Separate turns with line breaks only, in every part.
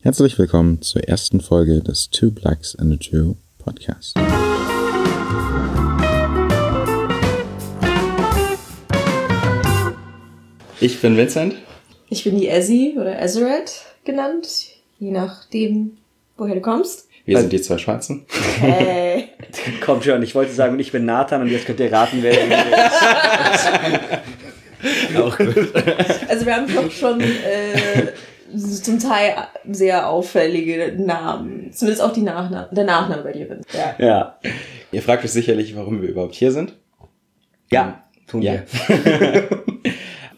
Herzlich willkommen zur ersten Folge des Two Blacks and a Jew Podcast. Ich bin Vincent.
Ich bin die Ezzy oder Ezeret genannt, je nachdem, woher du kommst.
Wir sind die zwei Schwarzen.
Hey.
Kommt schon, ich wollte sagen, ich bin Nathan und jetzt könnt ihr raten, wer der
Auch gut.
Also wir haben doch schon äh, zum Teil sehr auffällige Namen. Zumindest auch die Nachna der Nachname bei dir bin. Ja.
Ja.
Ihr fragt euch sicherlich, warum wir überhaupt hier sind.
Ja, tun
Ja.
wir.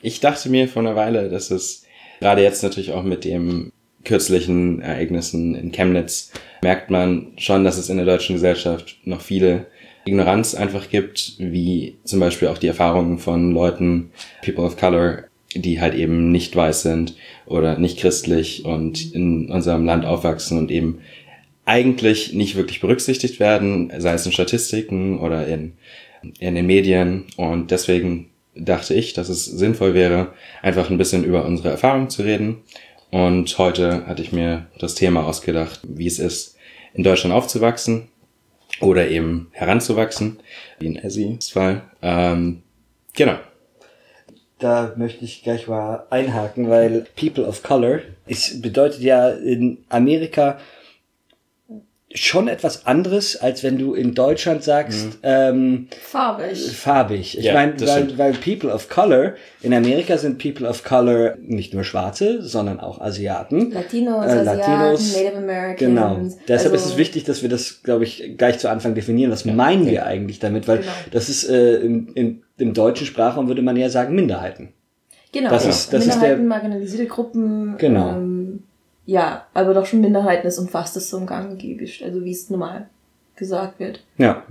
Ich dachte mir vor einer Weile, dass es gerade jetzt natürlich auch mit den kürzlichen Ereignissen in Chemnitz merkt man schon, dass es in der deutschen Gesellschaft noch viele Ignoranz einfach gibt, wie zum Beispiel auch die Erfahrungen von Leuten, People of Color, die halt eben nicht weiß sind oder nicht christlich und in unserem Land aufwachsen und eben eigentlich nicht wirklich berücksichtigt werden, sei es in Statistiken oder in, in den Medien. Und deswegen dachte ich, dass es sinnvoll wäre, einfach ein bisschen über unsere Erfahrungen zu reden. Und heute hatte ich mir das Thema ausgedacht, wie es ist, in Deutschland aufzuwachsen oder eben heranzuwachsen, wie in Essis Fall. Ähm, genau.
Da möchte ich gleich mal einhaken, weil People of Color ist, bedeutet ja in Amerika schon etwas anderes, als wenn du in Deutschland sagst, ähm,
Farbig.
farbig. Ich
Ja,
meine, weil, weil People of Color, in Amerika sind People of Color nicht nur Schwarze, sondern auch Asiaten.
Latinos,
Äh,
Asiaten,
Latinos.
Native Americans.
Genau. Deshalb
Also-
ist es wichtig, dass wir das, glaube ich, gleich zu Anfang definieren. Was meinen wir eigentlich damit? Weil
Genau.
das ist äh, im, im, im deutschen Sprachraum würde man ja sagen Minderheiten.
Genau,
Das
ja.
ist- das ist
Minderheiten,
der-
marginalisierte Gruppen.
Genau.
Ähm, ja, aber doch schon Minderheiten, es umfasst es so im Gangegebisch, also wie es normal gesagt wird.
Ja.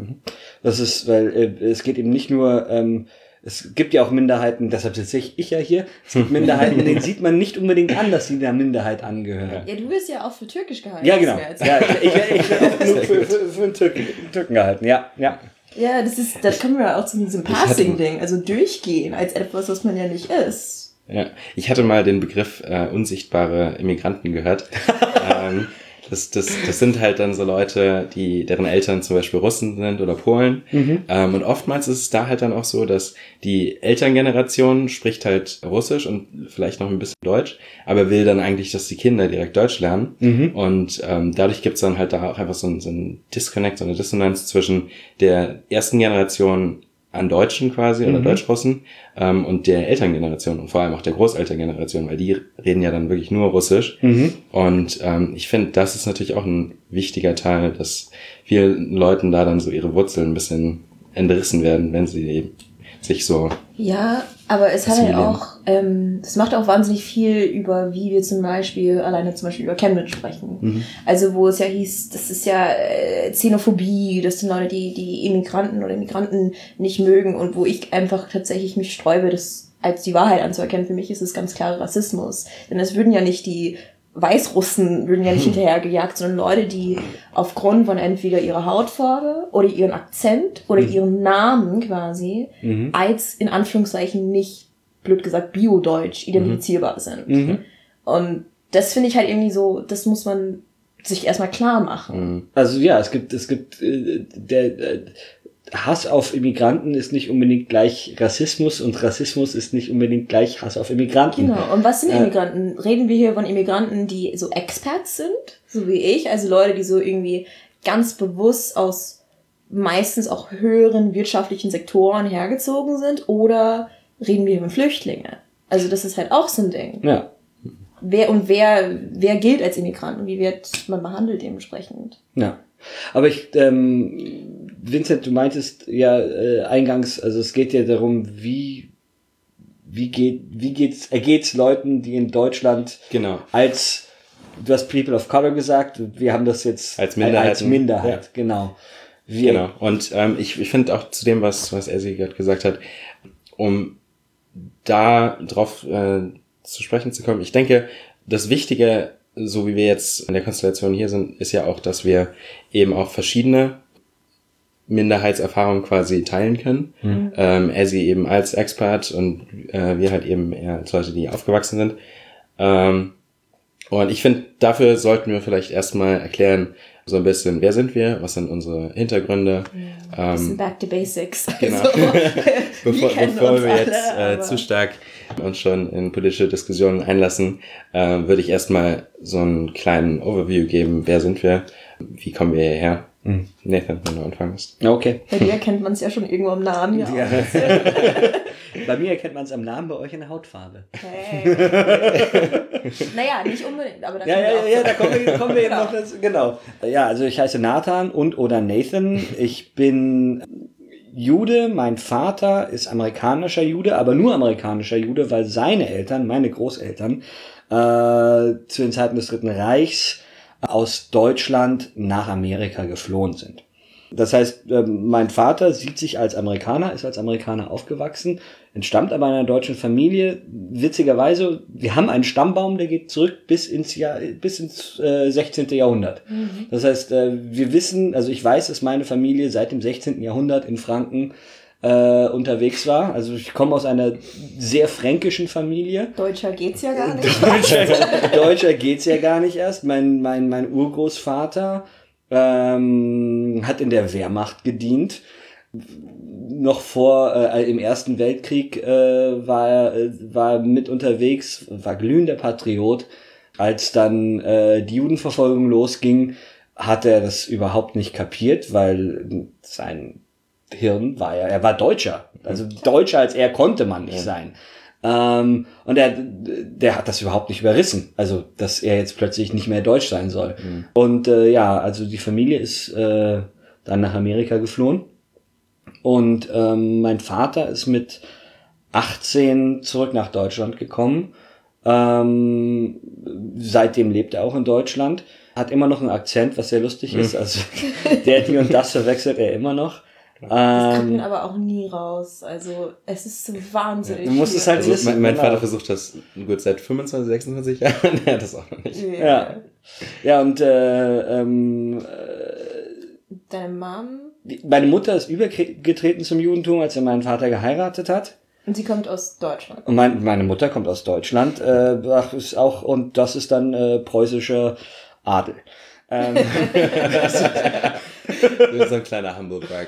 Das ist, weil äh, es geht eben nicht nur, ähm, es gibt ja auch Minderheiten, deshalb sitze ich, ich ja hier, es gibt Minderheiten, denen sieht man nicht unbedingt an, dass sie einer Minderheit angehören.
Ja, du wirst ja auch für Türkisch gehalten.
Ja, genau. Ja, ich, ich, ich werde auch genug für, für, für einen Türken, Türken gehalten. Ja, ja.
Ja, das ist, da kommen wir auch zu diesem Passing-Ding, also durchgehen als etwas, was man ja nicht ist.
Ja, ich hatte mal den Begriff äh, unsichtbare Immigranten gehört. ähm, das, das, das sind halt dann so Leute, die deren Eltern zum Beispiel Russen sind oder Polen. Ähm, und oftmals ist es da halt dann auch so, dass die Elterngeneration spricht halt Russisch und vielleicht noch ein bisschen Deutsch, aber will dann eigentlich, dass die Kinder direkt Deutsch lernen. Und ähm, dadurch gibt's dann halt da auch einfach so ein, so ein Disconnect, so eine Dissonanz zwischen der ersten Generation an Deutschen quasi oder Deutschrussen ähm, und der Elterngeneration und vor allem auch der Großelterngeneration, weil die reden ja dann wirklich nur Russisch. Und ähm, ich finde, das ist natürlich auch ein wichtiger Teil, dass vielen Leuten da dann so ihre Wurzeln ein bisschen entrissen werden, wenn sie eben sich so
Ja, aber es hat halt
Assimilieren.
auch, ähm, es macht auch wahnsinnig viel über, wie wir zum Beispiel, alleine zum Beispiel über Chemnitz sprechen.
Mhm.
Also wo es ja hieß, das ist ja äh, Xenophobie, das sind Leute, die die Immigranten oder Immigranten nicht mögen und wo ich einfach tatsächlich mich sträube, das als die Wahrheit anzuerkennen. Für mich ist es ganz klar Rassismus. Denn es würden ja nicht die Weißrussen würden ja nicht hinterhergejagt, sondern Leute, die aufgrund von entweder ihrer Hautfarbe oder ihren Akzent oder ihren Namen quasi als in Anführungszeichen nicht, blöd gesagt, biodeutsch identifizierbar sind. Und das finde ich halt irgendwie so, das muss man sich erstmal klar machen.
Also ja, es gibt, es gibt, äh, der äh, Hass auf Immigranten ist nicht unbedingt gleich Rassismus und Rassismus ist nicht unbedingt gleich Hass auf Immigranten.
Genau. Und was sind
Äh,
Immigranten? Reden wir hier von Immigranten, die so Expats sind, so wie ich, also Leute, die so irgendwie ganz bewusst aus meistens auch höheren wirtschaftlichen Sektoren hergezogen sind, oder reden wir hier von Flüchtlingen? Also das ist halt auch so ein Ding.
Ja.
Wer und wer, wer gilt als Immigrant und wie wird man behandelt dementsprechend?
Ja. Aber ich, ähm, Vincent, du meintest ja äh, eingangs, also es geht ja darum, wie wie geht wie geht's ergeht's Leuten, die in Deutschland
genau
als du hast People of Color gesagt, wir haben das jetzt
Als Minderheiten.
als Minderheit,
Ja.
genau. Wir,
Genau. Und ähm, ich, ich finde auch zu dem, was, was Essi gerade gesagt hat, um da drauf äh, zu sprechen zu kommen, ich denke, das Wichtige, so wie wir jetzt in der Konstellation hier sind, ist ja auch, dass wir eben auch verschiedene Minderheitserfahrungen quasi teilen können. Ähm, Essi eben als Expert und äh, wir halt eben eher als Leute, die aufgewachsen sind. Ähm, Und ich finde, dafür sollten wir vielleicht erstmal erklären, so ein bisschen, wer sind wir, was sind unsere Hintergründe.
Ja, ähm, back to basics.
Genau. Also, bevor, bevor wir jetzt äh, zu stark uns schon in politische Diskussionen einlassen, äh, würde ich erstmal so einen kleinen Overview geben, wer sind wir, wie kommen wir hierher. Mhm. Nathan, wenn du anfängst.
Okay.
Bei dir erkennt man es ja schon irgendwo am Namen. Ja. ja.
bei mir erkennt man es am Namen, bei euch in der Hautfarbe. Hey.
naja, nicht unbedingt, aber da
ja, ja, ja, da kommen wir, kommen wir genau. noch dazu. Genau. Ja, also ich heiße Nathan und oder Nathan. Ich bin Jude, mein Vater ist amerikanischer Jude, aber nur amerikanischer Jude, weil seine Eltern, meine Großeltern, äh, zu den Zeiten des Dritten Reichs aus Deutschland nach Amerika geflohen sind. Das heißt, ähm, mein Vater sieht sich als Amerikaner, ist als Amerikaner aufgewachsen, entstammt aber einer deutschen Familie. Witzigerweise, wir haben einen Stammbaum, der geht zurück bis ins Jahr, bis ins äh, 16. Jahrhundert. Mhm. Das heißt, äh, wir wissen, also ich weiß, dass meine Familie seit dem 16. Jahrhundert in Franken äh, unterwegs war. Also ich komme aus einer sehr fränkischen Familie.
Deutscher geht's ja gar nicht.
Deutscher, Deutscher geht's ja gar nicht erst. Mein, mein, mein Urgroßvater ähm, hat in der Wehrmacht gedient. Noch vor äh, im Ersten Weltkrieg äh, war er äh, war mit unterwegs, war glühender Patriot. Als dann äh, die Judenverfolgung losging, hat er das überhaupt nicht kapiert, weil sein Hirn war ja, er war Deutscher. Also Deutscher als er konnte man nicht sein. Ähm, und er, der hat das überhaupt nicht überrissen. Also, dass er jetzt plötzlich nicht mehr deutsch sein soll. Mhm. Und äh, ja, also die Familie ist äh, dann nach Amerika geflohen. Und ähm, mein Vater ist mit 18 zurück nach Deutschland gekommen. Ähm, seitdem lebt er auch in Deutschland. Hat immer noch einen Akzent, was sehr lustig mhm. ist. Also der, die und das verwechselt er immer noch.
Das kriegt man ähm, aber auch nie raus. Also es ist so wahnsinnig.
Du musst es halt
also, Mein, mein Vater versucht das gut seit 25, 26 Jahren. er hat das auch noch nicht.
Yeah. Ja. Ja, und äh, ähm, äh,
deine Mom?
Meine Mutter ist übergetreten zum Judentum, als er meinen Vater geheiratet hat.
Und sie kommt aus Deutschland.
Und mein, meine Mutter kommt aus Deutschland. Äh, ist auch, und das ist dann äh, preußischer Adel. Ähm,
so ein kleiner Brag.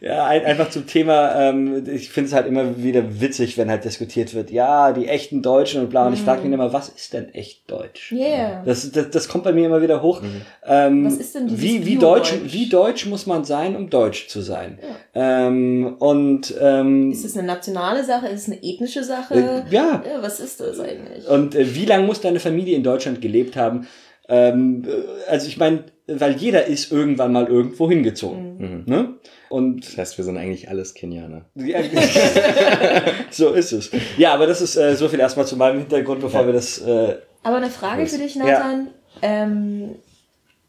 ja, ein, einfach zum Thema, ähm, ich finde es halt immer wieder witzig, wenn halt diskutiert wird, ja, die echten Deutschen und bla. Und ich frage mich mhm. immer, was ist denn echt Deutsch?
Yeah.
Das, das, das kommt bei mir immer wieder hoch. Mhm. Ähm, was ist denn wie, wie, Deutsch, wie deutsch muss man sein, um deutsch zu sein? Ja. Ähm, und ähm,
Ist es eine nationale Sache? Ist es eine ethnische Sache?
Äh, ja.
ja. Was ist das eigentlich?
Und äh, wie lange muss deine Familie in Deutschland gelebt haben? Ähm, äh, also ich meine, weil jeder ist irgendwann mal irgendwo hingezogen. Mhm. Ne?
Und das heißt, wir sind eigentlich alles Kenianer.
So ist es. Ja, aber das ist äh, so viel erstmal zu meinem Hintergrund, bevor ja. wir das. Äh,
aber eine Frage für dich, Nathan. Ja. Ähm,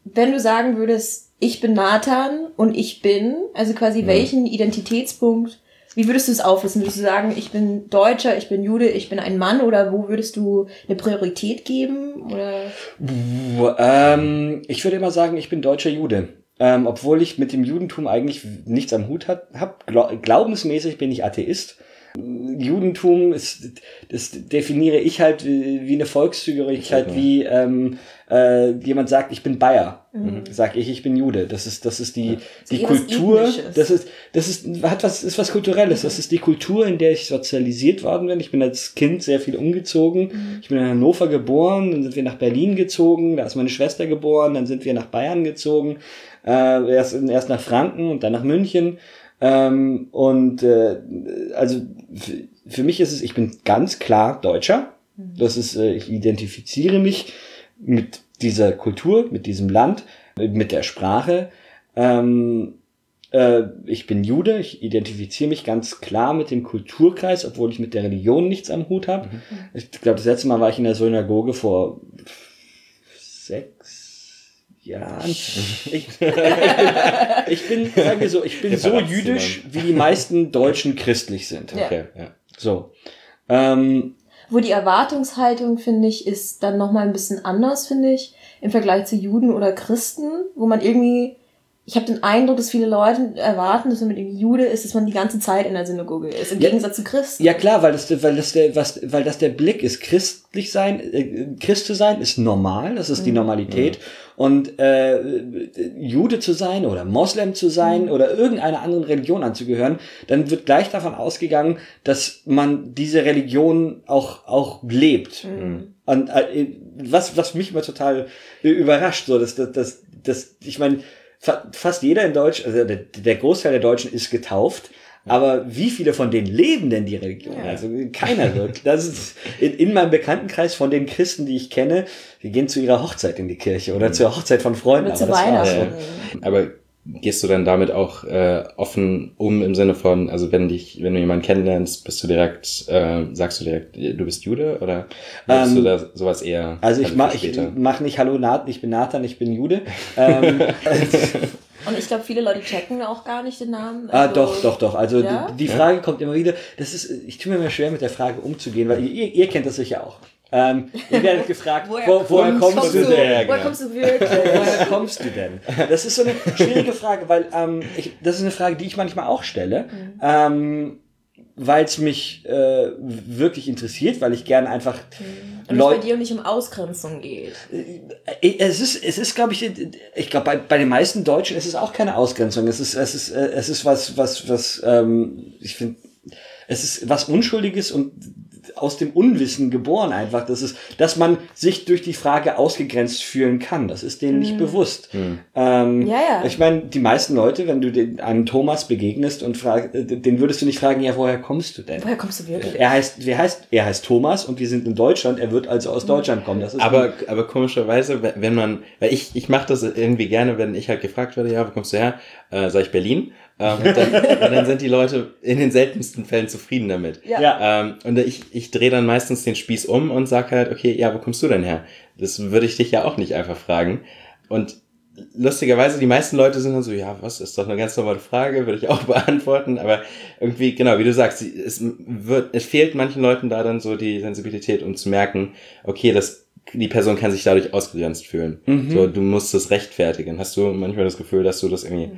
wenn du sagen würdest, ich bin Nathan und ich bin, also quasi mhm. welchen Identitätspunkt wie würdest du es auffassen? Würdest du sagen, ich bin Deutscher, ich bin Jude, ich bin ein Mann oder wo würdest du eine Priorität geben? Oder?
Ähm, ich würde immer sagen, ich bin deutscher Jude. Ähm, obwohl ich mit dem Judentum eigentlich nichts am Hut habe. Glaubensmäßig bin ich Atheist. Judentum ist, das definiere ich halt wie eine Volkszugehörigkeit, wie ähm, äh, jemand sagt, ich bin Bayer, mhm. sag ich, ich bin Jude. Das ist, das ist die, die Kultur. Das ist, das ist, hat was, ist was Kulturelles. Das ist die Kultur, in der ich sozialisiert worden bin. Ich bin als Kind sehr viel umgezogen. Mhm. Ich bin in Hannover geboren, dann sind wir nach Berlin gezogen, da ist meine Schwester geboren, dann sind wir nach Bayern gezogen, äh, erst, erst nach Franken und dann nach München. Ähm, und äh, also für mich ist es, ich bin ganz klar Deutscher. Mhm. Das ist, äh, ich identifiziere mich mit dieser Kultur, mit diesem Land, mit der Sprache. Ähm, äh, ich bin Jude, ich identifiziere mich ganz klar mit dem Kulturkreis, obwohl ich mit der Religion nichts am Hut habe. Mhm. Ich glaube, das letzte Mal war ich in der Synagoge vor sechs Jahren. Ich, ich, bin, ich bin, sagen wir so, ich bin so jüdisch, wie die meisten Deutschen christlich sind.
Okay, ja.
So. Ähm,
wo die Erwartungshaltung, finde ich, ist dann nochmal ein bisschen anders, finde ich, im Vergleich zu Juden oder Christen, wo man irgendwie ich habe den Eindruck, dass viele Leute erwarten, dass man mit dem Jude ist, dass man die ganze Zeit in der Synagoge ist, im
Ja.
Gegensatz zu Christen.
Ja klar, weil das, weil das der, was, weil das der Blick ist. Christlich sein, äh, Christ zu sein ist normal, das ist die Normalität. Und äh, Jude zu sein oder Moslem zu sein oder irgendeiner anderen Religion anzugehören, dann wird gleich davon ausgegangen, dass man diese Religion auch auch lebt. Und äh, was was mich immer total äh, überrascht, so dass das das, das ich meine fast jeder in Deutsch, also der, der Großteil der Deutschen ist getauft. Aber wie viele von denen leben denn die Religion?
Ja.
Also keiner wird. Das ist in, in meinem Bekanntenkreis von den Christen, die ich kenne, die gehen zu ihrer Hochzeit in die Kirche oder zur Hochzeit von Freunden.
Oder zu
aber das war's.
Weihnachten.
Ja. Aber gehst du dann damit auch äh, offen um im Sinne von, also wenn dich, wenn du jemanden kennenlernst, bist du direkt, äh, sagst du direkt, du bist Jude oder machst
Ähm,
du da sowas eher?
Also ich
dann
mach,
für
ich mach nicht Hallo Nathan, ich bin Nathan, ich bin Jude. ähm,
Und ich glaube, viele Leute checken auch gar nicht den Namen.
ah,
Also-
doch, doch, doch. Also
Ja?
die, die Frage kommt immer wieder. Das ist, ich tue mir immer schwer mit der Frage umzugehen, weil ihr, ihr kennt das sicher auch. Ähm, ihr werdet gefragt, wo, woher kommst, du
du
denn?
Woher kommst du wirklich?
Woher kommst du denn? Das ist so eine schwierige Frage, weil ähm, ich, das ist eine Frage, die ich manchmal auch stelle,
Mhm.
ähm, weil es mich äh, wirklich interessiert, weil ich gerne einfach
Und es bei
Leute.
dir nicht um Ausgrenzung geht.
Äh, Es ist, es ist, glaube ich, ich glaube, bei, bei den meisten Deutschen ist es auch keine Ausgrenzung. Es ist, es ist, äh, es ist was, was, was, ähm, ich finde, es ist was Unschuldiges und aus dem Unwissen geboren einfach. Das ist, dass man sich durch die Frage ausgegrenzt fühlen kann. Das ist denen nicht bewusst. Ähm,
Ja, ja.
Ich meine, die meisten Leute, wenn du den, einem Thomas begegnest und frag, äh, den würdest du nicht fragen, ja, woher kommst du denn?
Woher kommst du wirklich?
Er heißt, wer heißt, er heißt Thomas und wir sind in Deutschland. Er wird also aus Deutschland kommen. Das ist
Aber, aber komischerweise, wenn man, weil ich, ich mache das irgendwie gerne, wenn ich halt gefragt werde, ja, wo kommst du her? Äh, sag ich Berlin. Ähm, und, dann, und dann sind die Leute in den seltensten Fällen zufrieden damit.
Ja.
Ähm, und ich, ich drehe dann meistens den Spieß um und sag halt, okay, ja, wo kommst du denn her? Das würde ich dich ja auch nicht einfach fragen. Und lustigerweise, die meisten Leute sind dann so, ja, was, ist doch eine ganz normale Frage, würde ich auch beantworten, aber irgendwie, genau, wie du sagst, es wird, es fehlt manchen Leuten da dann so die Sensibilität, um zu merken, okay, das, die Person kann sich dadurch ausgegrenzt fühlen. So, du musst es rechtfertigen. Hast du manchmal das Gefühl, dass du das irgendwie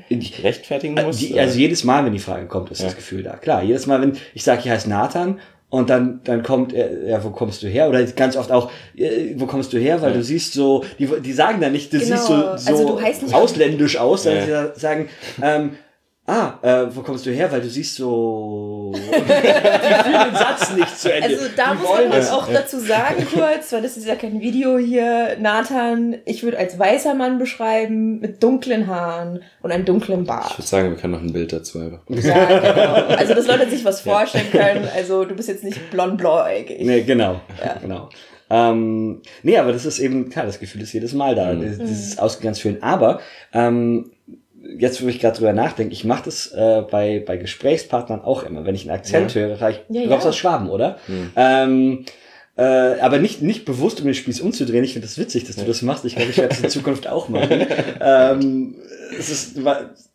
rechtfertigen musst?
Die, also jedes Mal, wenn die Frage kommt, ist das Gefühl da. Klar, jedes Mal, wenn ich sage, ich heiße Nathan und dann, dann kommt er, ja, wo kommst du her? Oder ganz oft auch, äh, wo kommst du her? Weil du siehst so, die, die sagen dann nicht, du
Genau,
siehst so, so
also du heißt nicht-
ausländisch aus, sondern
Ja.
sie sagen, ähm, ah, äh, wo kommst du her? Weil du siehst so, die führen den Satz nicht zu Ende.
Also da
die
muss man
das.
auch dazu sagen kurz, weil das ist ja kein Video hier. Nathan, ich würde als weißer Mann beschreiben, mit dunklen Haaren und einem dunklen
Ich
Bart.
würde sagen, wir können noch ein Bild dazu einfach.
Ja, genau. Also dass Leute sich was vorstellen können. Also du bist jetzt nicht blond-blauäugig.
Nee, genau. genau. Ähm, nee, aber das ist eben, klar, das Gefühl ist jedes Mal da,
Mhm.
dieses ausgegrenzt fühlen. Aber ähm, jetzt, wo ich gerade drüber nachdenke, ich mache das äh, bei, bei Gesprächspartnern auch immer. Wenn ich einen Akzent höre, sage ich,
Ja,
du kommst
ja.
aus Schwaben, oder?
Mhm.
Ähm, äh, aber nicht, nicht bewusst, um den Spieß umzudrehen. Ich finde das witzig, dass du das machst. Ich glaube, ich werde es in Zukunft auch machen. ähm, es ist,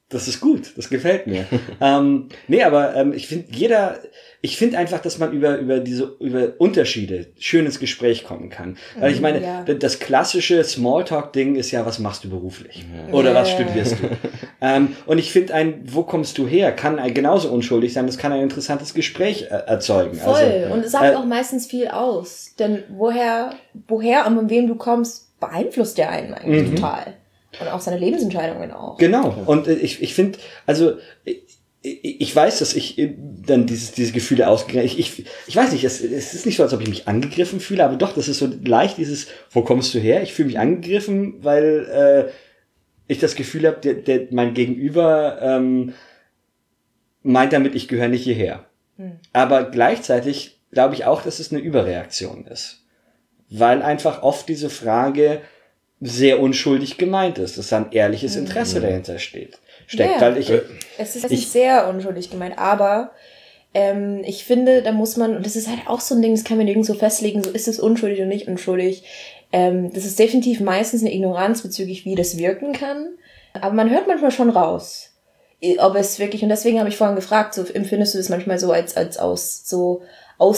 das ist gut, das gefällt mir. ähm, nee, aber ähm, ich finde, jeder, ich finde einfach, dass man über, über diese, über Unterschiede schön ins Gespräch kommen kann. Weil ich meine,
ja.
das klassische Smalltalk-Ding ist ja, was machst du beruflich? Oder was
Ja.
studierst du? ähm, und ich finde ein, wo kommst du her, kann ein genauso unschuldig sein, das kann ein interessantes Gespräch äh, erzeugen.
Voll.
Also,
und es sagt
äh,
auch meistens viel aus. Denn woher, woher und von wem du kommst, beeinflusst der einen eigentlich
Mhm.
total. Und auch seine Lebensentscheidungen auch.
Genau. Und äh, ich, ich finde, also ich, weiß, dass ich äh, dann dieses, diese Gefühle ausgegangen ich, ich, ich weiß nicht, es, es ist nicht so, als ob ich mich angegriffen fühle, aber doch, das ist so leicht dieses, wo kommst du her? Ich fühle mich angegriffen, weil äh, ich das Gefühl habe, der, der, mein Gegenüber ähm, meint damit, ich gehöre nicht hierher. Aber gleichzeitig glaube ich auch, dass es eine Überreaktion ist. Weil einfach oft diese Frage sehr unschuldig gemeint ist, dass da ein ehrliches Interesse dahinter steht. Steckt,
Ja.
weil ich,
Es ist
Ich-
sehr unschuldig gemeint, aber ähm, ich finde, da muss man, und das ist halt auch so ein Ding, das kann man nirgends so festlegen, so ist es unschuldig oder nicht unschuldig. Ähm, das ist definitiv meistens eine Ignoranz bezüglich, wie das wirken kann. Aber man hört manchmal schon raus, i- ob es wirklich, und deswegen habe ich vorhin gefragt, so empfindest du das manchmal so als, als aus, so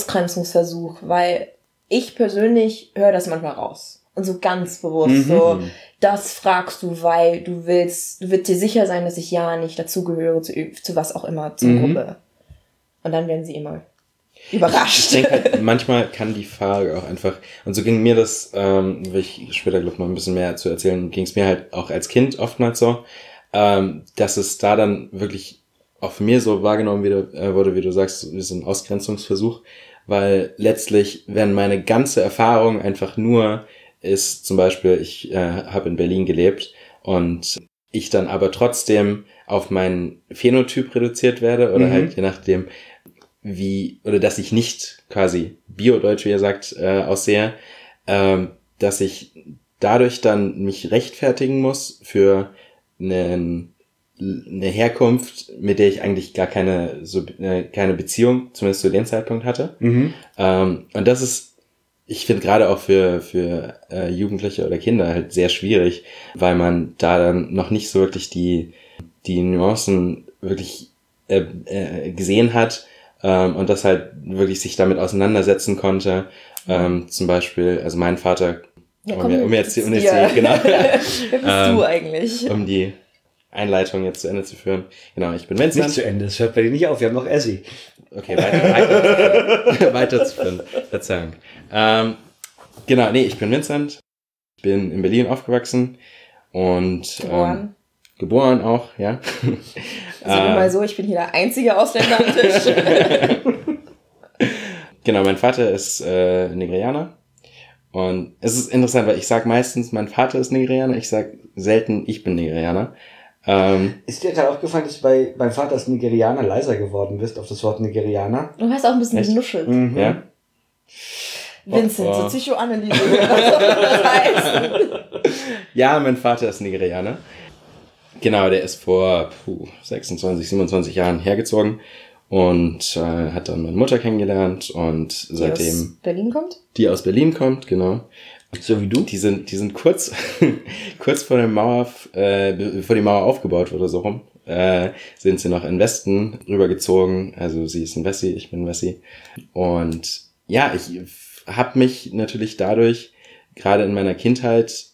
Ausgrenzungsversuch, weil ich persönlich höre das manchmal raus. Und so ganz bewusst, so, das fragst du, weil du willst, du willst dir sicher sein, dass ich ja nicht dazugehöre zu, zu was auch immer, zur
Mhm.
Gruppe. Und dann werden sie immer
Ich
überrascht.
denke halt, manchmal kann die Frage auch einfach, und so ging mir das, ähm, will ich später glaube noch ein bisschen mehr zu erzählen, ging es mir halt auch als Kind oftmals so, ähm, dass es da dann wirklich auch für mir so wahrgenommen äh, wurde, wie du sagst, so wie so ein Ausgrenzungsversuch, weil letztlich, wenn meine ganze Erfahrung einfach nur ist, zum Beispiel, ich äh, habe in Berlin gelebt und ich dann aber trotzdem auf meinen Phänotyp reduziert werde oder
Mhm.
halt je nachdem, wie, oder dass ich nicht quasi biodeutsch, wie er sagt, äh, aussehe, ähm, dass ich dadurch dann mich rechtfertigen muss für einen, eine Herkunft, mit der ich eigentlich gar keine, so, äh, keine Beziehung, zumindest zu dem Zeitpunkt hatte.
Mhm.
Ähm, und das ist, ich finde gerade auch für, für äh, Jugendliche oder Kinder halt sehr schwierig, weil man da dann noch nicht so wirklich die, die Nuancen wirklich äh, äh, gesehen hat ähm, und das halt wirklich sich damit auseinandersetzen konnte. Ähm, zum Beispiel, also mein Vater,
Ja,
um,
komm,
mir- um jetzt, um jetzt genau,
Wer bist
Ähm,
du eigentlich?
um die Einleitung jetzt zu Ende zu führen. Genau, ich bin
Nicht
Vincent.
zu Ende, es hört bei dir nicht auf, wir haben noch Essie.
Okay, weiter, weiter, zu führen. Verzeihung. Ähm, genau, nee, ich bin Vincent. Ich bin in Berlin aufgewachsen und
Geboren.
Ähm, geboren auch, ja.
Sagen wir
äh,
mal so, ich bin hier der einzige Ausländer am Tisch.
Genau, mein Vater ist äh, Nigerianer. Und es ist interessant, weil ich sage meistens, mein Vater ist Nigerianer, ich sage selten, ich bin Nigerianer. Ähm,
Ist dir gerade aufgefallen, dass du bei, beim Vater als Nigerianer leiser geworden bist auf das Wort Nigerianer?
Du hast auch ein bisschen
Echt?
genuschelt.
Mhm.
ja.
Vincent,
Oh,
so
oh.
Psychoanalyse. Das heißen?
Ja, mein Vater ist Nigerianer. Genau, der ist vor puh, 26, 27 Jahren hergezogen und äh, hat dann meine Mutter kennengelernt und
Die
seitdem
aus Berlin kommt?
die aus Berlin kommt, genau.
So wie du?
Die sind, die sind kurz, kurz vor der Mauer, äh, bevor die Mauer aufgebaut wurde, so rum, äh, sind sie noch in Westen rübergezogen. Also sie ist in Wessi, ich bin in Wessi. Und ja, ich habe mich natürlich dadurch gerade in meiner Kindheit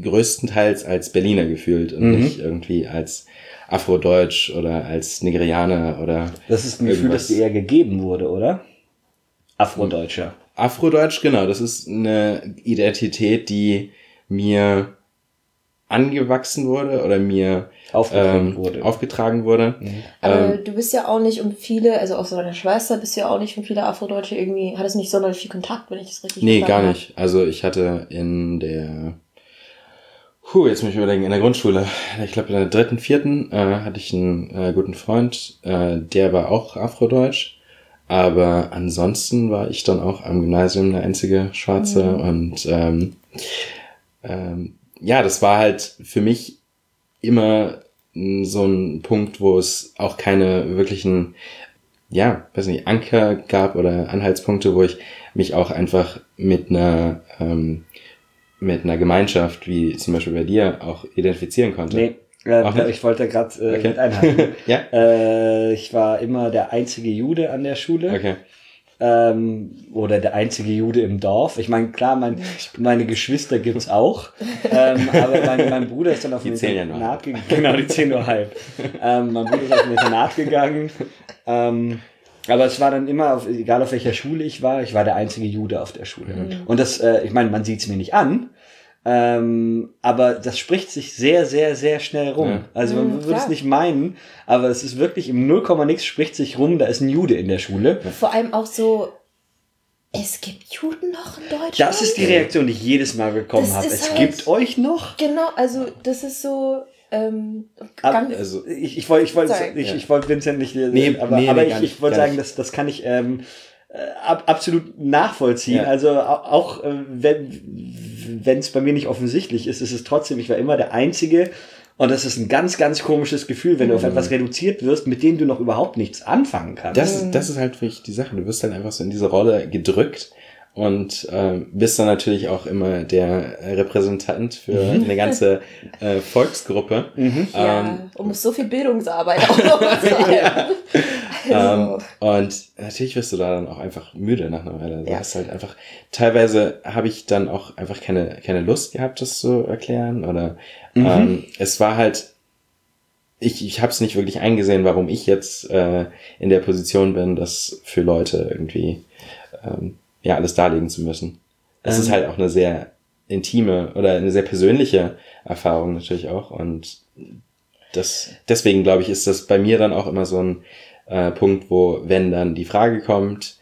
größtenteils als Berliner gefühlt und
Mhm.
nicht irgendwie als Afrodeutsch oder als Nigerianer oder
Das ist ein Gefühl,
irgendwas.
das dir eher gegeben wurde, oder? Afrodeutscher.
Afrodeutsch, genau, das ist eine Identität, die mir angewachsen wurde oder mir
Aufgetragen
ähm,
wurde.
aufgetragen wurde.
Aber
Ähm,
du bist ja auch nicht um viele, also außer deiner Schwester, bist du ja auch nicht um viele Afrodeutsche irgendwie, hattest nicht sonderlich viel Kontakt, wenn ich das richtig
nee, gar
verstanden
nicht. Also ich hatte in der, puh, jetzt muss ich überlegen, in der Grundschule, ich glaube in der dritten, vierten, äh, hatte ich einen äh, guten Freund, äh, der war auch Afrodeutsch. Aber ansonsten war ich dann auch am Gymnasium der einzige Schwarze
Mhm.
und ähm, ähm, ja, das war halt für mich immer mm, so ein Punkt, wo es auch keine wirklichen, ja, weiß nicht, Anker gab oder Anhaltspunkte, wo ich mich auch einfach mit einer, ähm, mit einer Gemeinschaft, wie zum Beispiel bei dir, auch identifizieren konnte.
Nee, äh, ich wollte gerade äh,
Okay.
mit einhaken.
Ja?
äh, ich war immer der einzige Jude an der Schule.
Okay.
Ähm, oder der einzige Jude im Dorf. Ich meine, klar, mein, meine Geschwister gibt's auch. ähm, aber mein, mein Bruder ist dann auf
Die nur
Internat gegangen. Genau, die zählen nur halb. ähm, mein Bruder ist auf ein Internat gegangen. Ähm, aber es war dann immer, auf, egal auf welcher Schule ich war, ich war der einzige Jude auf der Schule.
Mhm.
Und das, äh, ich meine, man sieht's mir nicht an. Ähm, aber das spricht sich sehr, sehr, sehr schnell rum.
Ja.
Also man
Mhm,
würde es nicht meinen, aber es ist wirklich im 0, nix spricht sich rum, da ist ein Jude in der Schule.
Vor allem auch so, es gibt Juden noch in Deutschland.
Das ist die Reaktion, die ich jedes Mal bekommen
Das
habe. Es
halt-
gibt euch noch?
Genau, also das ist so, ähm,
Ab-
ganz,
Also,
Ich, ich wollte ich wollte
Sorry.
ich,
Ja.
ich wollte Vincent nicht
Nee,
aber,
nee,
aber
nee,
ich, ich wollte sagen, das, das kann ich ähm, äh, ab, absolut nachvollziehen.
Ja.
Also au- auch äh, wenn wenn es bei mir nicht offensichtlich ist, ist es trotzdem, ich war immer der Einzige. Und das ist ein ganz, ganz komisches Gefühl, wenn du auf
Mhm.
etwas reduziert wirst, mit dem du noch überhaupt nichts anfangen kannst.
das, ist, das ist halt wirklich die Sache. Du wirst halt einfach so in diese Rolle gedrückt und ähm, bist dann natürlich auch immer der Repräsentant für mhm. eine ganze äh, Volksgruppe.
Mhm. Ja, ähm, und muss so viel Bildungsarbeit auch noch
ja. also. ähm, und natürlich wirst du da dann auch einfach müde nach einer Weile. Du ja. hast halt einfach, teilweise habe ich dann auch einfach keine, keine Lust gehabt, das zu erklären. Oder mhm. ähm, es war halt ich, ich habe es nicht wirklich eingesehen, warum ich jetzt äh, in der Position bin, das für Leute irgendwie ähm, ja alles darlegen zu müssen. Das ähm, ist halt auch eine sehr intime oder eine sehr persönliche Erfahrung natürlich auch und das deswegen glaube ich ist das bei mir dann auch immer so ein äh, Punkt, wo wenn dann die Frage kommt,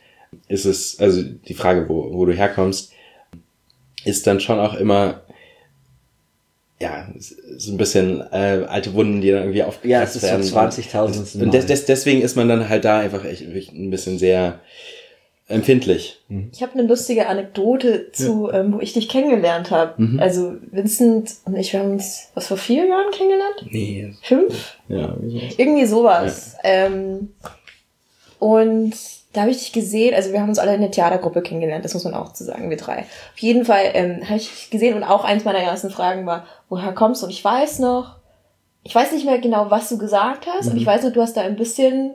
ist es also die Frage, wo wo du herkommst, ist dann schon auch immer ja, so ein bisschen äh, alte Wunden, die dann irgendwie aufgekratzt
werden. Ja, es ist so 20.000.
Und des, des, deswegen ist man dann halt da einfach echt ein bisschen sehr empfindlich.
Mhm. Ich habe eine lustige Anekdote zu, ja. ähm, wo ich dich kennengelernt habe. Mhm. Also Vincent und ich, wir haben uns was vor vier Jahren kennengelernt?
Nee.
Fünf?
Ja,
irgendwie sowas. Ja. Ähm, und da habe ich dich gesehen, also wir haben uns alle in der Theatergruppe kennengelernt, das muss man auch zu sagen, wir drei. Auf jeden Fall ähm, habe ich dich gesehen und auch eins meiner ersten Fragen war, woher kommst du? Und ich weiß noch, ich weiß nicht mehr genau, was du gesagt hast, mhm. aber ich weiß noch, du hast da ein bisschen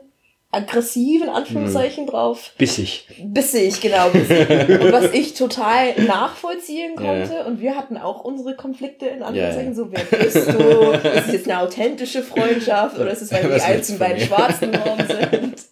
aggressiv in Anführungszeichen mhm. drauf.
Bissig.
Bissig, genau. Bissig. und was ich total nachvollziehen konnte. Ja. Und wir hatten auch unsere Konflikte in Anführungszeichen. Ja. So, wer bist du? Ist es jetzt eine authentische Freundschaft oder ist es, weil die einzigen beiden Schwarzen Raum sind?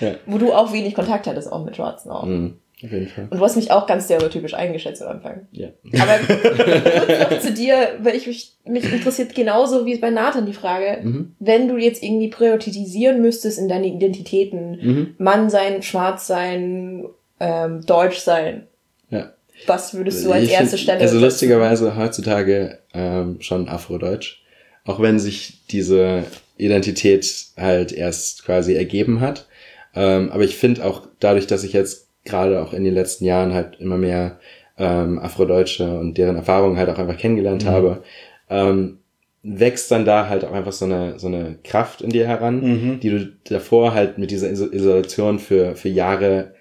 Ja. Wo du auch wenig Kontakt hattest, auch mit Schwarzen auch. Mhm. Auf jeden Fall. Und du hast mich auch ganz stereotypisch eingeschätzt am Anfang.
Ja.
Aber noch zu dir, weil ich mich, mich interessiert genauso wie bei Nathan die Frage, mhm. wenn du jetzt irgendwie priorisieren müsstest in deine Identitäten, mhm. Mann sein, schwarz sein, ähm, deutsch sein.
Ja.
Was würdest du als ich erste Stelle?
Also lustigerweise heutzutage ähm, schon Afrodeutsch. Auch wenn sich diese Identität halt erst quasi ergeben hat. Ähm, aber ich finde auch dadurch, dass ich jetzt gerade auch in den letzten Jahren halt immer mehr ähm, Afrodeutsche und deren Erfahrungen halt auch einfach kennengelernt mhm. habe, ähm, wächst dann da halt auch einfach so eine, so eine Kraft in dir heran, mhm. die du davor halt mit dieser Isolation für, für Jahre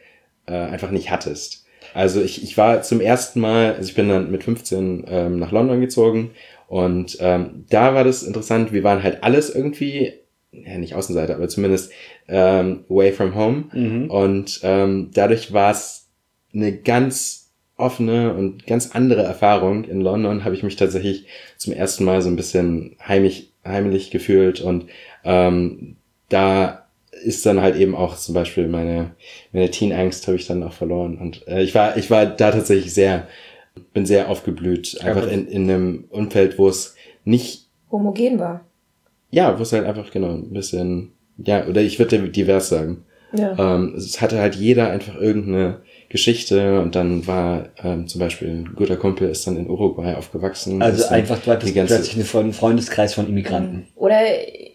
äh, einfach nicht hattest. Also ich, ich war zum ersten Mal, also ich bin dann mit 15 ähm, nach London gezogen und ähm, da war das interessant, wir waren halt alles irgendwie ja, nicht Außenseiter, aber zumindest ähm, away from home. Mhm. Und ähm, dadurch war es eine ganz offene und ganz andere Erfahrung. In London habe ich mich tatsächlich zum ersten Mal so ein bisschen heimlich, heimlich gefühlt und ähm, da ist dann halt eben auch zum Beispiel meine, meine Teenangst habe ich dann auch verloren. Und äh, ich war, ich war da tatsächlich sehr, bin sehr aufgeblüht, einfach in, in einem Umfeld, wo es nicht
homogen war
ja, wo es halt einfach genau ein bisschen, ja, oder ich würde divers sagen. Ja. Ähm, es hatte halt jeder einfach irgendeine Geschichte und dann war ähm, zum Beispiel ein guter Kumpel ist dann in Uruguay aufgewachsen.
Also einfach, du hattest plötzlich einen Freundeskreis von Immigranten.
Oder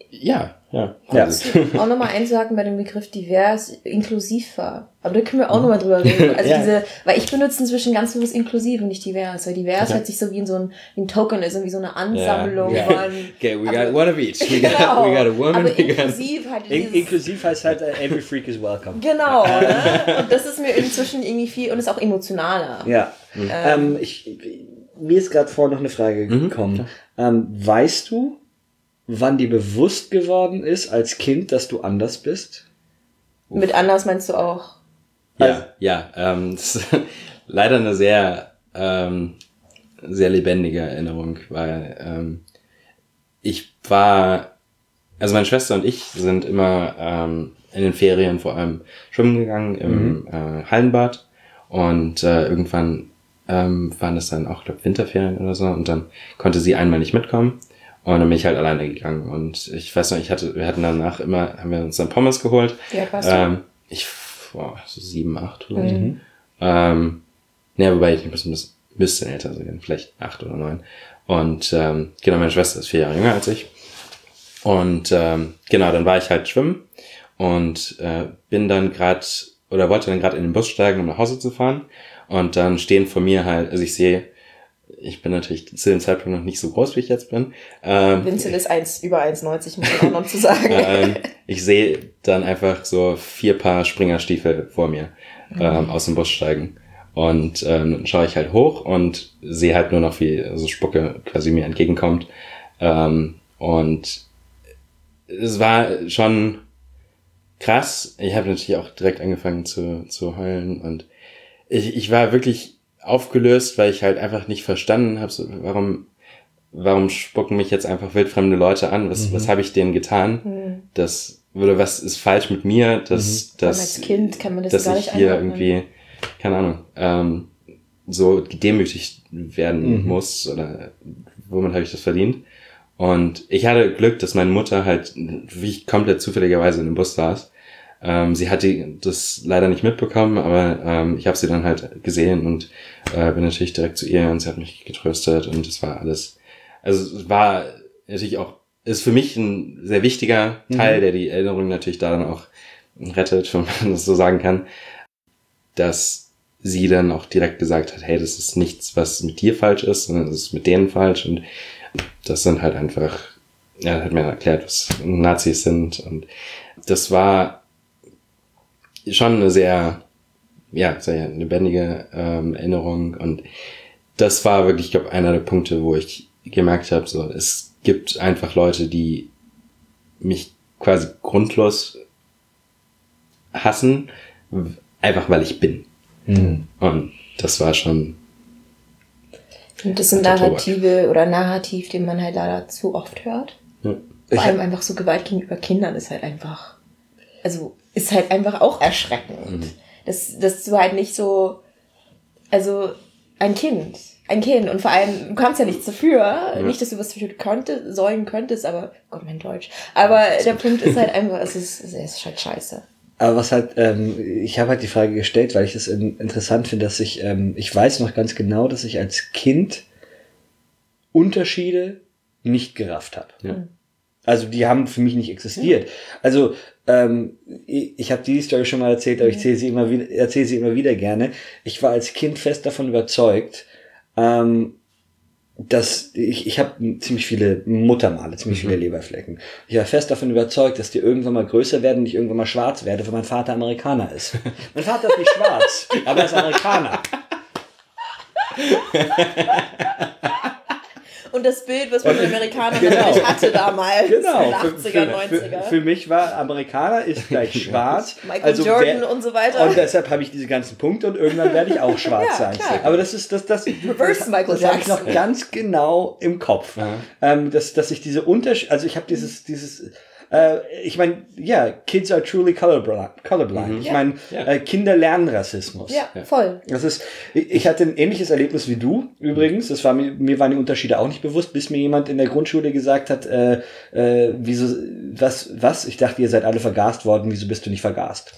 ja, ja.
Ja. auch nochmal einzuhaken bei dem Begriff divers, inklusiv war. Aber da können wir auch nochmal drüber reden. Also ja. diese, weil ich benutze inzwischen ganz bewusst inklusiv und nicht divers, weil divers hört sich so wie in so ein, wie ein Token ist, wie so eine Ansammlung
yeah. von. Okay, we got one of each. We got, genau. we got a woman.
Aber inklusiv halt
In, Inklusiv heißt halt, uh, every freak is welcome.
Genau, ne? Und das ist mir inzwischen irgendwie viel, und ist auch emotionaler.
Ja. Mhm. Ähm, ich, mir ist gerade vorhin noch eine Frage mhm. gekommen. Ähm, weißt du, wann dir bewusst geworden ist als Kind, dass du anders bist?
Uff. Mit anders meinst du auch?
Ja, also, ja. Ähm, das ist leider eine sehr, ähm, sehr lebendige Erinnerung, weil ähm, ich war, also meine Schwester und ich sind immer ähm, in den Ferien vor allem schwimmen gegangen im mhm. äh, Hallenbad und äh, irgendwann ähm, waren das dann auch, glaube Winterferien oder so und dann konnte sie einmal nicht mitkommen und dann bin ich halt alleine gegangen. Und ich weiß noch, ich hatte, wir hatten danach immer, haben wir uns dann Pommes geholt.
Alt warst
ähm, Ich, boah, so sieben, acht oder so. Mhm. Ähm, ne, wobei ich ein bisschen, ein bisschen älter sein, vielleicht acht oder neun. Und ähm, genau, meine Schwester ist vier Jahre jünger als ich. Und ähm, genau, dann war ich halt schwimmen und äh, bin dann gerade oder wollte dann gerade in den Bus steigen, um nach Hause zu fahren. Und dann stehen vor mir halt, also ich sehe ich bin natürlich zu dem Zeitpunkt noch nicht so groß, wie ich jetzt bin.
Ähm, Vincent ist eins, über 1,90, muss man auch noch zu sagen.
ähm, ich sehe dann einfach so vier Paar Springerstiefel vor mir mhm. ähm, aus dem Bus steigen. Und ähm, dann schaue ich halt hoch und sehe halt nur noch, wie so Spucke quasi mir entgegenkommt. Ähm, und es war schon krass. Ich habe natürlich auch direkt angefangen zu, zu heulen und ich, ich war wirklich aufgelöst, weil ich halt einfach nicht verstanden habe, so, warum, warum spucken mich jetzt einfach wildfremde Leute an? Was, mhm. was habe ich denen getan? Mhm. Das, oder was ist falsch mit mir? Dass, mhm. dass,
als Kind kann man das
dass
gar
ich hier irgendwie, keine Ahnung, ähm, so gedemütigt werden mhm. muss oder womit habe ich das verdient? Und ich hatte Glück, dass meine Mutter halt wie komplett zufälligerweise in dem Bus saß. Ähm, sie hat die, das leider nicht mitbekommen, aber ähm, ich habe sie dann halt gesehen und äh, bin natürlich direkt zu ihr und sie hat mich getröstet und es war alles. Also es war natürlich auch, ist für mich ein sehr wichtiger Teil, mhm. der die Erinnerung natürlich da dann auch rettet, wenn man das so sagen kann, dass sie dann auch direkt gesagt hat, hey, das ist nichts, was mit dir falsch ist, sondern das ist mit denen falsch und das sind halt einfach, ja, hat mir erklärt, was Nazis sind. Und das war schon eine sehr, ja, sehr lebendige ähm, Erinnerung. Und das war wirklich, ich glaube, einer der Punkte, wo ich gemerkt habe, so, es gibt einfach Leute, die mich quasi grundlos hassen, einfach weil ich bin. Mhm. Und das war schon
und das sind Narrative oder Narrativ, den man halt leider zu oft hört. Ja. Vor allem einfach so Gewalt gegenüber Kindern ist halt einfach, also ist halt einfach auch erschreckend. Mhm. Das, dass du halt nicht so, also ein Kind, ein Kind und vor allem, du kannst ja nichts dafür, ja. nicht, dass du was dafür könnte, sollen könntest, aber, Gott, mein Deutsch. Aber der Punkt ist halt einfach, es ist, es ist halt scheiße.
Aber was halt, ähm, ich habe halt die Frage gestellt, weil ich es in, interessant finde, dass ich, ähm, ich weiß noch ganz genau, dass ich als Kind Unterschiede nicht gerafft habe. Ja. Also die haben für mich nicht existiert. Ja. Also ähm, ich, habe die Story schon mal erzählt, aber ich erzähle sie immer wieder, erzähle sie immer wieder gerne. Ich war als Kind fest davon überzeugt, ähm, dass ich, ich habe ziemlich viele Muttermale, ziemlich mhm. viele Leberflecken. Ich war fest davon überzeugt, dass die irgendwann mal größer werden und ich irgendwann mal schwarz werde, weil mein Vater Amerikaner ist. mein Vater ist nicht schwarz, aber er ist Amerikaner.
und das Bild, was man den Amerikanern genau. natürlich hatte damals genau. in den 80er, 90er.
Für, für, mich war Amerikaner ist gleich schwarz.
Michael also Jordan wer, und so weiter.
Und deshalb habe ich diese ganzen Punkte und irgendwann werde ich auch schwarz ja, sein. Klar. Aber das ist das, das,
Reverse das, Michael
das habe ich noch ganz genau im Kopf. Ähm, dass, dass ich diese Unterschied, also ich habe dieses, dieses äh, ich meine, ja, Kids are truly colorblind. colorblind. Mhm. Ich meine, ja. äh, Kinder lernen Rassismus.
Ja, voll.
Das ist, ich hatte ein ähnliches Erlebnis wie du übrigens. Das war mir, mir waren die Unterschiede auch nicht bewusst, bis mir jemand in der Grundschule gesagt hat, äh, äh, wieso, was, was? Ich dachte, ihr seid alle vergast worden. Wieso bist du nicht vergast?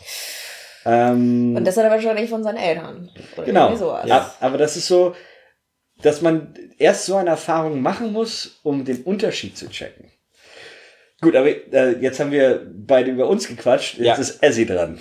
Ähm, Und das hat er wahrscheinlich von seinen Eltern.
Oder genau. Ja, aber das ist so, dass man erst so eine Erfahrung machen muss, um den Unterschied zu checken. Gut, aber äh, jetzt haben wir beide über uns gequatscht. Jetzt ja. ist Essie dran.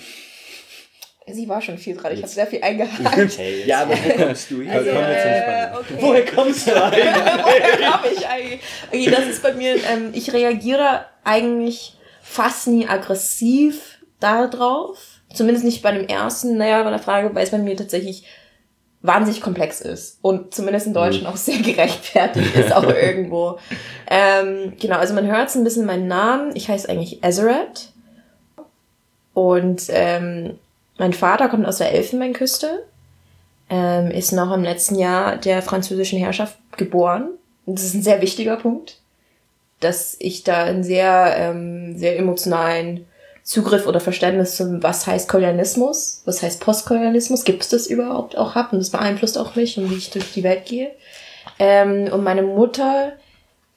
Essie war schon viel dran. Ich habe sehr viel eingehakt.
Hey, ja, aber woher kommst du? Also, äh, okay. Woher kommst du eigentlich? woher
komme ich eigentlich? Okay, das ist bei mir, ähm, ich reagiere eigentlich fast nie aggressiv darauf. Zumindest nicht bei dem ersten, naja, bei der Frage, weil es bei mir tatsächlich wahnsinnig komplex ist und zumindest in Deutschland mhm. auch sehr gerechtfertigt ist, auch irgendwo. Ähm, genau, also man hört ein bisschen meinen Namen. Ich heiße eigentlich Ezeret. Und ähm, mein Vater kommt aus der Elfenbeinküste, ähm, ist noch im letzten Jahr der französischen Herrschaft geboren. Und das ist ein sehr wichtiger Punkt, dass ich da einen sehr, ähm, sehr emotionalen Zugriff oder Verständnis zum, was heißt Kolonialismus, was heißt Postkolonialismus, gibt es das überhaupt auch hab und das beeinflusst auch mich und wie ich durch die Welt gehe. Ähm, und meine Mutter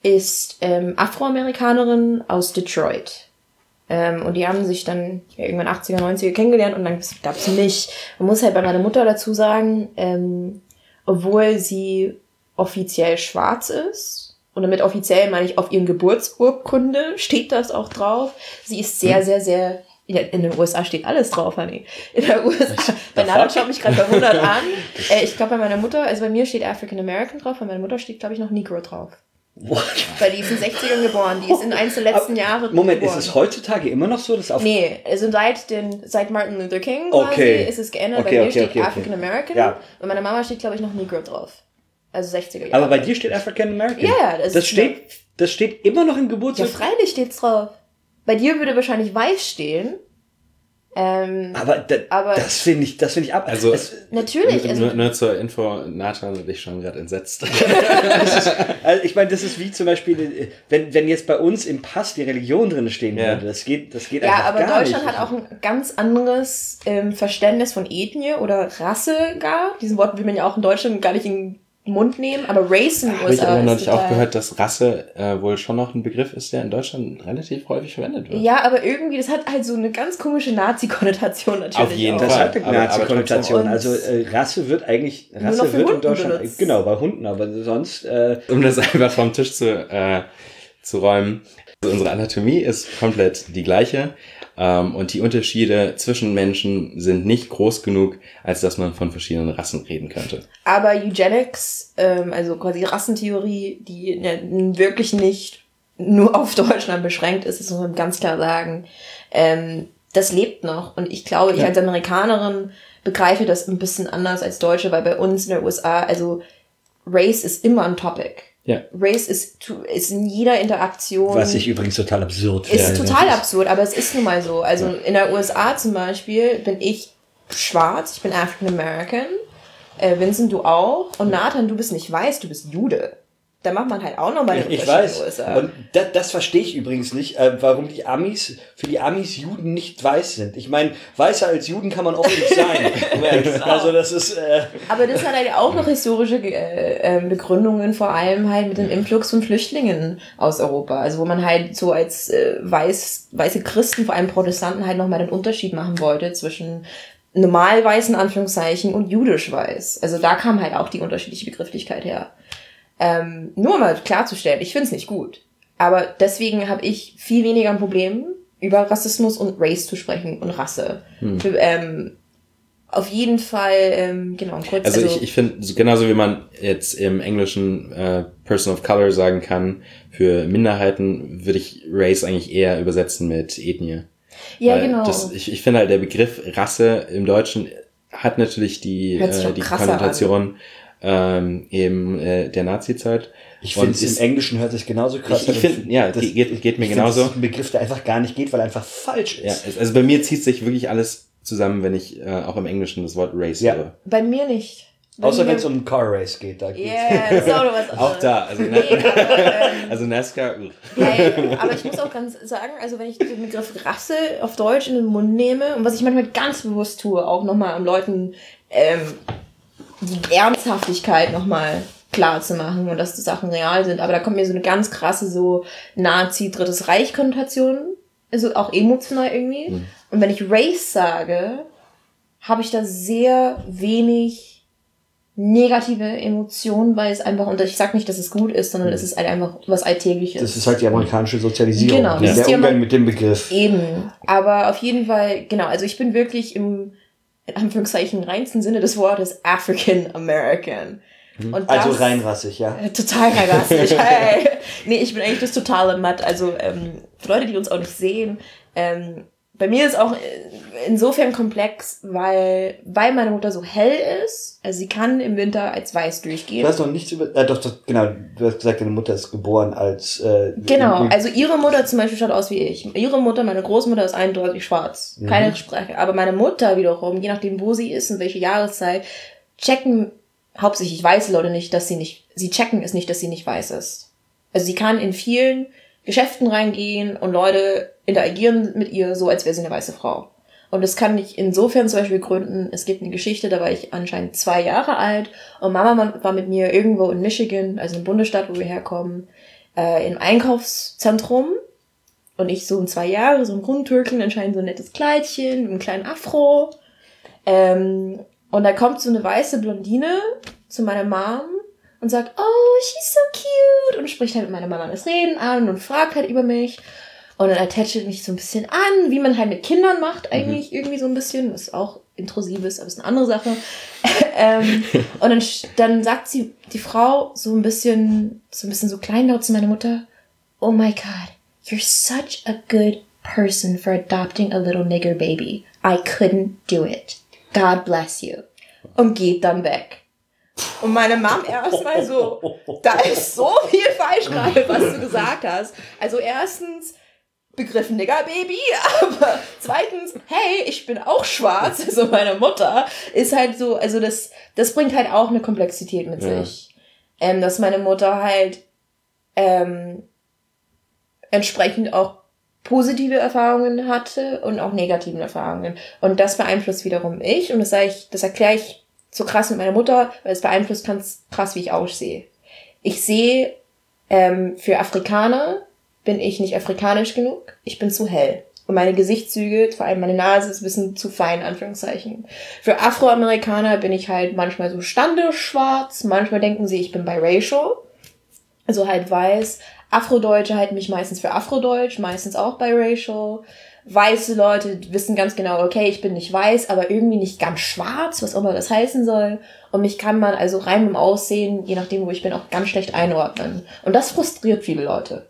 ist ähm, Afroamerikanerin aus Detroit. Ähm, und die haben sich dann ja, irgendwann 80er, 90er kennengelernt und dann gab es mich. Man muss halt bei meiner Mutter dazu sagen, ähm, obwohl sie offiziell schwarz ist, und damit offiziell meine ich auf ihren Geburtsurkunde steht das auch drauf. Sie ist sehr, hm. sehr, sehr in den USA steht alles drauf, Honey. In der USA. Bei Nana schaut mich gerade verwundert an. Äh, ich glaube, bei meiner Mutter, also bei mir steht African American drauf, bei meiner Mutter steht, glaube ich, noch Negro drauf.
What?
Weil die ist in den 60ern geboren, die ist in eins der letzten Jahre
Moment,
geboren.
ist es heutzutage immer noch so, dass auf
Nee, also seit, den, seit Martin Luther King quasi
Okay.
ist es geändert.
Okay,
bei mir
okay,
steht. African American
Ja.
und meiner Mama steht, glaube ich, noch Negro drauf. Also 60er Jahre.
Aber bei dir steht African American.
Ja, ja, das
das steht, das steht immer noch im
ja,
Geburtstag.
freilich steht's drauf. Bei dir würde wahrscheinlich weiß stehen. Ähm,
aber da,
Aber-
das finde ich, das finde ich ab.
Also-
es,
natürlich. Also,
nur, nur zur Info, Nathan und ich schon gerade entsetzt.
also ich meine, das ist wie zum Beispiel, wenn, wenn jetzt bei uns im Pass die Religion drin stehen
Ja.
würde. Das geht, das geht
ja,
einfach
aber
gar
Deutschland
nicht.
hat auch ein ganz anderes ähm, Verständnis von Ethnie oder Rasse gar. Diesen Wort will man ja auch in Deutschland gar nicht in Mund nehmen, aber Race in den
Habe ich aber neulich auch gehört, dass Rasse äh, wohl schon noch ein Begriff ist, der in Deutschland relativ häufig verwendet wird.
Ja, aber irgendwie, das hat halt so eine ganz komische Nazi-Konnotation natürlich.
Auf jeden
auch.
Das
Fall.
hat eine Nazi-Konnotation. Also äh, Rasse wird eigentlich,
Nur noch
Rasse
für
wird in
Hunden
Deutschland,
benutzt.
genau, bei Hunden, aber sonst, äh,
Um das einfach vom Tisch zu, äh, zu räumen. Also unsere Anatomie ist komplett die gleiche. Ähm, und die Unterschiede zwischen Menschen sind nicht groß genug, als dass man von verschiedenen Rassen reden könnte.
Aber Eugenics, ähm, also quasi Rassentheorie, die wirklich nicht nur auf Deutschland beschränkt ist, das muss man ganz klar sagen, ähm, das lebt noch. Und ich glaube, ich
Ja.
als Amerikanerin begreife das ein bisschen anders als Deutsche, weil bei uns in der USA, also Race ist immer ein Topic.
Ja.
Race ist, ist in jeder Interaktion.
was ich übrigens total absurd finde.
Ist total absurd, aber es ist nun mal so. Also in der USA zum Beispiel bin ich schwarz, ich bin African American. Äh, Vincent, du auch. Und Nathan, du bist nicht weiß, du bist Jude. Da macht man halt auch nochmal den
Ich
Unterschied in
weiß.
USA.
Und das, das verstehe ich übrigens nicht, äh, warum die Amis, für die Amis Juden nicht weiß sind. Ich meine, weißer als Juden kann man auch nicht sein. Sein. also das ist, äh,
aber das hat halt auch noch historische äh, äh, Begründungen, vor allem halt mit dem Influx von Flüchtlingen aus Europa. Also wo man halt so als äh, weiß, weiße Christen, vor allem Protestanten, halt nochmal den Unterschied machen wollte zwischen normal weißen Anführungszeichen und jüdisch weiß. Also da kam halt auch die unterschiedliche Begrifflichkeit her. Ähm, nur mal klarzustellen, ich finde es nicht gut. Aber deswegen habe ich viel weniger ein Problem, über Rassismus und Race zu sprechen und Rasse. Für, ähm, auf jeden Fall, ähm, genau, kurz.
Also, ich, ich finde, so- genauso wie man jetzt im Englischen äh, Person of Color sagen kann, für Minderheiten würde ich Race eigentlich eher übersetzen mit Ethnie.
ja,
Weil
genau.
Das, ich ich finde halt, der Begriff Rasse im Deutschen hat natürlich die, äh, die Konnotation ähm, eben äh, der Nazi-Zeit.
ich finde im Englischen hört sich genauso krass
Ich- ich find- ja,
das,
geht- geht mir genauso.
Das ist ein Begriff, der einfach gar nicht geht, weil er einfach falsch
Ja,
ist.
es- also bei mir zieht sich wirklich alles zusammen, wenn ich äh, auch im Englischen das Wort Race
Ja.
höre.
Bei mir nicht. Bei
Außer wenn es um Car Race geht. Da geht's.
Ja, das ist auch noch was
Auch da, also,
Nee, aber, ähm,
also NASCAR, uh.
Weil, aber ich muss auch ganz sagen, also wenn ich den Begriff Rasse auf Deutsch in den Mund nehme und was ich manchmal ganz bewusst tue, auch nochmal um Leuten ähm, die Ernsthaftigkeit nochmal klar zu machen und dass die Sachen real sind. Aber da kommt mir so eine ganz krasse so Nazi-Drittes Reich-Konnotation, also auch emotional irgendwie. Und wenn ich Race sage, habe ich da sehr wenig negative Emotionen, weil es einfach, und ich sag nicht, dass es gut ist, sondern es ist halt einfach was Alltägliches.
Das ist halt die amerikanische Sozialisierung.
Genau, das
der Umgang mit dem Begriff.
Eben. Aber auf jeden Fall, genau, also ich bin wirklich im, in Anführungszeichen, reinsten Sinne des Wortes African American. Und
Also
das-
reinrassig, ja.
Äh, Total rassisch. Hey. Nee, ich bin eigentlich das totale Matt. Also ähm, für Leute, die uns auch nicht sehen, ähm, bei mir ist auch äh, insofern komplex, weil, weil meine Mutter so hell ist. Also sie kann im Winter als weiß durchgehen.
Du hast noch nichts über. Äh, doch, doch, genau. Du hast gesagt, deine Mutter ist geboren als. Äh,
Genau, also ihre Mutter zum Beispiel schaut aus wie ich. Ihre Mutter, meine Großmutter ist eindeutig schwarz. Keine Sprache. Aber meine Mutter wiederum, je nachdem wo sie ist und welche Jahreszeit, checken hauptsächlich weiße Leute nicht, dass sie nicht, sie checken es nicht, dass sie nicht weiß ist. Also sie kann in vielen Geschäften reingehen und Leute interagieren mit ihr so, als wäre sie eine weiße Frau. Und das kann ich insofern zum Beispiel gründen. Es gibt eine Geschichte, da war ich anscheinend zwei Jahre alt und Mama war mit mir irgendwo in Michigan, also im Bundesstaat, wo wir herkommen, äh, im Einkaufszentrum. Und ich so um zwei Jahre, so ein Rundtürken, anscheinend so ein nettes Kleidchen, mit einem kleinen Afro. Ähm, und da kommt so eine weiße Blondine zu meiner Mom und sagt, oh, she's so cute. Und spricht halt mit meiner Mama das Reden an und fragt halt über mich. Und dann tätschelt mich so ein bisschen an, wie man halt mit Kindern macht, eigentlich irgendwie so ein bisschen. Ist auch intrusives, aber ist eine andere Sache. ähm, und dann, dann sagt sie, die Frau, so ein bisschen, so ein bisschen so kleinlaut zu meiner Mutter, oh my god, you're such a good person for adopting a little nigger baby. I couldn't do it. God bless you. Und geht dann weg. Und meine Mom erstmal so, da ist so viel falsch gerade, was du gesagt hast. Also erstens, Begriff Niggerbaby, aber zweitens, hey, ich bin auch schwarz, also meine Mutter ist halt so, also das, das bringt halt auch eine Komplexität mit ja. sich. Ähm, dass meine Mutter halt ähm, entsprechend auch positive Erfahrungen hatte und auch negativen Erfahrungen. Und das beeinflusst wiederum ich und das sage ich, das erkläre ich so krass mit meiner Mutter, weil es beeinflusst ganz krass, wie ich aussehe. Ich sehe ähm, für Afrikaner bin ich nicht afrikanisch genug, ich bin zu hell. Und meine Gesichtszüge, vor allem meine Nase, ist ein bisschen zu fein, Anführungszeichen. Für Afroamerikaner bin ich halt manchmal so standeschwarz, manchmal denken sie, ich bin biracial, also halt weiß. Afrodeutsche halten mich meistens für Afrodeutsch, meistens auch biracial weiße Leute wissen ganz genau, okay, ich bin nicht weiß, aber irgendwie nicht ganz schwarz, was auch immer das heißen soll. Und mich kann man also rein im Aussehen, je nachdem, wo ich bin, auch ganz schlecht einordnen. Und das frustriert viele Leute.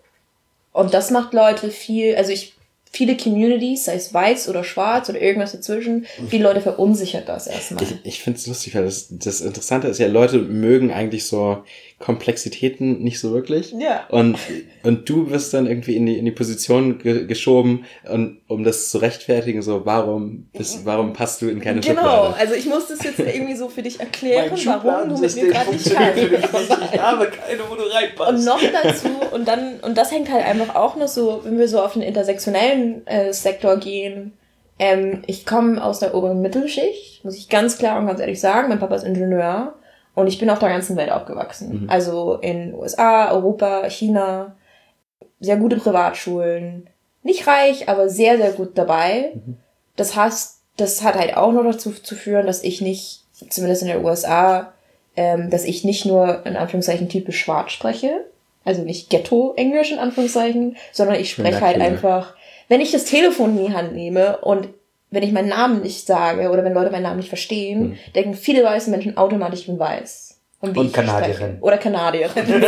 Und das macht Leute viel, also ich viele Communities, sei es weiß oder schwarz oder irgendwas dazwischen, viele Leute verunsichert das erstmal.
Ich, ich finde es lustig, weil das, das Interessante ist ja, Leute mögen eigentlich so Komplexitäten nicht so wirklich.
Ja.
Und, und du wirst dann irgendwie in die, in die Position ge geschoben, und, um das zu rechtfertigen, so, warum, bist, warum passt du in keine
genau.
Schublade?
Genau, also ich muss das jetzt irgendwie so für dich erklären, warum du mit mir gerade nicht kannst.
Ich habe keine, wo du reinpasst.
Und noch dazu, und dann, und das hängt halt einfach auch noch so, wenn wir so auf den intersektionellen äh, Sektor gehen, ähm, ich komme aus der oberen Mittelschicht, muss ich ganz klar und ganz ehrlich sagen. Mein Papa ist Ingenieur. Und ich bin auf der ganzen Welt aufgewachsen. Mhm. Also in USA, Europa, China, sehr gute Privatschulen. Nicht reich, aber sehr, sehr gut dabei. Mhm. Das heißt, das hat halt auch noch dazu zu führen, dass ich nicht, zumindest in den USA, ähm, dass ich nicht nur in Anführungszeichen typisch schwarz spreche, also nicht Ghetto-Englisch in Anführungszeichen, sondern ich spreche halt einfach, wenn ich das Telefon in die Hand nehme und wenn ich meinen Namen nicht sage oder wenn Leute meinen Namen nicht verstehen, hm. denken viele weiße Menschen automatisch, ich bin weiß.
Und, und Kanadierin.
Oder Kanadierin.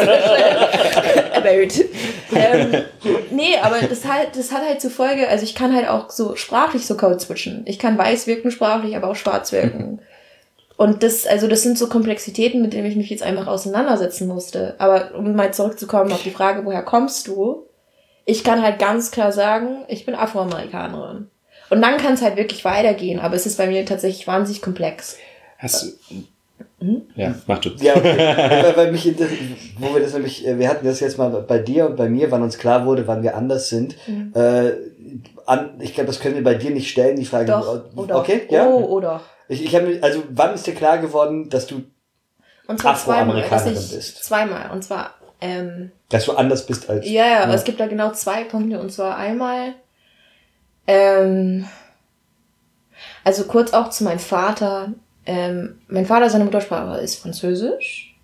ähm, nee, aber das halt, das hat halt zur Folge, also ich kann halt auch so sprachlich so code switchen. Ich kann weiß wirken sprachlich, aber auch schwarz wirken. Und das, also das sind so Komplexitäten, mit denen ich mich jetzt einfach auseinandersetzen musste. Aber um mal zurückzukommen auf die Frage, woher kommst du? Ich kann halt ganz klar sagen, ich bin Afroamerikanerin. Und dann kann es halt wirklich weitergehen, aber es ist bei mir tatsächlich wahnsinnig komplex.
Hast du. Hm? Ja, mach du.
Ja, okay. weil mich, wo wir das nämlich, äh, wir hatten das jetzt mal bei dir und bei mir, wann uns klar wurde, wann wir anders sind. Mhm. Äh, an, ich glaube, das können wir bei dir nicht stellen, die Frage.
Doch, oder.
Okay, ja.
Oh, oder.
Ich, ich habe also wann ist dir klar geworden, dass du
und zwar Afroamerikanerin bist? Zweimal. Und zwar, ähm,
dass du anders bist als.
Ja, ja, aber es gibt da genau zwei Punkte. Und zwar einmal, ähm, also kurz auch zu meinem Vater. Ähm, mein Vater, seine Muttersprache ist Französisch.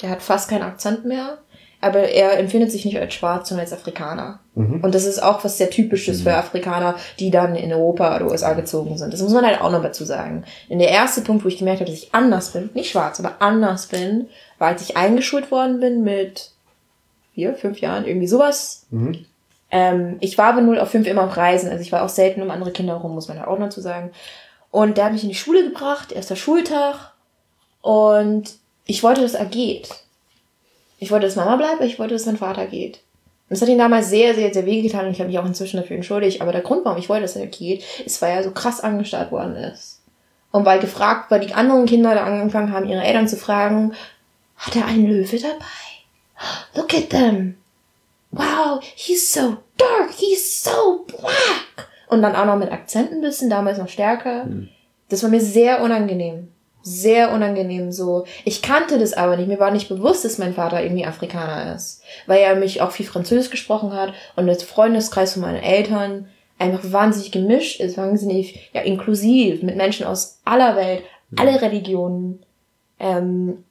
Der hat fast keinen Akzent mehr. Aber er empfindet sich nicht als schwarz, sondern als Afrikaner. Mhm. Und das ist auch was sehr typisches mhm. für Afrikaner, die dann in Europa oder USA gezogen sind. Das muss man halt auch noch dazu sagen. Und der erste Punkt, wo ich gemerkt habe, dass ich anders bin, nicht schwarz, aber anders bin, war, als ich eingeschult worden bin mit vier, fünf Jahren, irgendwie sowas. Mhm. Ähm, ich war aber null auf fünf immer auf Reisen, also ich war auch selten um andere Kinder herum, muss man ja auch noch zu sagen. Und der hat mich in die Schule gebracht, erster Schultag. Und ich wollte, dass er geht. Ich wollte, dass Mama bleibt, ich wollte, dass mein Vater geht. Und das hat ihn damals sehr, sehr, sehr wehgetan und ich habe mich auch inzwischen dafür entschuldigt. Aber der Grund, warum ich wollte, dass er geht, ist, weil er so krass angestarrt worden ist. Und weil gefragt, weil die anderen Kinder da angefangen haben, ihre Eltern zu fragen, hat er einen Löwe dabei? Look at them wow, he's so dark, he's so black. Und dann auch noch mit Akzent ein bisschen, damals noch stärker. Hm. Das war mir sehr unangenehm. Sehr unangenehm so. Ich kannte das aber nicht. Mir war nicht bewusst, dass mein Vater irgendwie Afrikaner ist. Weil er mich auch viel Französisch gesprochen hat und der Freundeskreis von meinen Eltern einfach wahnsinnig gemischt ist, wahnsinnig ja, inklusiv, mit Menschen aus aller Welt, hm. alle Religionen. Ähm,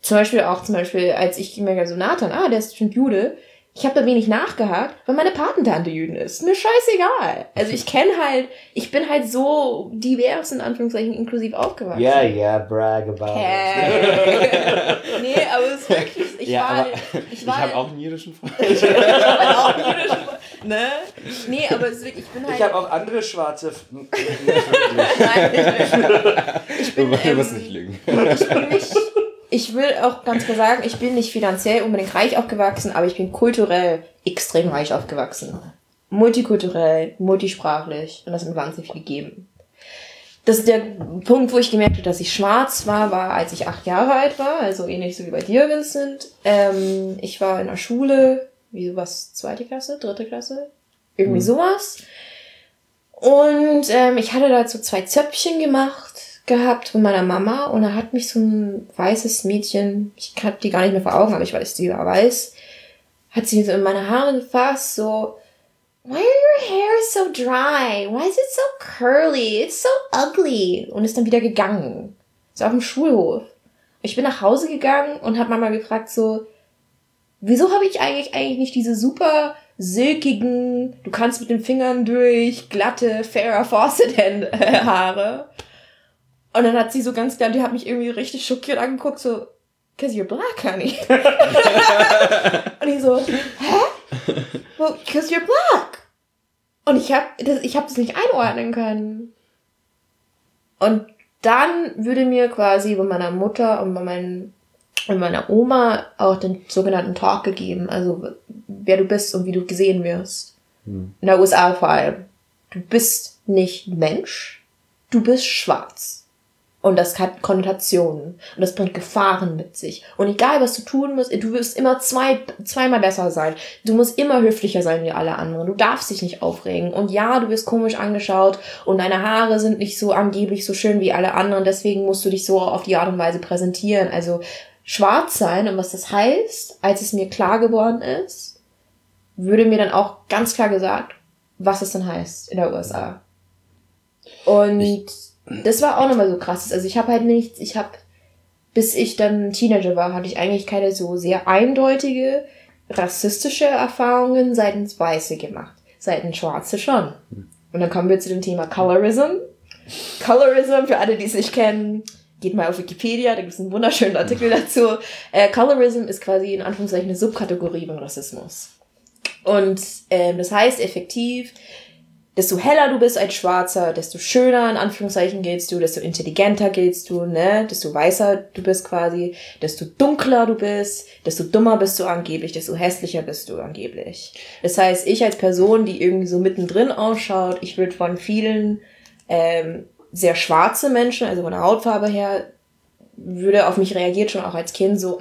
zum Beispiel auch, zum Beispiel, als ich mir so Nathan, ah, der ist bestimmt Jude, Ich habe da wenig nachgehakt, weil meine Patentante Jüdin ist. Mir scheißegal. Also ich kenne halt, ich bin halt so divers in Anführungszeichen inklusiv aufgewachsen.
Ja, ja, brag about it.
Hey. nee, aber es ist wirklich, ich
ja,
war,
aber
ich
ich
war,
habe auch einen jüdischen Freund.
auch jüdisch, ne? Nee, aber es ist wirklich, ich bin halt,
Ich habe auch andere schwarze.
Nein, ich bin, ich bin, ähm,
nicht lügen.
ich bin nicht, ich will auch ganz klar sagen, ich bin nicht finanziell unbedingt reich aufgewachsen, aber ich bin kulturell extrem reich aufgewachsen. Multikulturell, multisprachlich und das hat mir wahnsinnig viel gegeben. Das ist der Punkt, wo ich gemerkt habe, dass ich schwarz war, war, als ich acht Jahre alt war, also ähnlich so wie bei dir, Vincent. Ähm, ich war in der Schule, wie sowas, zweite Klasse, dritte Klasse, irgendwie sowas. Und ähm, ich hatte da so zwei Zöpfchen gemacht gehabt von meiner Mama und da hat mich so ein weißes Mädchen, ich hab die gar nicht mehr vor Augen, aber ich weiß, die war weiß, hat sie so in meine Haare gefasst, so, Why are your hair so dry? Why is it so curly? It's so ugly. Und ist dann wieder gegangen. So auf dem Schulhof. Ich bin nach Hause gegangen und habe Mama gefragt so, wieso habe ich eigentlich eigentlich nicht diese super silkigen, du kannst mit den Fingern durch, glatte Farrah Fawcett äh, Haare. Und dann hat sie so ganz klar, die hat mich irgendwie richtig schockiert angeguckt, so, cause you're black, honey. und ich so, hä? Well, cause you're black. Und ich hab das, ich hab das nicht einordnen können. Und dann würde mir quasi bei meiner Mutter und bei meinen, und meiner Oma auch den sogenannten Talk gegeben, also wer du bist und wie du gesehen wirst. In der USA vor allem. Du bist nicht Mensch, du bist schwarz. Und das hat Konnotationen. Und das bringt Gefahren mit sich. Und egal, was du tun musst, du wirst immer zwei, zweimal besser sein. Du musst immer höflicher sein wie alle anderen. Du darfst dich nicht aufregen. Und ja, du wirst komisch angeschaut und deine Haare sind nicht so angeblich so schön wie alle anderen. Deswegen musst du dich so auf die Art und Weise präsentieren. Also schwarz sein und was das heißt, als es mir klar geworden ist, würde mir dann auch ganz klar gesagt, was es dann heißt in der USA. Und
Ich-
das war auch nochmal so krass. Also ich habe halt nichts, ich habe, bis ich dann Teenager war, hatte ich eigentlich keine so sehr eindeutige rassistische Erfahrungen seitens Weiße gemacht. Seitens Schwarze schon. Und dann kommen wir zu dem Thema Colorism. Colorism, für alle, die es nicht kennen, geht mal auf Wikipedia, da gibt es einen wunderschönen Artikel dazu. Äh, Colorism ist quasi in Anführungszeichen eine Subkategorie beim Rassismus. Und ähm, das heißt effektiv, desto heller du bist als Schwarzer, desto schöner in Anführungszeichen giltst du, desto intelligenter giltst du, ne, desto weißer du bist quasi, desto dunkler du bist, desto dummer bist du angeblich, desto hässlicher bist du angeblich. Das heißt, ich als Person, die irgendwie so mittendrin ausschaut, ich würde von vielen ähm, sehr schwarze Menschen, also von der Hautfarbe her, würde auf mich reagiert schon auch als Kind so,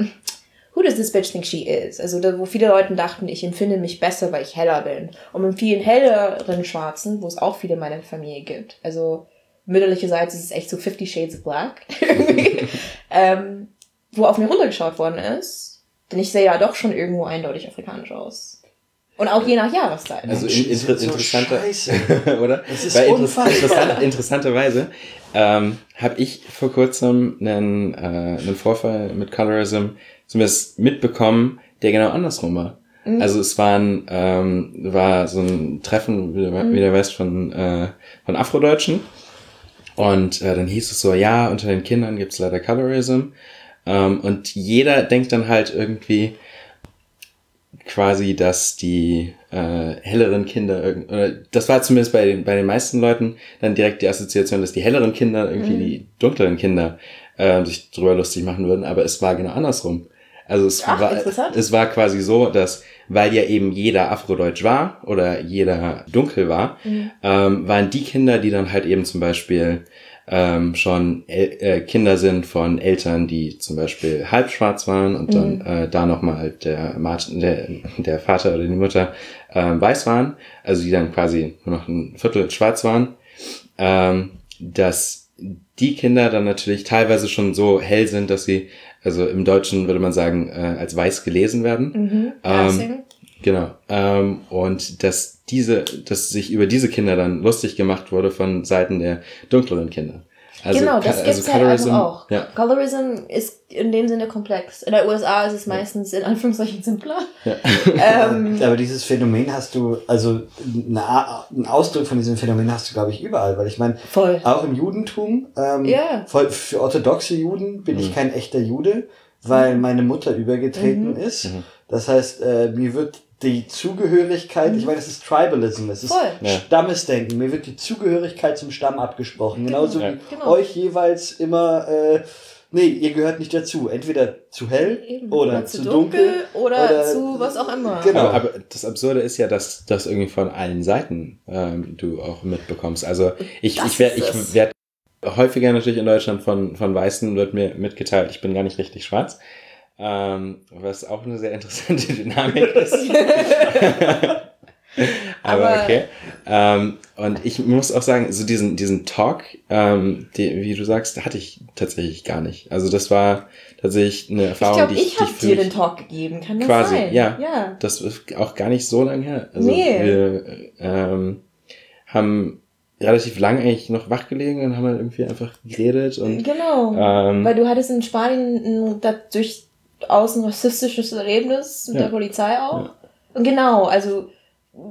who does this bitch think she is? Also da, wo viele Leute dachten, ich empfinde mich besser, weil ich heller bin. Und mit vielen helleren Schwarzen, wo es auch viele in meiner Familie gibt, also mütterlicherseits ist es echt so 50 Shades of Black, irgendwie, ähm, wo auf mir runtergeschaut worden ist, denn ich sehe ja doch schon irgendwo eindeutig afrikanisch aus. Und auch je nach Jahreszeit.
Also in, inter,
so
interessanter, oder?
Das ist
Weil inter-
unfassbar.
interessant, interessanterweise ähm, habe ich vor kurzem einen, äh, einen Vorfall mit Colorism zumindest mitbekommen, der genau andersrum war. Also es war ein, ähm, war so ein Treffen, wie du, wie du weißt, von, äh, von Afrodeutschen. Und äh, dann hieß es so, ja, unter den Kindern gibt's leider Colorism. Ähm, und jeder denkt dann halt irgendwie quasi, dass die äh, helleren Kinder, oder das war zumindest bei den, bei den meisten Leuten dann direkt die Assoziation, dass die helleren Kinder irgendwie die dunkleren Kinder äh, sich drüber lustig machen würden, aber es war genau andersrum. Also es
Ach,
war, es war quasi so, dass weil ja eben jeder Afrodeutsch war oder jeder dunkel war, ähm, waren die Kinder, die dann halt eben zum Beispiel ähm, schon El äh, Kinder sind von Eltern, die zum Beispiel halb schwarz waren und dann äh, da nochmal halt der, Martin, der, der Vater oder die Mutter ähm, weiß waren, also die dann quasi nur noch ein Viertel schwarz waren, ähm, dass die Kinder dann natürlich teilweise schon so hell sind, dass sie, also im Deutschen würde man sagen, äh, als weiß gelesen werden.
Mhm.
Ähm. Genau. Ähm, und dass diese, dass sich über diese Kinder dann lustig gemacht wurde von Seiten der dunkleren Kinder. Also,
genau, das
also
gibt's halt
Colorism-
auch.
Ja.
Colorism ist in dem Sinne komplex. In der USA ist es meistens in Anführungszeichen simpler.
Ja.
ähm,
Aber dieses Phänomen hast du, also eine, einen Ausdruck von diesem Phänomen hast du, glaube ich, überall. Weil ich meine, auch im Judentum, ähm,
Ja.
voll, für orthodoxe Juden bin ich kein echter Jude, weil meine Mutter übergetreten ist. Das heißt, äh, mir wird die Zugehörigkeit, ich meine, das ist Tribalism, es ist
Voll.
Stammesdenken, mir wird die Zugehörigkeit zum Stamm abgesprochen. Genauso
Ja.
wie
Genau.
euch jeweils immer, äh, nee, ihr gehört nicht dazu. Entweder zu hell
Eben.
oder, zu dunkel.
oder,
oder-
zu was auch immer.
Genau.
Aber, aber das Absurde ist ja, dass das irgendwie von allen Seiten ähm, du auch mitbekommst. Also ich,
Das
ich werde ich werd häufiger natürlich in Deutschland von, von Weißen wird mir mitgeteilt, ich bin gar nicht richtig schwarz. Ähm, was auch eine sehr interessante Dynamik ist. Aber,
Aber-
okay. Ähm, und ich muss auch sagen, so diesen, diesen Talk, ähm, die, wie du sagst, hatte ich tatsächlich gar nicht. Also das war tatsächlich eine
Ich
Erfahrung,
glaube,
die
ich
die
habe dir den Talk gegeben, kann das
Quasi,
sein?
ja.
ja.
das ist auch gar nicht so lange her. Also
Nee.
wir ähm, haben relativ lange eigentlich noch wach gelegen und haben dann irgendwie einfach geredet und
Genau.
ähm,
Weil du hattest in Spanien ein durchaus ein rassistisches Erlebnis mit
Ja.
der Polizei auch. Und genau, also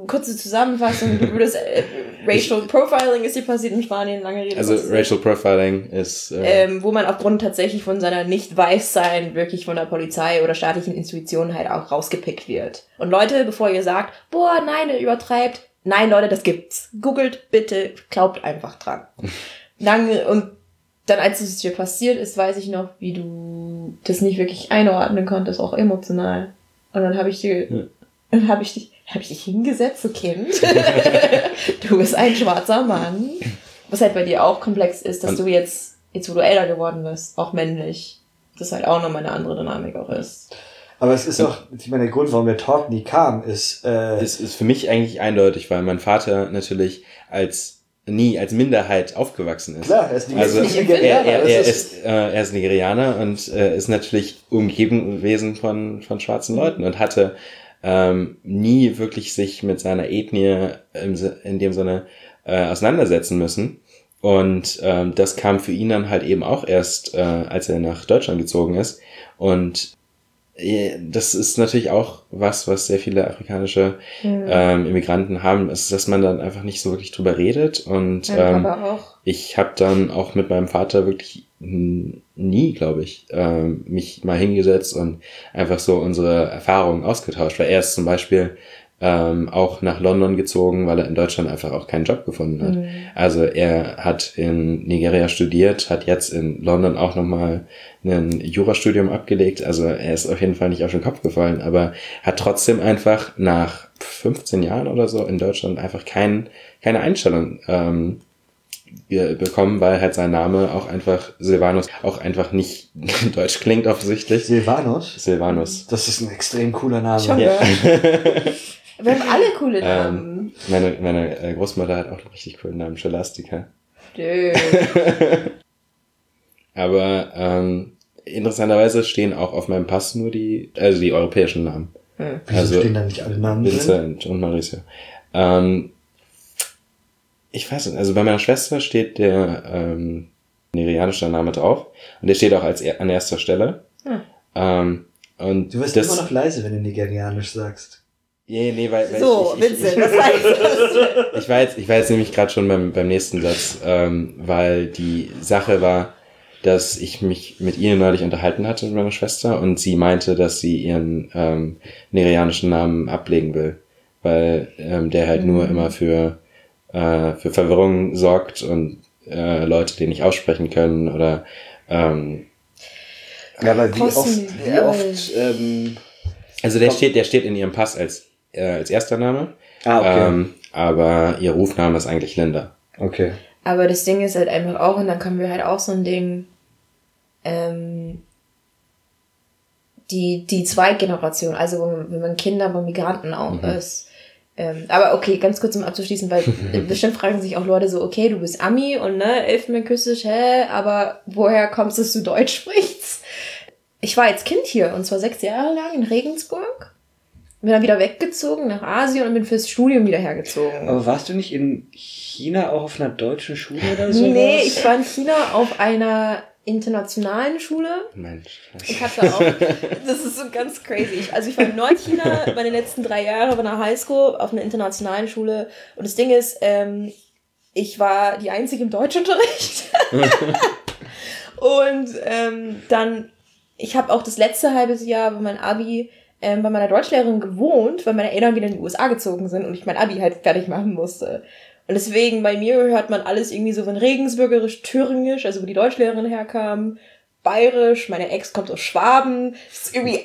kurze Zusammenfassung, du würdest äh, Racial Profiling ist hier passiert in Spanien, lange Rede.
also. Racial Profiling ist äh,
ähm, wo man aufgrund tatsächlich von seiner Nicht-Weiß-Sein wirklich von der Polizei oder staatlichen Institutionen halt auch rausgepickt wird. Und Leute, bevor ihr sagt, boah, nein, der übertreibt, nein, Leute, das gibt's. Googelt bitte, glaubt einfach dran. Dann, und dann, als es dir passiert ist, weiß ich noch, wie du das nicht wirklich einordnen konntest, auch emotional. Und dann habe ich dir,
Ja.
dann habe ich dich, habe ich dich hingesetzt, so Kind. du bist ein schwarzer Mann. Was halt bei dir auch komplex ist, dass
Und-
du jetzt, jetzt wo du älter geworden bist, auch männlich, das halt auch nochmal eine andere Dynamik auch ist.
Aber es ist auch, ich meine, der Grund, warum der Talk nie kam, ist, äh,
ist, ist für mich eigentlich eindeutig, weil mein Vater natürlich als nie als Minderheit aufgewachsen ist.
klar, er ist
Also er,
Nigerianer,
er, er,
ist-
äh, er ist Nigerianer und äh, ist natürlich umgeben gewesen von, von schwarzen Leuten und hatte ähm, nie wirklich sich mit seiner Ethnie im, in dem Sinne äh, auseinandersetzen müssen. Und ähm, das kam für ihn dann halt eben auch erst, äh, als er nach Deutschland gezogen ist. Und äh, das ist natürlich auch was, was sehr viele afrikanische ähm, Immigranten haben, ist, dass man dann einfach nicht so wirklich drüber redet. Und ähm, ich habe dann auch mit meinem Vater wirklich nie, glaube ich, ähm, mich mal hingesetzt und einfach so unsere Erfahrungen ausgetauscht. Weil er ist zum Beispiel ähm, auch nach London gezogen, weil er in Deutschland einfach auch keinen Job gefunden hat.
Mhm.
Also er hat in Nigeria studiert, hat jetzt in London auch nochmal ein Jurastudium abgelegt. Also er ist auf jeden Fall nicht auf den Kopf gefallen, aber hat trotzdem einfach nach 15 Jahren oder so in Deutschland einfach kein, keine Einstellung ähm, bekommen, weil halt sein Name auch einfach Silvanus auch einfach nicht deutsch klingt offensichtlich.
Silvanus.
Silvanus.
Das ist ein extrem cooler Name.
Schon,
Ja.
Wir haben alle coole
Ähm,
Namen.
meine meine äh, Großmutter hat auch einen richtig coolen Namen, Scholastica.
Dö.
Aber ähm, interessanterweise stehen auch auf meinem Pass nur die, also die europäischen Namen.
Wieso
Also-
stehen da nicht alle Namen drin?
Vincent und Mauricio. Ähm, ich weiß nicht, also bei meiner Schwester steht der ähm, nigerianische Name drauf und der steht auch als er an erster Stelle.
Hm.
Ähm, und
Du wirst
das,
immer noch leise, wenn du Nigerianisch sagst.
Nee, nee, weil, weil
So,
ich, ich,
Vincent, was heißt das?
Ich war jetzt, ich war jetzt nämlich gerade schon beim, beim nächsten Satz, ähm, weil die Sache war, dass ich mich mit ihr neulich unterhalten hatte mit meiner Schwester und sie meinte, dass sie ihren ähm, nigerianischen Namen ablegen will, weil ähm, der halt nur immer für, äh, für Verwirrung sorgt und äh, Leute, die nicht aussprechen können oder ähm,
Ja, aber wie oft, wie oft, ähm,
also der steht, der steht in ihrem Pass als, äh, als erster Name,
ah, okay.
ähm, aber ihr Rufname ist eigentlich Linda.
okay.
Aber das Ding ist halt einfach auch, und dann kommen wir halt auch so ein Ding, ähm, die, die Zweitgeneration, also wenn man, wenn man Kinder bei Migranten auch
Mhm.
ist. Ähm, aber okay, ganz kurz um abzuschließen, weil bestimmt fragen sich auch Leute so, okay, du bist Ami und ne, elfenbeinküssisch, hä, aber woher kommst du, dass du Deutsch sprichst? Ich war als Kind hier und zwar sechs Jahre lang in Regensburg. Bin dann wieder weggezogen nach Asien und bin fürs Studium wieder hergezogen.
Aber warst du nicht in China auch auf einer deutschen Schule oder so?
nee, ich war in China auf einer internationalen Schule.
Mensch.
Ich hatte auch, das ist so ganz crazy. Ich, also ich war in Nordchina meine letzten drei Jahre bei einer Highschool auf einer internationalen Schule. Und das Ding ist, ähm, ich war die einzige im Deutschunterricht. und ähm, dann, ich habe auch das letzte halbe Jahr bei meinem Abi ähm, bei meiner Deutschlehrerin gewohnt, weil meine Eltern wieder in die USA gezogen sind und ich mein Abi halt fertig machen musste. Und deswegen bei mir hört man alles irgendwie so von Regensburgerisch, Thüringisch, also wo die Deutschlehrerin herkam, Bayerisch, meine Ex kommt aus Schwaben. Das ist irgendwie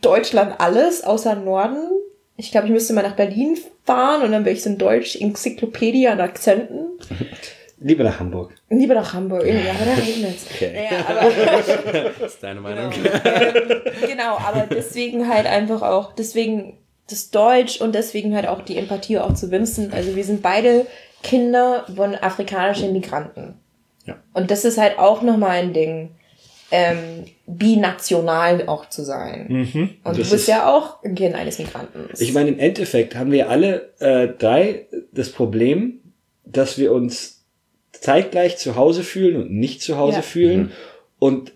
Deutschland alles, außer Norden. Ich glaube, ich müsste mal nach Berlin fahren und dann wäre ich so ein Deutsch-Enzyklopädie an Akzenten.
Lieber nach Hamburg.
Lieber nach Hamburg, irgendwie, aber da regnet's.
Okay.
Naja, aber
Das ist deine Meinung.
Genau, ähm, genau, aber deswegen halt einfach auch, deswegen das Deutsch und deswegen halt auch die Empathie auch zu Vincent. Also wir sind beide Kinder von afrikanischen Migranten.
Ja.
Und das ist halt auch nochmal ein Ding, ähm, binational auch zu sein. Und
Das
du bist
ist-
ja auch ein Kind eines Migranten.
Ich meine, im Endeffekt haben wir alle äh, drei das Problem, dass wir uns zeitgleich zu Hause fühlen und nicht zu Hause
Ja.
fühlen und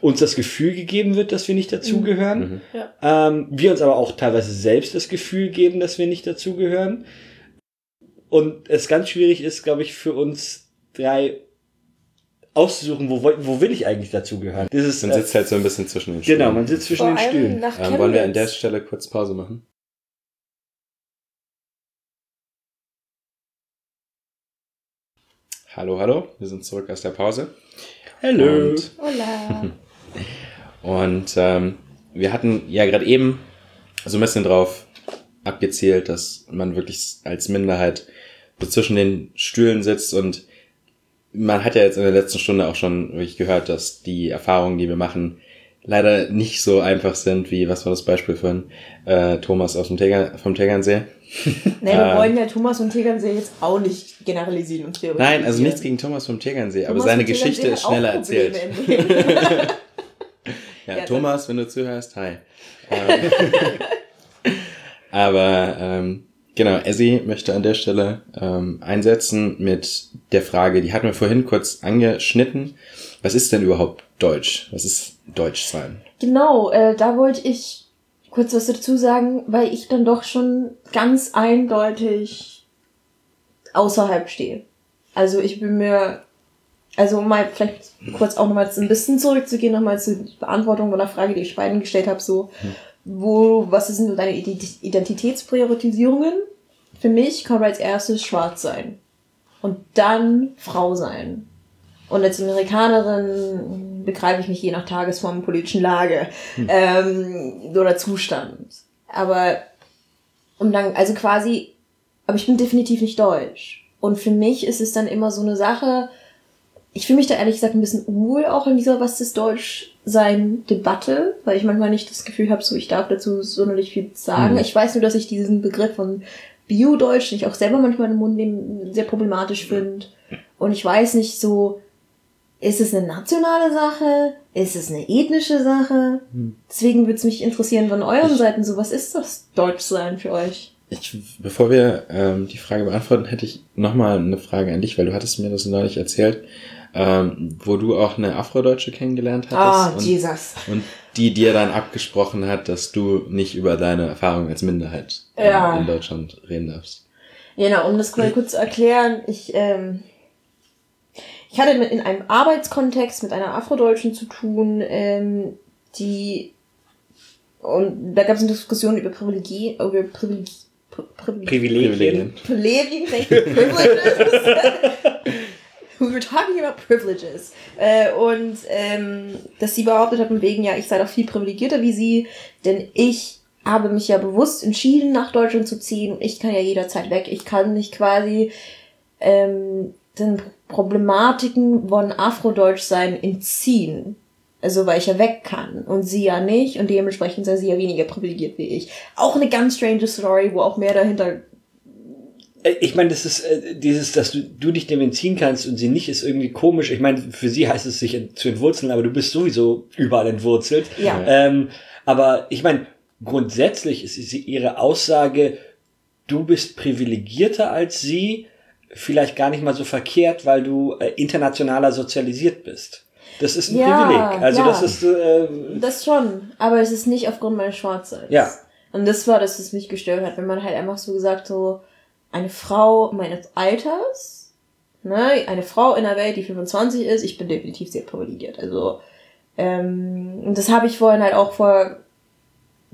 uns das Gefühl gegeben wird, dass wir nicht dazugehören.
Ja.
Ähm, wir uns aber auch teilweise selbst das Gefühl geben, dass wir nicht dazugehören. Und es ganz schwierig ist, glaube ich, für uns drei auszusuchen, wo, wo will ich eigentlich dazugehören.
Man
äh,
sitzt halt so ein bisschen zwischen den Stühlen.
genau, man sitzt zwischen
Vor
den
allem
Stühlen.
nach
Ähm, wollen wir an der. Stelle kurz Pause machen? Hallo, hallo, wir sind zurück aus der Pause.
Hallo.
Und,
Hola.
und ähm, wir hatten ja gerade eben so ein bisschen drauf abgezielt, dass man wirklich als Minderheit so zwischen den Stühlen sitzt und man hat ja jetzt in der letzten Stunde auch schon wirklich gehört, dass die Erfahrungen, die wir machen, leider nicht so einfach sind, wie, was war das Beispiel von äh, Thomas aus dem Tegern, vom Tegernsee?
Nee, wir
Ähm.
wollen ja Thomas und Tegernsee jetzt auch nicht generalisieren und theoretisieren.
Nein, also nichts gegen Thomas vom Tegernsee, aber
Thomas
seine
und Tegernsee
Geschichte ist schneller erzählt. Ja,
Ja,
Thomas, wenn du zuhörst, hi. Ähm, aber ähm, genau, Essie möchte an der Stelle ähm, einsetzen mit der Frage, die hatten wir vorhin kurz angeschnitten. Was ist denn überhaupt Deutsch? Was ist Deutsch sein?
Genau, äh, da wollte ich kurz was dazu sagen, weil ich dann doch schon ganz eindeutig außerhalb stehe. Also ich bin mir, also um mal vielleicht kurz auch nochmal ein bisschen zurückzugehen, nochmal zur Beantwortung von der Frage, die ich beiden gestellt habe, so, wo, was sind deine Ident- Identitätspriorisierungen? Für mich kommt als erstes schwarz sein. Und dann Frau sein. Und als Amerikanerin begreife ich mich je nach Tagesform, politischen Lage ähm, oder Zustand. Aber und dann, also quasi, aber ich bin definitiv nicht deutsch. Und für mich ist es dann immer so eine Sache, ich fühle mich da ehrlich gesagt ein bisschen unwohl auch in dieser Was ist Deutsch sein Debatte, weil ich manchmal nicht das Gefühl habe, so ich darf dazu sonderlich viel sagen.
Mhm.
Ich weiß nur, dass ich diesen Begriff von Bio-Deutsch, den ich auch selber manchmal im Mund nehmen, sehr problematisch finde. Und ich weiß nicht so, ist es eine nationale Sache? Ist es eine ethnische Sache? Deswegen würde es mich interessieren von euren
Ich-
Seiten so, was ist das Deutschsein für euch?
Ich, bevor wir ähm, die Frage beantworten, hätte ich nochmal eine Frage an dich, weil du hattest mir das neulich erzählt, ähm, wo du auch eine Afrodeutsche kennengelernt
Ah,
hattest. und,
Jesus.
und die dir dann abgesprochen hat, dass du nicht über deine Erfahrung als Minderheit
Ja.
in Deutschland reden darfst.
Genau, um das mal kurz zu erklären, ich, ähm, ich hatte mit, in einem Arbeitskontext mit einer Afrodeutschen zu tun, ähm, die und da gab es eine Diskussion über Privilegie, über Privilegie,
Privilegien.
Privilegien, privileges. We were talking about privileges. Äh, und ähm, dass sie behauptet hat, von wegen, ja, ich sei doch viel privilegierter wie sie, denn ich habe mich ja bewusst entschieden, nach Deutschland zu ziehen und ich kann ja jederzeit weg. Ich kann mich quasi ähm, den Problematiken von Afrodeutschsein entziehen. Also weil ich ja weg kann und sie ja nicht und dementsprechend sei sie ja weniger privilegiert wie ich. Auch eine ganz strange Story, wo auch mehr dahinter
Äh, Ich meine, das ist äh, dieses, dass du, du dich dem entziehen kannst und sie nicht, ist irgendwie komisch. Ich meine, für sie heißt es sich zu entwurzeln, aber du bist sowieso überall entwurzelt.
Ja.
Ähm, aber ich meine, grundsätzlich ist ihre Aussage, du bist privilegierter als sie, vielleicht gar nicht mal so verkehrt, weil du äh, internationaler sozialisiert bist. Das ist ein
Ja,
Privileg. Also
ja.
das ist äh,
Das schon, aber es ist nicht aufgrund meines Schwarzseins.
Ja.
Und das war das, was mich gestört hat, wenn man halt einfach so gesagt, so eine Frau meines Alters, ne, eine Frau in der Welt, die 25 ist, ich bin definitiv sehr privilegiert. Also, ähm, und das habe ich vorhin halt auch vor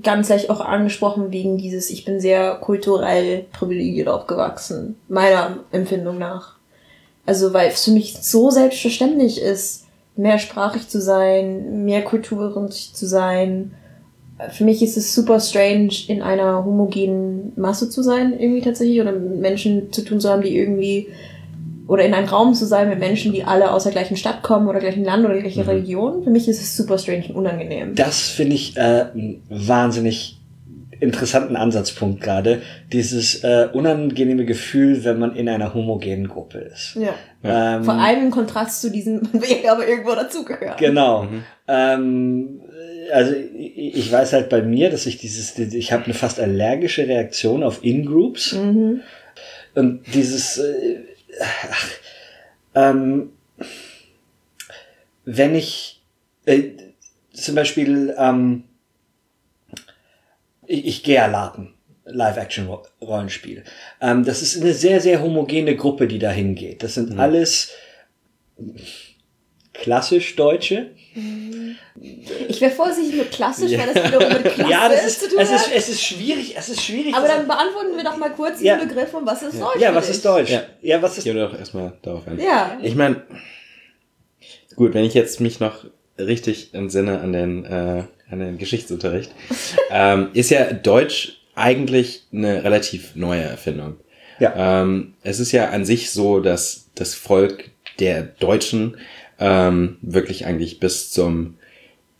ganz leicht auch angesprochen wegen dieses, ich bin sehr kulturell privilegiert aufgewachsen, meiner Empfindung nach. Also, weil es für mich so selbstverständlich ist, mehrsprachig zu sein, mehr kulturorientiert zu sein. Für mich ist es super strange, in einer homogenen Masse zu sein, irgendwie tatsächlich, oder mit Menschen zu tun zu haben, die irgendwie, oder in einem Raum zu sein mit Menschen, die alle aus der gleichen Stadt kommen oder gleichen Land oder gleicher Religion. Für mich ist es super strange und unangenehm.
Das finde ich äh, einen wahnsinnig interessanten Ansatzpunkt gerade. Dieses äh, unangenehme Gefühl, wenn man in einer homogenen Gruppe ist.
Ja.
Ähm,
Vor allem im Kontrast zu diesem, man will aber irgendwo dazugehören.
Genau. Ähm, also ich ich weiß halt bei mir, dass ich dieses, ich habe eine fast allergische Reaktion auf In-Groups.
Mhm.
Und dieses, äh, ähm, wenn ich äh, zum Beispiel, ähm, ich, ich gehe erlaten. Live-Action-Rollenspiel. Ähm, das ist eine sehr, sehr homogene Gruppe, die da hingeht. Das sind alles klassisch Deutsche.
Ich wäre vorsichtig mit klassisch,
Ja.
weil das wiederum mit Klasse
ja, das ist,
zu tun
es ist,
hat.
es ist schwierig, es ist schwierig.
Aber dann beantworten wir doch mal kurz
Ja.
diesen Begriff und was ist Deutsch
ja, was ist Deutsch?
Ja.
Ja, was ist
wir doch erstmal darauf ein.
Ja.
Ich meine, gut, wenn ich jetzt mich noch richtig entsinne an den, äh, an den Geschichtsunterricht, ähm, ist ja Deutsch eigentlich eine relativ neue Erfindung.
Ja.
Ähm, es ist ja an sich so, dass das Volk der Deutschen ähm, wirklich eigentlich bis zum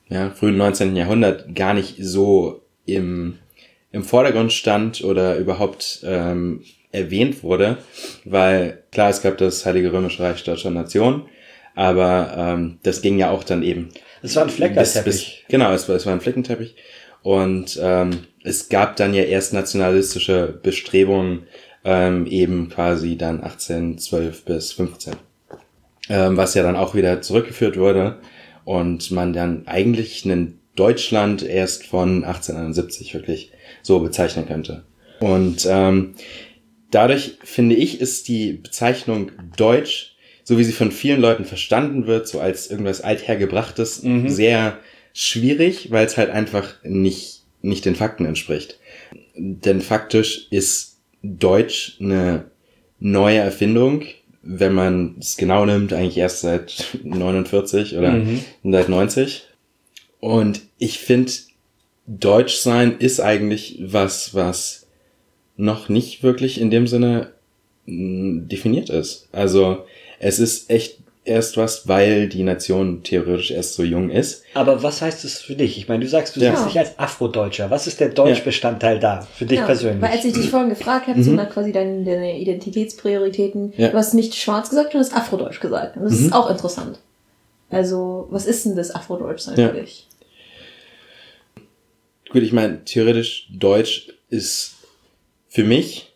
ja, frühen 19. Jahrhundert gar nicht so im, im Vordergrund stand oder überhaupt ähm, erwähnt wurde, weil klar, es gab das Heilige Römische Reich Deutscher Nation, aber ähm, das ging ja auch dann eben.
Es war ein Fleckerteppich.
bis, genau, es war, es war ein Flickenteppich. Und ähm, es gab dann ja erst nationalistische Bestrebungen, ähm, eben quasi dann 1812 bis 15. Ähm, was ja dann auch wieder zurückgeführt wurde und man dann eigentlich ein Deutschland erst von 1871 wirklich so bezeichnen könnte. Und ähm, dadurch finde ich, ist die Bezeichnung Deutsch, so wie sie von vielen Leuten verstanden wird, so als irgendwas althergebrachtes,
Mhm.
sehr schwierig, weil es halt einfach nicht, nicht den Fakten entspricht. Denn faktisch ist Deutsch eine neue Erfindung, wenn man es genau nimmt, eigentlich erst seit 49 oder
Mhm.
seit 90. Und ich finde, Deutsch sein ist eigentlich was, was noch nicht wirklich in dem Sinne mh, definiert ist. Also es ist echt erst was, weil die Nation theoretisch erst so jung ist.
Aber was heißt das für dich? Ich meine, du sagst, du
Ja.
siehst dich als Afrodeutscher. Was ist der Deutschbestandteil da für dich
Ja,
persönlich?
Weil als ich dich vorhin gefragt habe, so nach quasi deine, deine Identitätsprioritäten,
Ja.
du hast nicht schwarz gesagt, du hast Afrodeutsch gesagt. Und das
Mhm.
ist auch interessant. Also, was ist denn das Afrodeutschsein
Ja.
für dich?
Gut, ich meine, theoretisch Deutsch ist für mich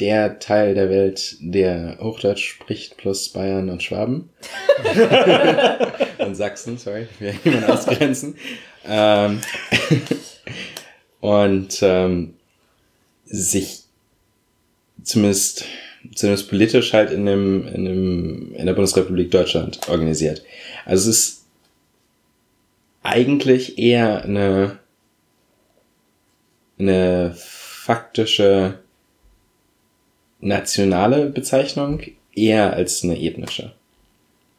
der Teil der Welt, der Hochdeutsch spricht, plus Bayern und Schwaben. und Sachsen, sorry, wir jemanden ausgrenzen. Ähm, und ähm, sich zumindest, zumindest politisch halt in, dem, in, dem, in der Bundesrepublik Deutschland organisiert. Also es ist eigentlich eher eine, eine faktische nationale Bezeichnung, eher als eine ethnische.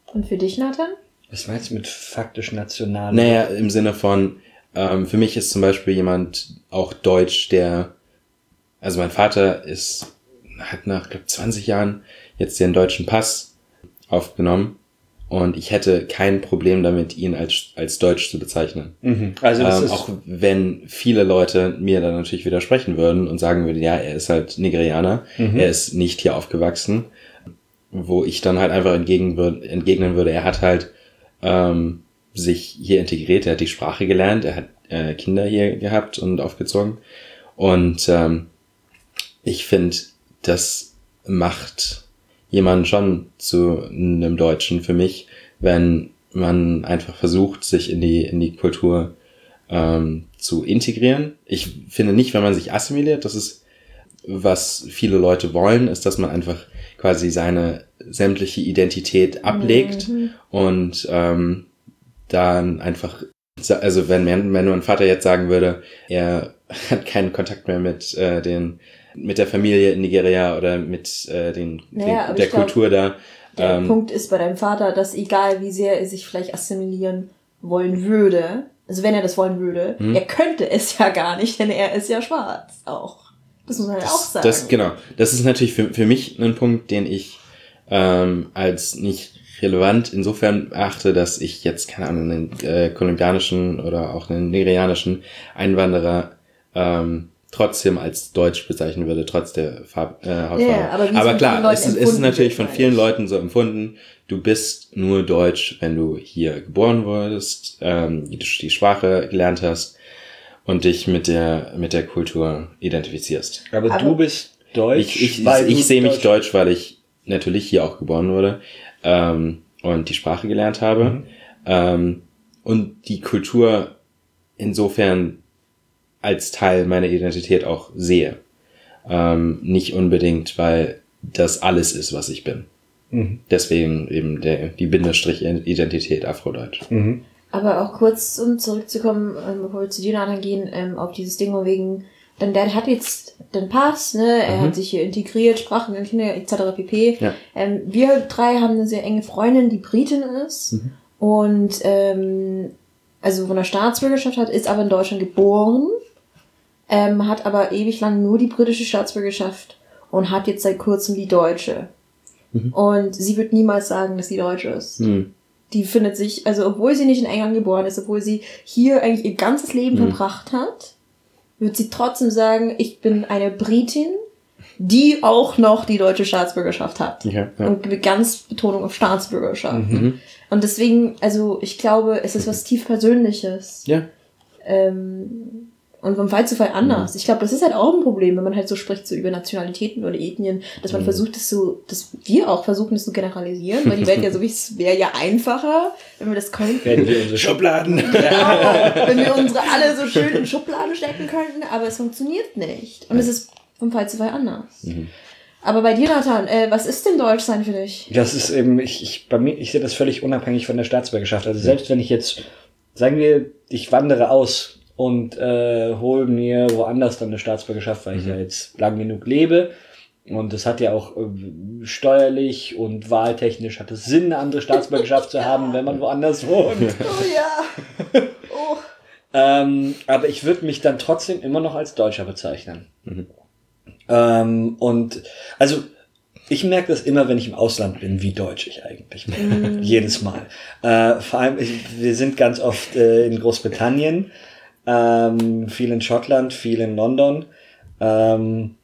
Und für dich, Nathan?
Was meinst du mit faktisch national?
Naja, im Sinne von, ähm, für mich ist zum Beispiel jemand auch Deutsch, der, also mein Vater ist, hat nach, glaube 20 Jahren jetzt den deutschen Pass aufgenommen und ich hätte kein Problem damit, ihn als, als Deutsch zu bezeichnen.
Mhm. Also das
Ähm,
ist
auch wenn viele Leute mir dann natürlich widersprechen würden und sagen würden, ja, er ist halt Nigerianer,
Mhm.
er ist nicht hier aufgewachsen, wo ich dann halt einfach entgegen würd, entgegnen würde, er hat halt ähm, sich hier integriert, er hat die Sprache gelernt, er hat äh, Kinder hier gehabt und aufgezogen. Und ähm, ich finde, das macht jemanden schon zu einem Deutschen für mich, wenn man einfach versucht, sich in die, in die Kultur ähm, zu integrieren. Ich finde nicht, wenn man sich assimiliert, das ist, was viele Leute wollen, ist, dass man einfach quasi seine sämtliche Identität ablegt mhm. und ähm, dann einfach, also wenn, wenn mein Vater jetzt sagen würde, er hat keinen Kontakt mehr mit äh, den mit der Familie in Nigeria oder mit äh, den, naja, den der Kultur
glaub, da. Der ähm, Punkt ist bei deinem Vater, dass egal wie sehr er sich vielleicht assimilieren wollen würde, also wenn er das wollen würde, hm? er könnte es ja gar nicht, denn er ist ja schwarz auch. Das muss man ja auch sagen.
Das, genau. Das ist natürlich für, für mich ein Punkt, den ich ähm, als nicht relevant insofern achte, dass ich jetzt, keine Ahnung, einen äh, kolumbianischen oder auch einen nigerianischen Einwanderer ähm, trotzdem als deutsch bezeichnen würde, trotz der Farb, äh, Hautfarbe. Yeah, aber, aber klar, es ist, ist natürlich von vielen Leuten so empfunden, du bist nur deutsch, wenn du hier geboren wurdest, ähm, die, die Sprache gelernt hast und dich mit der, mit der Kultur identifizierst.
Aber, aber du bist deutsch.
Ich, ich, ich, ich sehe mich deutsch, weil ich natürlich hier auch geboren wurde ähm, und die Sprache gelernt habe. Mhm. Ähm, und die Kultur insofern als Teil meiner Identität auch sehe. Ähm, nicht unbedingt, weil das alles ist, was ich bin. Mhm. Deswegen eben der, die Bindestrich-Identität Afrodeutsch. Mhm.
Aber auch kurz, um zurückzukommen, ähm, bevor wir zu Jonathan gehen, ähm, auf dieses Ding wegen, dann der hat jetzt den Pass, ne, er mhm. hat sich hier integriert, Sprachen, Kinder etc. pp. Ja. Ähm, wir drei haben eine sehr enge Freundin, die Britin ist mhm. und ähm, also von der Staatsbürgerschaft hat, ist aber in Deutschland geboren ähm, hat aber ewig lang nur die britische Staatsbürgerschaft und hat jetzt seit kurzem die deutsche. Mhm. Und sie wird niemals sagen, dass sie deutsch ist. Mhm. Die findet sich, also obwohl sie nicht in England geboren ist, obwohl sie hier eigentlich ihr ganzes Leben mhm. verbracht hat, wird sie trotzdem sagen, ich bin eine Britin, die auch noch die deutsche Staatsbürgerschaft hat. Ja, ja. Und mit ganz Betonung auf Staatsbürgerschaft. Mhm. Und deswegen, also ich glaube, es ist was tief Persönliches. Ja. Ähm, und vom Fall zu Fall anders. Mhm. Ich glaube, das ist halt auch ein Problem, wenn man halt so spricht so über Nationalitäten oder Ethnien, dass man mhm. versucht, das so, dass wir auch versuchen, das zu generalisieren, weil die Welt ja so wie es wäre ja einfacher, wenn wir das könnten. Wenn wir unsere Schubladen. Ja, wenn wir unsere alle so schön in Schubladen stecken könnten, aber es funktioniert nicht. Und es ist vom Fall zu Fall anders. Mhm. Aber bei dir, Nathan, äh, was ist denn Deutschsein für dich?
Das ist eben, ich, ich, bei mir, ich sehe das völlig unabhängig von der Staatsbürgerschaft. Also selbst wenn ich jetzt, sagen wir, ich wandere aus und äh, hole mir woanders dann eine Staatsbürgerschaft, weil mhm. ich ja jetzt lang genug lebe. Und es hat ja auch äh, steuerlich und wahltechnisch hat es Sinn, eine andere Staatsbürgerschaft zu haben, wenn man woanders wohnt. Oh ja. Oh. ähm, aber ich würde mich dann trotzdem immer noch als Deutscher bezeichnen. Mhm. Ähm, und also ich merke das immer, wenn ich im Ausland bin, wie deutsch ich eigentlich bin. Mm. Jedes Mal. Äh, vor allem, ich, wir sind ganz oft äh, in Großbritannien ähm, viel in Schottland, viel in London. Ähm,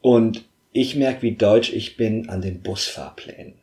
und ich merke, wie deutsch ich bin an den Busfahrplänen.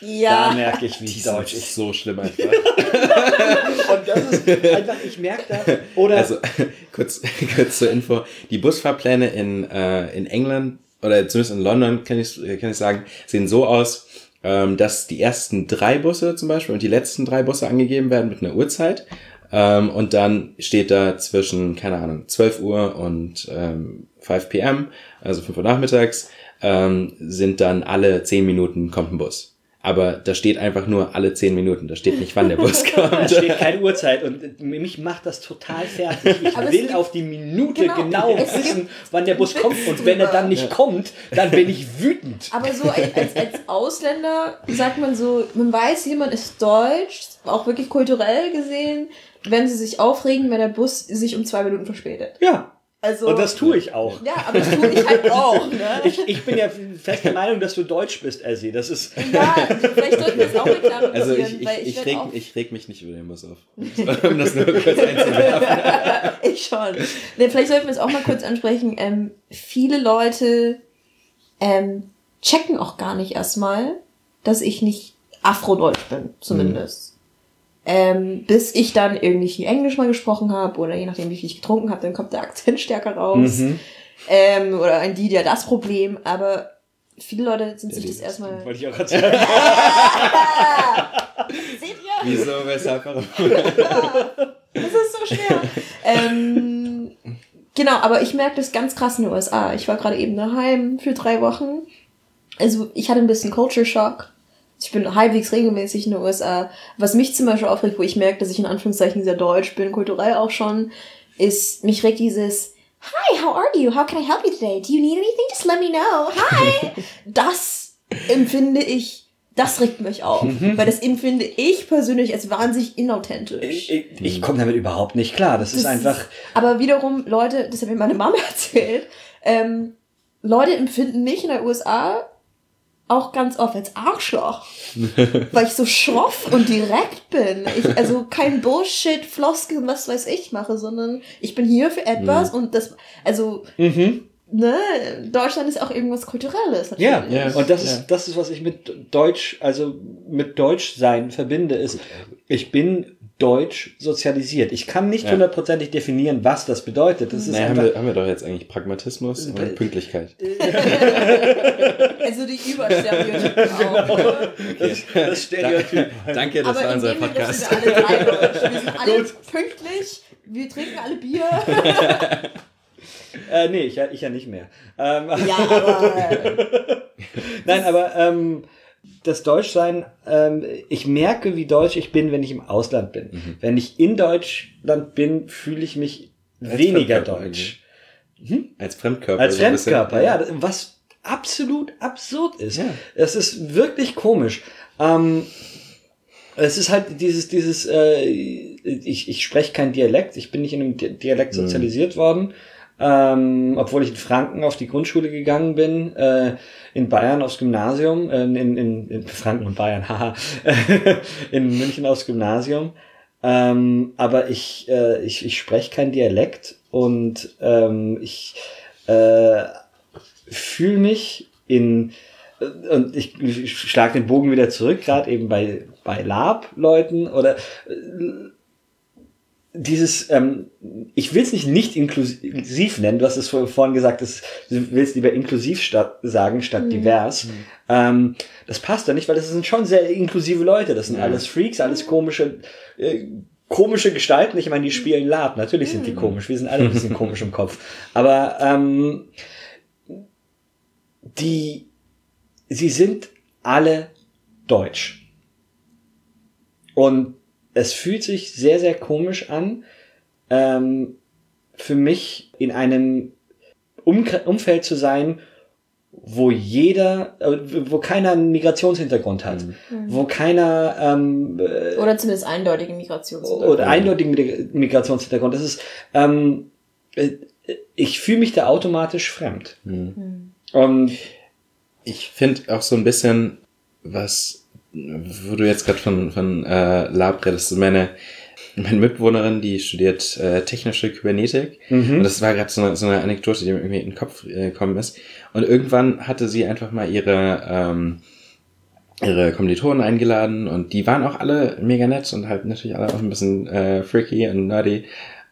Ja. Da merke ich, wie
die
deutsch
ich so schlimm einfach.
und das ist einfach, ich merke da. Oder
also kurz, kurz zur Info: Die Busfahrpläne in, äh, in England oder zumindest in London kann ich, kann ich sagen, sehen so aus, ähm, dass die ersten drei Busse zum Beispiel und die letzten drei Busse angegeben werden mit einer Uhrzeit. Ähm, und dann steht da zwischen, keine Ahnung, 12 Uhr und ähm, 5 p.m., also 5 Uhr nachmittags, ähm, sind dann alle 10 Minuten kommt ein Bus. Aber da steht einfach nur alle 10 Minuten. Da steht nicht, wann der Bus kommt.
Da steht keine Uhrzeit. Und mich macht das total fertig. Ich Aber will auf die Minute genau, genau wissen, wann der Bus kommt. Und wenn er dann nicht ja. kommt, dann bin ich wütend.
Aber so als, als Ausländer sagt man so, man weiß, jemand ist deutsch, auch wirklich kulturell gesehen wenn sie sich aufregen, wenn der Bus sich um zwei Minuten verspätet.
Ja. Also, und das tue ich auch.
Ja, aber das tue ich halt auch. Ne?
ich, ich bin ja fest der Meinung, dass du deutsch bist, Elsie. Das ist.
Ja, vielleicht sollten wir es auch mal klar
Also ich, ich, ich, ich, reg, ich reg mich nicht über den Bus auf. um das nur kurz einzuwerfen.
ich schon. Ne, vielleicht sollten wir es auch mal kurz ansprechen. Ähm, viele Leute ähm, checken auch gar nicht erstmal, dass ich nicht afrodeutsch bin, zumindest. Ähm, bis ich dann irgendwie Englisch mal gesprochen habe oder je nachdem, wie viel ich getrunken habe, dann kommt der Akzent stärker raus.
Mhm.
Ähm, oder ein die, ja das Problem. Aber viele Leute sind sich das erstmal.
Wollte ich auch gerade sagen.
Seht ihr?
Wieso, weshalb, warum?
Das ist so schwer. ähm, genau, aber ich merke das ganz krass in den USA. Ich war gerade eben daheim für drei Wochen. Also ich hatte ein bisschen Culture Shock. Ich bin halbwegs regelmäßig in den USA. Was mich zum Beispiel aufregt, wo ich merke, dass ich in Anführungszeichen sehr deutsch bin, kulturell auch schon, ist, mich regt dieses Hi, how are you? How can I help you today? Do you need anything? Just let me know. Hi! Das empfinde ich, das regt mich auf. Weil das empfinde ich persönlich als wahnsinnig inauthentisch.
Ich, ich, ich komme damit überhaupt nicht klar. Das, ist
Das
einfach.
aber wiederum, Leute, das hat mir meine Mama erzählt, ähm, Leute empfinden mich in der USA auch ganz oft als Arschloch. weil ich so schroff und direkt bin. Ich, also kein Bullshit, Floskel und was weiß ich mache, sondern ich bin hier für etwas und das, also,
Mhm.
ne, Deutschland ist auch irgendwas Kulturelles. Natürlich.
Ja,
Ja.
und das
Ja.
ist, das ist, was ich mit Deutsch, also mit Deutschsein verbinde, ist, ich bin deutsch sozialisiert. Ich kann nicht
Ja.
hundertprozentig definieren, was das bedeutet. Das ist
Naja, haben wir, haben wir doch jetzt eigentlich Pragmatismus und Pünktlichkeit.
Also die Überstereotypen auch. Ne?
das, das Stereotyp.
Danke, das war
in
unser Podcast.
sind wir alle drei. Wir sind alle pünktlich, wir trinken alle Bier.
Äh, nee, ich, ja- ich ja nicht mehr. Ähm,
Ja, aber
Nein, aber ähm, das Deutschsein, ähm, ich merke, wie deutsch ich bin, wenn ich im Ausland bin.
Mhm.
Wenn ich in Deutschland bin, fühle ich mich weniger
Fremdkörper
deutsch.
Als Fremdkörper.
Als. Fremdkörper, ja. Was absolut absurd ist.
Ja.
Es ist wirklich komisch. Ähm, es ist halt dieses, dieses, äh, ich, ich spreche kein Dialekt, ich bin nicht in einem Di- Dialekt
Mhm.
sozialisiert worden. Ähm, obwohl ich in Franken auf die Grundschule gegangen bin, äh, in Bayern aufs Gymnasium, äh, in, in, in Franken und Bayern, haha, in München aufs Gymnasium. Ähm, aber ich, äh, ich, ich spreche kein Dialekt und ähm, ich äh, fühle mich in äh, und ich, ich schlage den Bogen wieder zurück, gerade eben bei, bei Lab-Leuten oder äh, dieses, ähm, ich will es nicht nicht inklusiv nennen, du hast es vor- vorhin gesagt, das, du willst lieber inklusiv statt, sagen statt divers. Ähm, das passt da nicht, weil das sind schon sehr inklusive Leute. Das sind alles Freaks, alles komische, äh, komische Gestalten. Ich meine, die spielen Lab, natürlich sind die komisch, wir sind alle ein bisschen komisch im Kopf. Aber ähm, die, sie sind alle deutsch. Und es fühlt sich sehr, sehr komisch an, ähm, für mich in einem Umkre Umfeld zu sein, wo jeder, äh, wo keiner einen Migrationshintergrund hat, wo keiner ähm, äh,
oder zumindest eindeutige Migration.
oder eindeutigen Mig- Migrationshintergrund. Das ist, ähm, äh, ich fühle mich da automatisch fremd. Und
Ich finde auch so ein bisschen, was, wo du jetzt gerade von, von äh, Lab redest, meine, meine Mitbewohnerin, die studiert äh, technische Kybernetik. Und das war gerade so eine, so eine Anekdote, die mir irgendwie in den Kopf äh, gekommen ist. Und irgendwann hatte sie einfach mal ihre, ähm, ihre Kommilitonen eingeladen und die waren auch alle mega nett und halt natürlich alle auch ein bisschen äh, freaky und nerdy.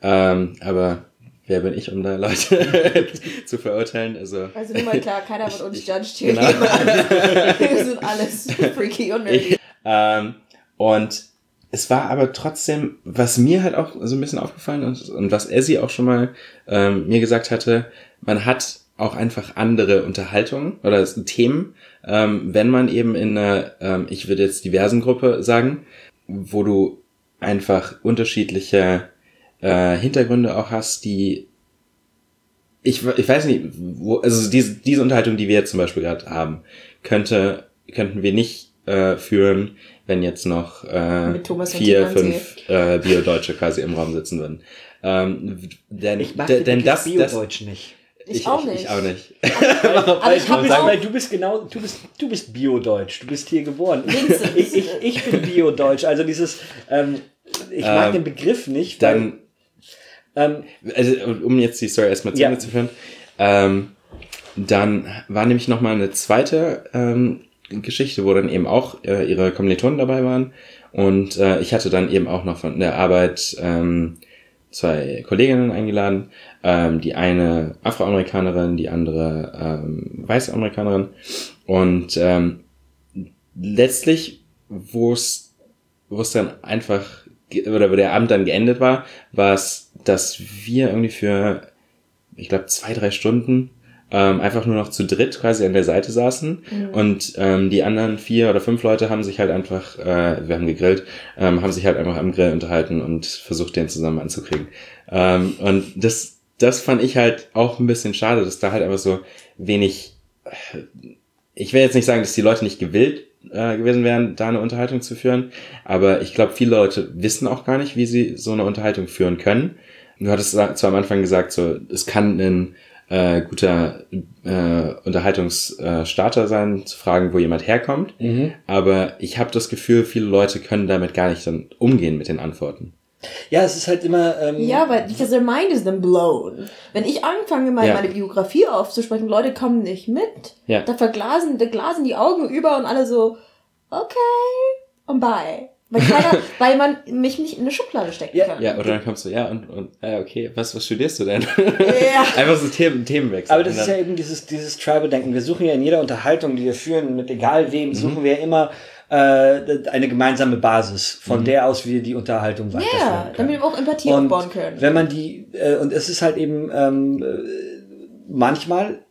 Ähm, aber wer bin ich, um da Leute zu verurteilen? Also
Also nur mal klar, keiner von uns judged hier
Genau.
Wir sind alles freaky und nerdy.
Ähm, und es war aber trotzdem, was mir halt auch so ein bisschen aufgefallen ist und was Essie auch schon mal ähm, mir gesagt hatte, man hat auch einfach andere Unterhaltungen oder Themen, ähm, wenn man eben in einer, ähm, ich würde jetzt diversen Gruppe sagen, wo du einfach unterschiedliche äh, Hintergründe auch hast, die ich, ich weiß nicht, wo, also diese, diese Unterhaltung, die wir jetzt zum Beispiel gerade haben, könnte, könnten wir nicht äh, führen, wenn jetzt noch äh,
Mit Thomas und
vier, fünf äh, Bio-Deutsche quasi im Raum sitzen würden. Ähm, denn
ich mag
de-
den
denn das, das
Biodeutsch nicht.
Ich, auch nicht.
Ich auch nicht.
Aber ich
Du
habe
weil du bist genau, du bist, du bist Biodeutsch, du bist hier geboren. Ich, ich, ich bin Biodeutsch, also dieses, ähm, ich mag
Ähm,
den Begriff nicht, weil,
Dann
ähm,
also um jetzt die Story erstmal zu
Ja.
Ende zu führen, ähm, dann war nämlich noch mal eine zweite ähm, Geschichte, wo dann eben auch äh, ihre Kommilitonen dabei waren Und äh, ich hatte dann eben auch noch von der Arbeit ähm, zwei Kolleginnen eingeladen. Ähm, die eine Afroamerikanerin, die andere ähm, weiße Amerikanerin. Und ähm, letztlich, wo es wo es dann einfach oder wo der Abend dann geendet war, war es, dass wir irgendwie für, ich glaube, zwei, drei Stunden ähm, einfach nur noch zu dritt quasi an der Seite saßen mhm. und ähm, die anderen vier oder fünf Leute haben sich halt einfach, äh, wir haben gegrillt, ähm, haben sich halt einfach am Grill unterhalten und versucht, den zusammen anzukriegen. Ähm, und das, das fand ich halt auch ein bisschen schade, dass da halt einfach so wenig, ich will jetzt nicht sagen, dass die Leute nicht gewillt äh, gewesen wären, da eine Unterhaltung zu führen, aber ich glaube, viele Leute wissen auch gar nicht, wie sie so eine Unterhaltung führen können. Du hattest zwar am Anfang gesagt, so es kann ein äh, guter äh, Unterhaltungsstarter sein, zu fragen, wo jemand herkommt. Mhm. Aber ich habe das Gefühl, viele Leute können damit gar nicht dann umgehen mit den Antworten.
Ja, es ist halt immer. Ähm
ja, weil because their mind is then blown. Wenn ich anfange, mal ja. meine Biografie aufzusprechen, Leute kommen nicht mit. Ja. Da verglasen, da glasen die Augen über und alle so, okay, und bye. Weil, keiner, weil man mich nicht in eine Schublade stecken
ja.
kann.
Ja, oder dann kommst du, ja, und, und äh, okay, was, was studierst du denn? Ja. Einfach so Themen, Themenwechsel.
Aber das ist ja eben dieses, dieses Tribal-Denken. Wir suchen ja in jeder Unterhaltung, die wir führen, mit egal wem, mhm. suchen wir immer äh, eine gemeinsame Basis, von mhm. der aus wir die Unterhaltung weiterführen Ja,
damit wir auch Empathie und aufbauen können.
Wenn man die, äh, und es ist halt eben, ähm, äh, manchmal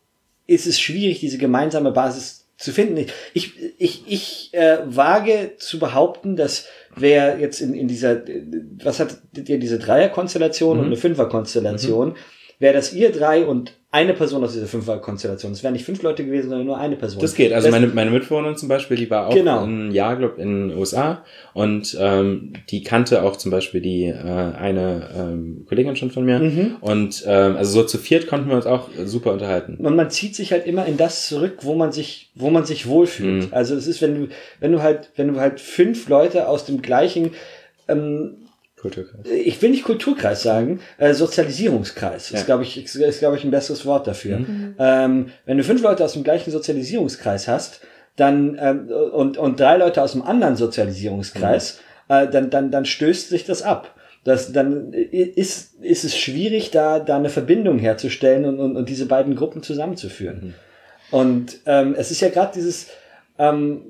ist es schwierig, diese gemeinsame Basis zu finden. Ich, ich, ich äh, wage zu behaupten, dass wer jetzt in, in dieser, was hat ihr diese Dreierkonstellation mhm. und eine Fünferkonstellation, mhm. wäre das ihr drei und eine Person aus dieser Fünfer-Konstellation. Es wären nicht fünf Leute gewesen, sondern nur eine Person.
Das geht. Also das meine, meine Mitbewohnerin zum Beispiel, die war auch genau. ein Jahr, glaub, in den USA und ähm, die kannte auch zum Beispiel die äh, eine ähm, Kollegin schon von mir. Mhm. Und ähm, also so zu viert konnten wir uns auch super unterhalten.
Und man zieht sich halt immer in das zurück, wo man sich, wo man sich wohlfühlt. Mhm. Also es ist, wenn du, wenn du halt, wenn du halt fünf Leute aus dem gleichen ähm, Kulturkreis. Ich will nicht Kulturkreis sagen, äh, Sozialisierungskreis ja. ist, glaube ich, ist, ist glaube ich, ein besseres Wort dafür. Mhm. Ähm, wenn du fünf Leute aus dem gleichen Sozialisierungskreis hast, dann ähm, und, und drei Leute aus einem anderen Sozialisierungskreis, mhm. äh, dann, dann, dann stößt sich das ab. Das, dann ist, ist es schwierig, da, da eine Verbindung herzustellen und, und, und diese beiden Gruppen zusammenzuführen. Mhm. Und ähm, es ist ja gerade dieses, ähm,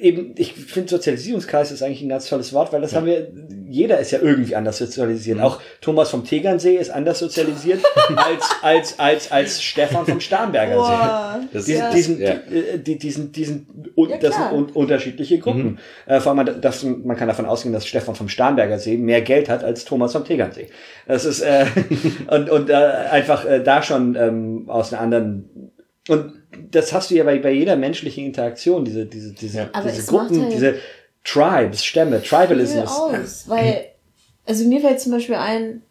eben, ich finde Sozialisierungskreis ist eigentlich ein ganz tolles Wort, weil das ja. haben wir, jeder ist ja irgendwie anders sozialisiert. Mhm. Auch Thomas vom Tegernsee ist anders sozialisiert als, als, als, als Stefan vom Starnberger See. Das diesen, ja. diesen, ja. Äh, die, diesen, diesen, ja, das sind un unterschiedliche Gruppen. Mhm. Äh, vor allem, das, man kann davon ausgehen, dass Stefan vom Starnberger See mehr Geld hat als Thomas vom Tegernsee. Das ist, äh, und, und äh, einfach äh, da schon ähm, aus einer anderen, und das hast du ja bei, bei jeder menschlichen Interaktion, diese, diese, diese, ja. diese Gruppen, halt diese Tribes, Stämme, Tribalismus.
Aus, weil, also mir fällt zum Beispiel ein,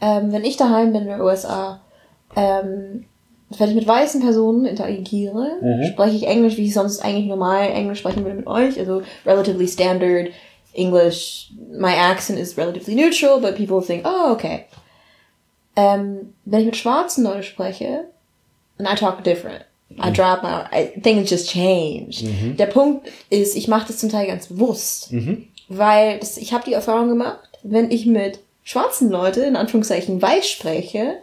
ähm, wenn ich daheim bin in den USA, ähm, wenn ich mit weißen Personen interagiere, mhm. spreche ich Englisch, wie ich sonst eigentlich normal Englisch sprechen würde mit euch, also relatively standard English. My accent is relatively neutral, but people think, oh, okay. Ähm, wenn ich mit schwarzen Leuten spreche, and I talk different. I drop my, I, things just change. Mhm. Der Punkt ist, ich mache das zum Teil ganz bewusst, mhm. weil das, ich habe die Erfahrung gemacht, wenn ich mit schwarzen Leuten in Anführungszeichen weiß spreche,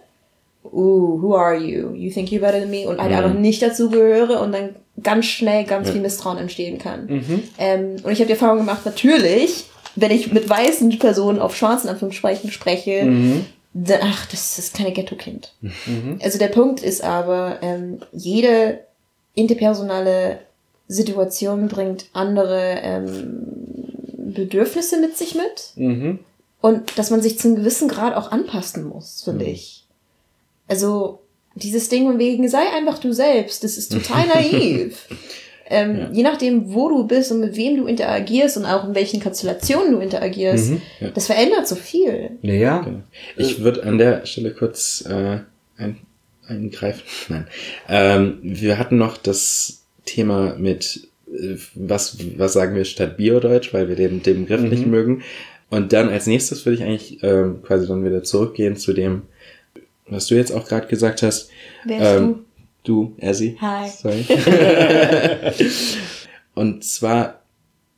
uh, who are you? You think you're better than me? Und halt mhm. einfach nicht dazu gehöre und dann ganz schnell ganz ja. viel Misstrauen entstehen kann. Mhm. Ähm, und ich habe die Erfahrung gemacht, natürlich, wenn ich mit weißen Personen auf schwarzen Anführungszeichen spreche, mhm ach, das ist keine Ghetto-Kind. Mhm. Also der Punkt ist aber, ähm, jede interpersonale Situation bringt andere ähm, Bedürfnisse mit sich mit. Mhm. Und dass man sich zu einem gewissen Grad auch anpassen muss, finde mhm. ich. Also dieses Ding von wegen, sei einfach du selbst, das ist total naiv. Ähm, ja. Je nachdem, wo du bist und mit wem du interagierst und auch in welchen Konstellationen du interagierst, mhm, ja. das verändert so viel.
Ja, ja. Genau. Ich würde an der Stelle kurz äh, ein, eingreifen. Nein. Ähm, wir hatten noch das Thema mit äh, was, was sagen wir statt Biodeutsch, weil wir den, den Begriff mhm. nicht mögen. Und dann als nächstes würde ich eigentlich äh, quasi dann wieder zurückgehen zu dem, was du jetzt auch gerade gesagt hast. Wer ähm, du? Du, Ersi.
Hi.
Sorry. und zwar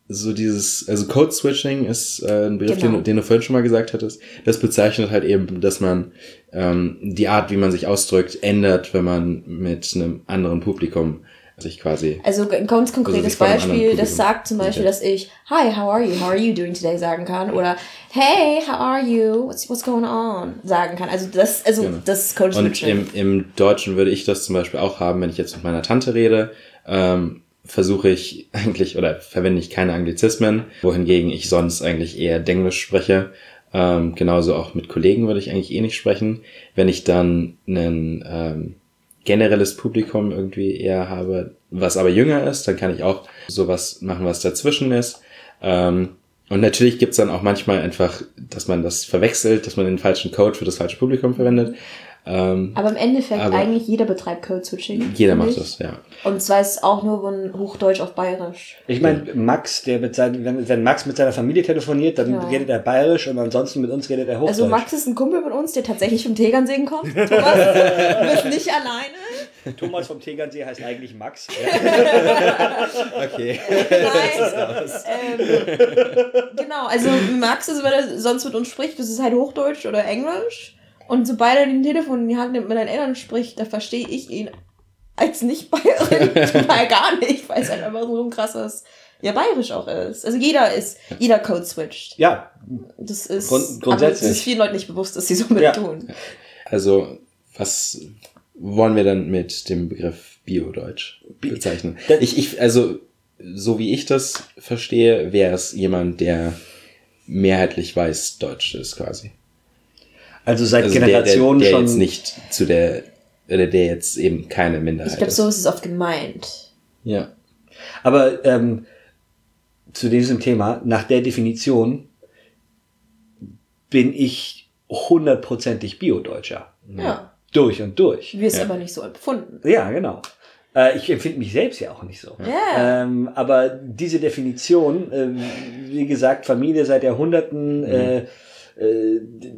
so dieses, also Code Switching ist äh, ein Begriff,
Genau.
den, den du vorhin schon mal gesagt hattest. Das bezeichnet halt eben, dass man ähm, die Art, wie man sich ausdrückt, ändert, wenn man mit einem anderen Publikum sich quasi.
Also ein ganz konkretes Beispiel, das sagt zum Beispiel, dass ich Hi, how are you? How are you doing today sagen kann oder Hey, how are you? What's, what's going on? sagen kann. Also das, also
Genau.
das Code
Und im, im Deutschen würde ich das zum Beispiel auch haben, wenn ich jetzt mit meiner Tante rede, ähm, versuche ich eigentlich oder verwende ich keine Anglizismen, wohingegen ich sonst eigentlich eher Denglisch spreche. Ähm, genauso auch mit Kollegen würde ich eigentlich eh nicht sprechen. Wenn ich dann ein ähm, generelles Publikum irgendwie eher habe, was aber jünger ist, dann kann ich auch sowas machen, was dazwischen ist. Ähm, und natürlich gibt's dann auch manchmal einfach, dass man das verwechselt, dass man den falschen Code für das falsche Publikum verwendet. Ähm,
Aber im Endeffekt,
Aber-
eigentlich jeder betreibt Code Switching.
jeder macht das, ja.
Und zwar ist es auch nur von Hochdeutsch auf Bayerisch.
Ich meine, Max, der mit seinen, wenn, wenn Max mit seiner Familie telefoniert, dann
Ja.
redet er bayerisch und ansonsten mit uns redet er Hochdeutsch.
Also Max ist ein Kumpel von uns, der tatsächlich vom Tegernsee kommt. Thomas, du bist nicht alleine.
Thomas vom Tegernsee heißt eigentlich Max.
Okay.
Nein. ähm, genau, also Max ist, wenn er sonst mit uns spricht, das ist halt Hochdeutsch oder Englisch. Und sobald er den Telefon in die Hand nimmt, mit seinen Eltern spricht, da verstehe ich ihn als Nicht-Bayerin total gar nicht, weil es halt einfach so ein krasses, ja, bayerisch auch ist. Also jeder ist, jeder Code switcht.
Ja,
Das ist,
Grund-
aber
grundsätzlich.
es ist vielen Leuten nicht bewusst, dass sie so mit
Ja.
tun.
Also, was wollen wir dann mit dem Begriff Biodeutsch bezeichnen?
Das-
Ich, ich, also, so wie ich das verstehe, wäre es jemand, der mehrheitlich weiß Deutsch ist, quasi.
Also seit
Also der, der,
Generationen
der
schon.
jetzt nicht zu der, oder der jetzt eben keine Minderheit
Ich glaube, so ist es oft gemeint.
Ja.
Aber ähm, zu diesem Thema, nach der Definition bin ich hundertprozentig Biodeutscher.
Ja.
Durch und durch.
Wir es
Ja.
aber nicht so empfunden.
Ja, genau. Äh, ich empfinde mich selbst ja auch nicht so.
Ja.
Ähm, aber diese Definition, äh, wie gesagt, Familie seit Jahrhunderten, äh, äh,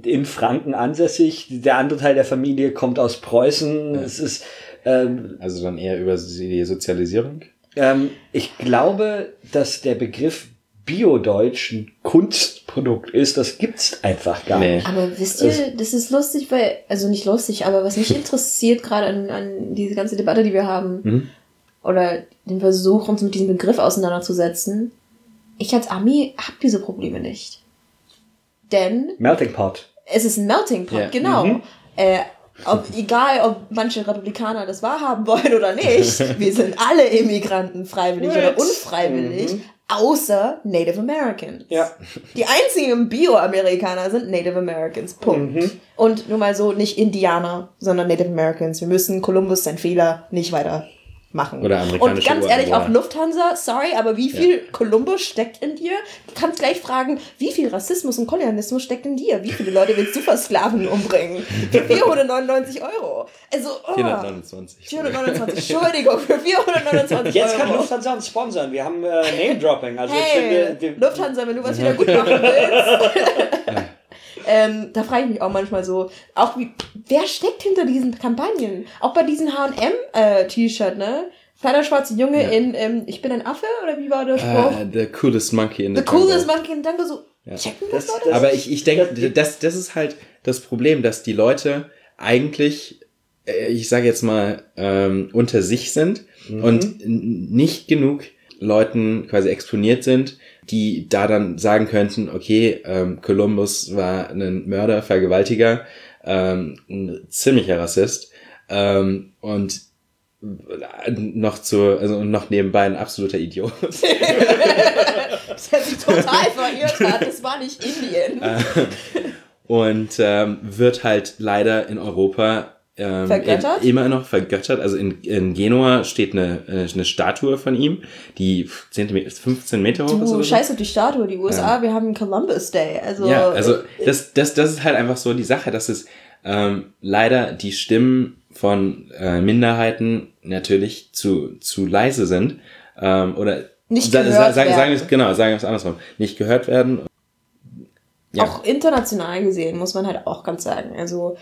in Franken ansässig, der andere Teil der Familie kommt aus Preußen. Es ist, ähm,
Also dann eher über die Sozialisierung.
ähm, ich glaube, dass der Begriff Biodeutsch ein Kunstprodukt ist. Das gibt's einfach gar
Nee.
nicht.
Aber wisst ihr, das ist lustig, weil, also nicht lustig, aber was mich interessiert gerade an, an diese ganze Debatte, die wir haben,
Mhm.
oder den Versuch, uns mit diesem Begriff auseinanderzusetzen, ich als Ami habe diese Probleme nicht. Denn
Melting Pot.
es ist ein Melting Pot,
Ja.
genau.
Mhm.
Äh, ob, egal, ob manche Republikaner das wahrhaben wollen oder nicht, wir sind alle Immigranten, freiwillig oder unfreiwillig,
Mhm.
außer Native Americans.
Ja.
Die einzigen Bio-Amerikaner sind Native Americans. Punkt.
Mhm.
Und nur mal so, nicht Indianer, sondern Native Americans. Wir müssen Columbus sein Fehler nicht weiter machen.
Oder amerikanische
Und ganz ehrlich, auch. Lufthansa, sorry, aber wie viel Columbus steckt in dir? Du kannst gleich fragen, wie viel Rassismus und Kolonialismus steckt in dir? Wie viele Leute willst du versklaven umbringen? Für 499 Euro. Also, oh,
429.
429, Entschuldigung, für 429
Jetzt kann
Euro.
Lufthansa uns sponsern. Wir haben äh, Name-Dropping. Also jetzt
Hey,
wir,
Lufthansa, wenn du was wieder gut machen willst. Ähm, da frage ich mich auch manchmal so, auch wie, wer steckt hinter diesen Kampagnen? Auch bei diesem H&M-T-Shirt, ne? Kleiner schwarzer Junge
Ja.
in, ähm, ich bin ein Affe, oder wie war der Spruch?
Uh, the coolest monkey in the,
The coolest
jungle.
monkey in Tango, so,
Ja.
checken das,
Das-
Leute?
Aber ich, ich denke, das, das ist halt das Problem, dass die Leute eigentlich, äh, ich sage jetzt mal, ähm, unter sich sind und n- nicht genug Leuten quasi exponiert sind, die da dann sagen könnten, okay, ähm, Columbus war ein Mörder, Vergewaltiger, ähm, ein ziemlicher Rassist ähm, und noch zu, also noch nebenbei ein absoluter Idiot.
dass er sich total verirrt hat, das war nicht Indien.
und ähm, wird halt leider in Europa ähm,
Vergöttert?
immer noch vergöttert. Also in, in Genua steht eine, äh, eine Statue von ihm, die 10, Me- 15 Meter hoch ist.
Du
Oder so.
scheiß auf die Statue, die USA, wir haben Columbus Day. Also,
Ja, also das, das, das ist halt einfach so die Sache, dass es ähm, leider die Stimmen von äh, Minderheiten natürlich zu, zu leise sind. Ähm, oder
Nicht
sa-
gehört
sagen, sagen wir es
werden.
genau, sagen wir es andersrum. Nicht gehört werden. Ja.
Auch international gesehen, muss man halt auch ganz sagen. Also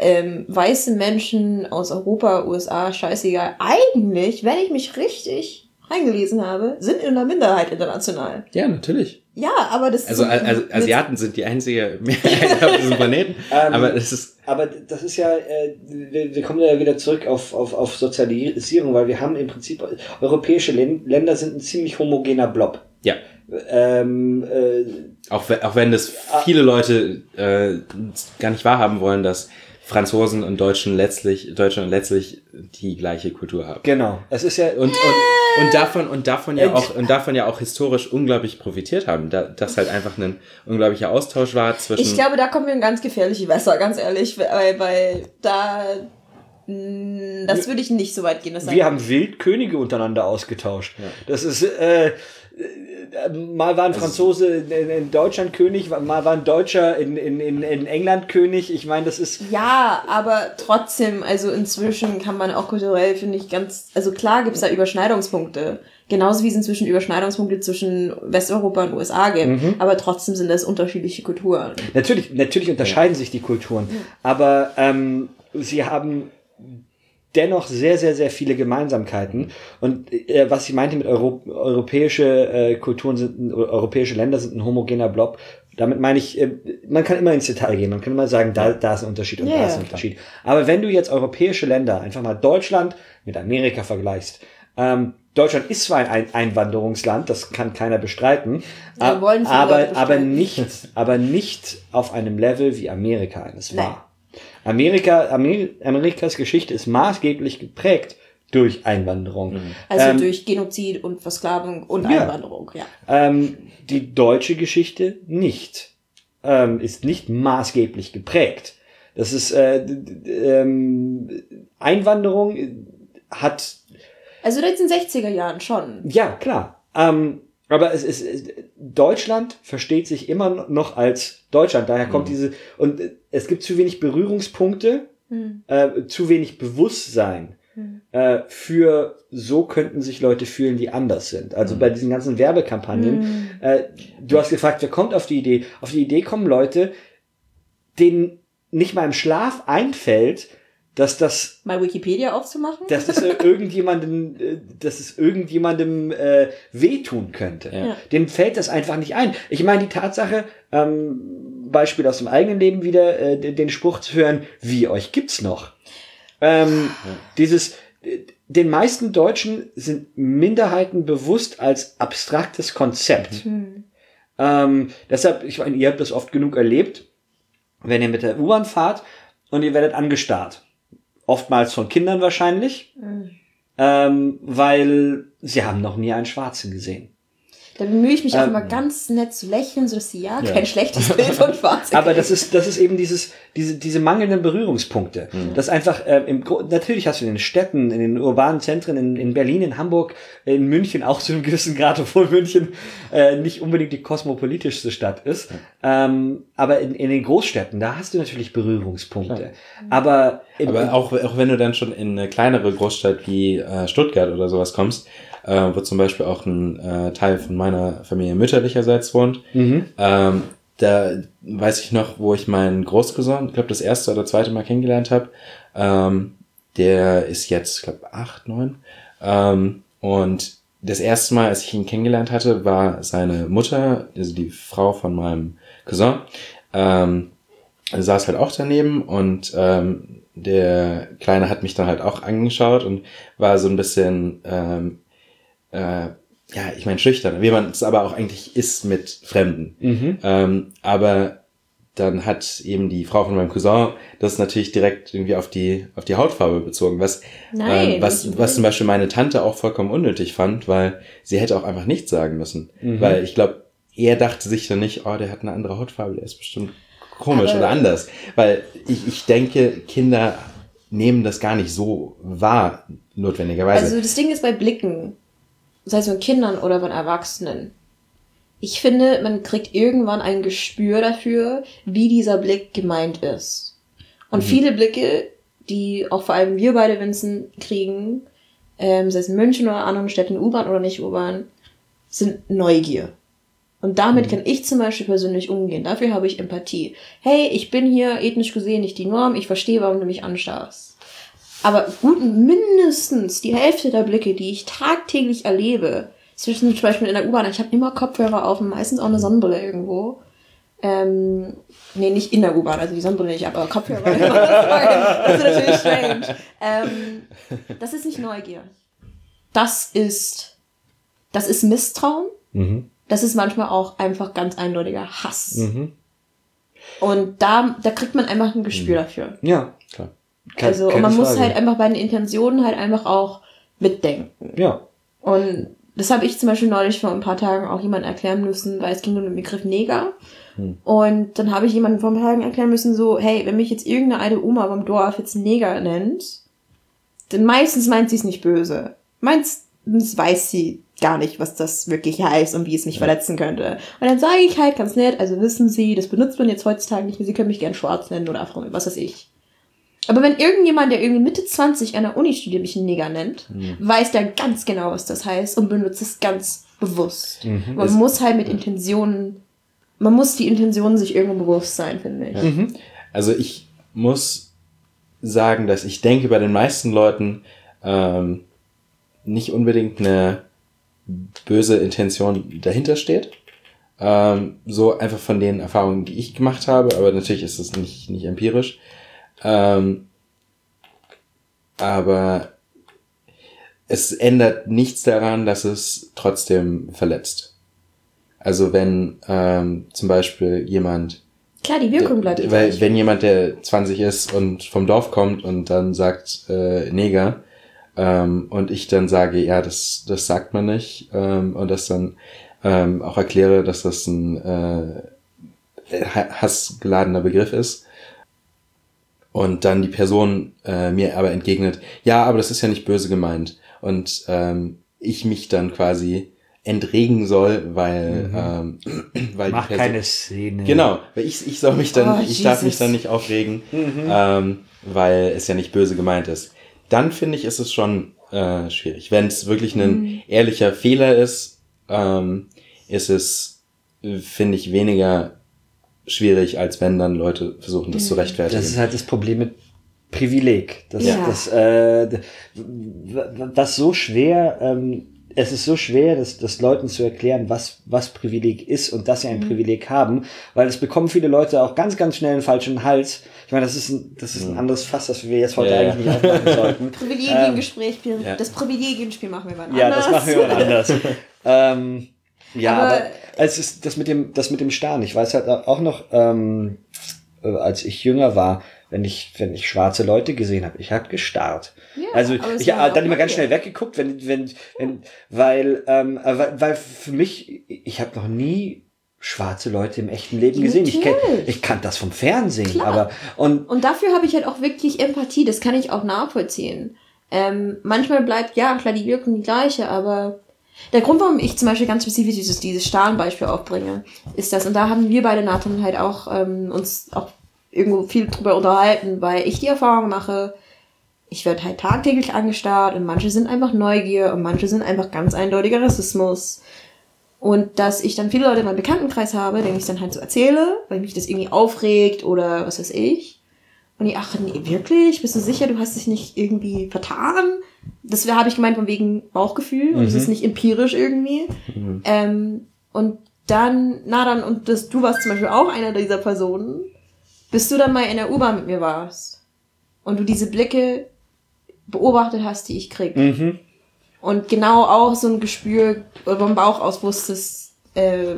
ähm, weiße Menschen aus Europa, USA, scheißegal. Eigentlich, wenn ich mich richtig, eingelesen habe, sind in der Minderheit international.
Ja, natürlich.
Ja, aber das
Also, also Asiaten sind die einzige Mehrheit auf diesem Planeten.
Ähm,
aber es ist,
Aber das ist ja, äh, wir, wir kommen ja wieder zurück auf, auf, auf Sozialisierung, weil wir haben im Prinzip, europäische Län- Länder sind ein ziemlich homogener Blob.
ja.
Ähm, äh,
Auch, auch wenn das viele Leute äh, gar nicht wahrhaben wollen, dass Franzosen und Deutschen letztlich, Deutschland letztlich die gleiche Kultur haben.
genau. Es ist ja,
Und, und, und davon, und davon ja
Äh,
auch, und davon ja auch historisch unglaublich profitiert haben. Da, dass halt einfach ein unglaublicher Austausch war zwischen.
Ich glaube, da kommen wir in ganz gefährliche Wässer, ganz ehrlich, weil, weil da, mh, das würde ich nicht so weit gehen. Das
wir haben Wildkönige untereinander ausgetauscht. Das ist, äh, mal war ein Franzose in, in Deutschland König, mal war ein Deutscher in, in, in, England König. Ich meine, das ist,
Ja, aber trotzdem, also inzwischen kann man auch kulturell, finde ich, ganz, also klar gibt's da Überschneidungspunkte. Genauso wie es inzwischen Überschneidungspunkte zwischen Westeuropa und USA gibt. Aber trotzdem sind das unterschiedliche Kulturen.
Natürlich, natürlich unterscheiden sich die Kulturen, aber ähm, sie haben dennoch sehr, sehr, sehr viele Gemeinsamkeiten. Und äh, was ich meinte mit Euro europäische äh, Kulturen sind, europäische Länder sind ein homogener Blob. Damit meine ich, äh, man kann immer ins Detail gehen, man kann immer sagen, da, da ist ein Unterschied und
Ja,
da ist ein. Unterschied. Aber wenn du jetzt europäische Länder, einfach mal Deutschland mit Amerika vergleichst, ähm, Deutschland ist zwar ein ein Einwanderungsland, das kann keiner bestreiten, aber,
Leute
aber
bestreiten.
nicht, aber nicht auf einem Level wie Amerika eines war. Amerika, Amer Amerikas Geschichte ist maßgeblich geprägt durch Einwanderung.
Also
Ähm,
durch Genozid und Versklavung und
ja.
Einwanderung, ja.
Ähm, die deutsche Geschichte nicht. Ähm, ist nicht maßgeblich geprägt. Das ist äh, ähm, Einwanderung hat
Also seit den 60er Jahren schon.
ja klar. Ähm, aber es ist es- Deutschland versteht sich immer noch als Deutschland. Daher kommt diese und äh, es gibt zu wenig Berührungspunkte,
Hm.
äh, zu wenig Bewusstsein äh, für so könnten sich Leute fühlen, die anders sind. Also bei diesen ganzen Werbekampagnen. Äh, du hast gefragt, wer kommt auf die Idee? Auf die Idee kommen Leute, denen nicht mal im Schlaf einfällt, dass das
Mal Wikipedia aufzumachen?
dass das irgendjemandem, äh, dass es irgendjemandem äh, wehtun könnte.
Ja.
Dem fällt das einfach nicht ein. Ich meine, die Tatsache, ähm, Beispiel aus dem eigenen Leben wieder, äh, den Spruch zu hören, wie euch gibt's noch. Ähm, Dieses, äh, den meisten Deutschen sind Minderheiten bewusst als abstraktes Konzept. Ähm, deshalb, ich meine, ihr habt das oft genug erlebt, wenn ihr mit der U-Bahn fahrt und ihr werdet angestarrt. Oftmals von Kindern wahrscheinlich, ähm, weil sie haben noch nie einen Schwarzen gesehen.
Da bemühe ich mich auch
Ähm.
immer ganz nett zu lächeln, sodass sie ja,
Ja.
kein schlechtes Bild von Schwarzen
Aber das ist, das ist eben dieses, diese, diese mangelnden Berührungspunkte. Das einfach, äh, im, natürlich hast du in den Städten, in den urbanen Zentren, in, in Berlin, in Hamburg, in München auch zu einem gewissen Grad, obwohl München äh, nicht unbedingt die kosmopolitischste Stadt ist. Ähm, aber in, in den Großstädten, da hast du natürlich Berührungspunkte. Aber, in,
Aber auch, auch wenn du dann schon in eine kleinere Großstadt wie äh, Stuttgart oder sowas kommst, äh, wo zum Beispiel auch ein äh, Teil von meiner Familie mütterlicherseits wohnt,
Mhm.
ähm, da weiß ich noch, wo ich meinen Großcousin, ich glaube das erste oder zweite Mal kennengelernt habe, ähm, der ist jetzt, ich glaube, acht, neun. Ähm, und das erste Mal, als ich ihn kennengelernt hatte, war seine Mutter, also die Frau von meinem Cousin, ähm, saß halt auch daneben und ähm, der Kleine hat mich dann halt auch angeschaut und war so ein bisschen, ähm, äh, ja, ich meine, schüchtern, wie man es aber auch eigentlich ist mit Fremden.
Mhm.
Ähm, aber dann hat eben die Frau von meinem Cousin das natürlich direkt irgendwie auf die, auf die Hautfarbe bezogen, was,
Nein,
ähm, was, was zum Beispiel meine Tante auch vollkommen unnötig fand, weil sie hätte auch einfach nichts sagen müssen. Weil ich glaube, er dachte sich dann nicht, oh, der hat eine andere Hautfarbe, der ist bestimmt komisch
Aber-
oder anders. Weil ich, ich denke, Kinder nehmen das gar nicht so wahr, notwendigerweise.
Also das Ding ist bei Blicken, sei es von Kindern oder von Erwachsenen. Ich finde, man kriegt irgendwann ein Gespür dafür, wie dieser Blick gemeint ist. Und viele Blicke, die auch vor allem wir beide Vincent kriegen, ähm, sei es in München oder anderen Städten, U-Bahn oder nicht U-Bahn, sind Neugier. Und damit kann ich zum Beispiel persönlich umgehen. Dafür habe ich Empathie. Hey, ich bin hier ethnisch gesehen nicht die Norm. Ich verstehe, warum du mich anstarrst. Aber gut, mindestens die Hälfte der Blicke, die ich tagtäglich erlebe, zwischen zum Beispiel in der U-Bahn, ich habe immer Kopfhörer auf und meistens auch eine Sonnenbrille irgendwo. Ähm, nee, nicht in der U-Bahn, also die Sonnenbrille nicht, aber Kopfhörer. das ist natürlich strange. Ähm, das ist nicht Neugier. Das ist, das ist Misstrauen.
Mhm.
Das ist manchmal auch einfach ganz eindeutiger Hass.
Mhm.
Und da, da kriegt man einfach ein Gespür dafür.
Ja,
also, und
keine
man muss
Frage.
halt einfach bei den Intentionen halt einfach auch mitdenken.
Ja.
Und das habe ich zum Beispiel neulich vor ein paar Tagen auch jemand erklären müssen, weil es ging um den Begriff Neger. Und dann habe ich jemandem vor ein paar Tagen erklären müssen, so, hey, wenn mich jetzt irgendeine alte Oma beim Dorf jetzt Neger nennt, dann meistens meint sie es nicht böse. Meistens weiß sie gar nicht, was das wirklich heißt und wie es mich verletzen könnte. Und dann sage ich halt ganz nett, also wissen Sie, das benutzt man jetzt heutzutage nicht mehr, Sie können mich gern schwarz nennen oder Afro, was weiß ich. Aber wenn irgendjemand, der irgendwie Mitte 20 an der Uni studiert, mich einen Neger nennt, weiß der ganz genau, was das heißt und benutzt es ganz bewusst. Man
Es-
muss halt mit Intentionen, man muss die Intentionen sich irgendwo bewusst sein, finde ich.
Also ich muss sagen, dass ich denke, bei den meisten Leuten ähm, nicht unbedingt eine böse Intention dahinter steht. Ähm, so einfach von den Erfahrungen, die ich gemacht habe, aber natürlich ist es nicht, nicht empirisch. Ähm, aber es ändert nichts daran, dass es trotzdem verletzt. Also wenn ähm, zum Beispiel jemand
Klar, die Wirkung bleibt die
weil wenn jemand, der 20 ist und vom Dorf kommt und dann sagt äh, Neger ähm, und ich dann sage, ja, das, das sagt man nicht ähm, und das dann ähm, auch erkläre, dass das ein äh, ha- hassgeladener Begriff ist und dann die Person äh, mir aber entgegnet, ja, aber das ist ja nicht böse gemeint und ähm, ich mich dann quasi entregen soll, weil, ähm, weil die
Mach
Person-
keine Szene.
Genau, weil ich, ich soll mich dann,
Oh,
ich darf mich dann nicht aufregen, ähm, weil es ja nicht böse gemeint ist. Dann finde ich, ist es schon äh, schwierig. Wenn es wirklich ein ehrlicher Fehler ist, ähm, ist es, äh, finde ich, weniger schwierig, als wenn dann Leute versuchen, das zu rechtfertigen.
Das ist halt das Problem mit Privileg. Das,
Ja.
das, äh, d- w- was so schwer, ähm, es ist so schwer, das, das Leuten zu erklären, was, was Privileg ist und dass sie ein Privileg haben, weil es bekommen viele Leute auch ganz, ganz schnell einen falschen Hals. Ich meine, das ist ein, das ist ein anderes Fass, das wir jetzt heute
Ja, ja.
eigentlich nicht aufmachen sollten.
Privilegiengespräch,
ja.
das Privilegienspiel machen wir mal
Ja,
anders.
das machen wir mal anders. ähm, ja,
Aber-
aber, es ist das mit dem, das mit dem Stern. Ich weiß halt auch noch, ähm, äh, als ich jünger war, wenn ich, wenn ich schwarze Leute gesehen habe, ich habe gestarrt.
Ja,
also ich habe dann immer ganz schnell weggeguckt, wenn, wenn, wenn, weil, ähm, äh, weil, weil für mich, ich habe noch nie schwarze Leute im echten Leben gesehen. Ich kenn, ich kannte das vom Fernsehen,
Klar.
aber und
Und dafür habe ich halt auch wirklich Empathie, das kann ich auch nachvollziehen. Ähm, manchmal bleibt, ja, klar, die Wirkung die gleiche, aber der Grund, warum ich zum Beispiel ganz spezifisch dieses, dieses Stahlenbeispiel aufbringe, ist das, und da haben wir beide, Nathan, halt auch ähm, uns auch irgendwo viel drüber unterhalten, weil ich die Erfahrung mache, ich werde halt tagtäglich angestarrt und manche sind einfach Neugier und manche sind einfach ganz eindeutiger Rassismus. Und dass ich dann viele Leute in meinem Bekanntenkreis habe, denen ich dann halt so erzähle, weil mich das irgendwie aufregt oder was weiß ich. Und die, ach nee, wirklich? Bist du sicher, du hast dich nicht irgendwie vertan? Das habe ich gemeint von wegen Bauchgefühl und es ist nicht empirisch irgendwie. Ähm, und dann, na dann, und das, du warst zum Beispiel auch einer dieser Personen, bis du dann mal in der U-Bahn mit mir warst und du diese Blicke beobachtet hast, die ich krieg.
mhm.
Und genau auch so ein Gespür oder vom Bauch aus wusstest, äh,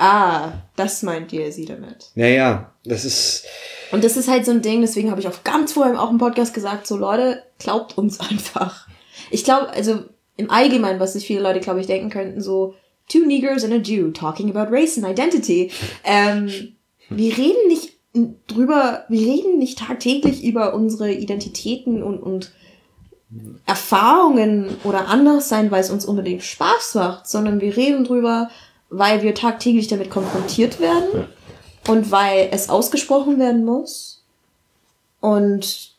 ah, das meint ihr sie damit.
ja, ja, das ist,
Und das ist halt so ein Ding, deswegen habe ich auch ganz vorher auch im Podcast gesagt, so Leute, glaubt uns einfach. Ich glaube, also im Allgemeinen, was sich viele Leute, glaube ich, denken könnten, so two niggers and a Jew talking about race and identity. Ähm, wir reden nicht drüber, wir reden nicht tagtäglich über unsere Identitäten und, und Erfahrungen oder anders sein, weil es uns unbedingt Spaß macht, sondern wir reden drüber, weil wir tagtäglich damit konfrontiert werden und weil es ausgesprochen werden muss. Und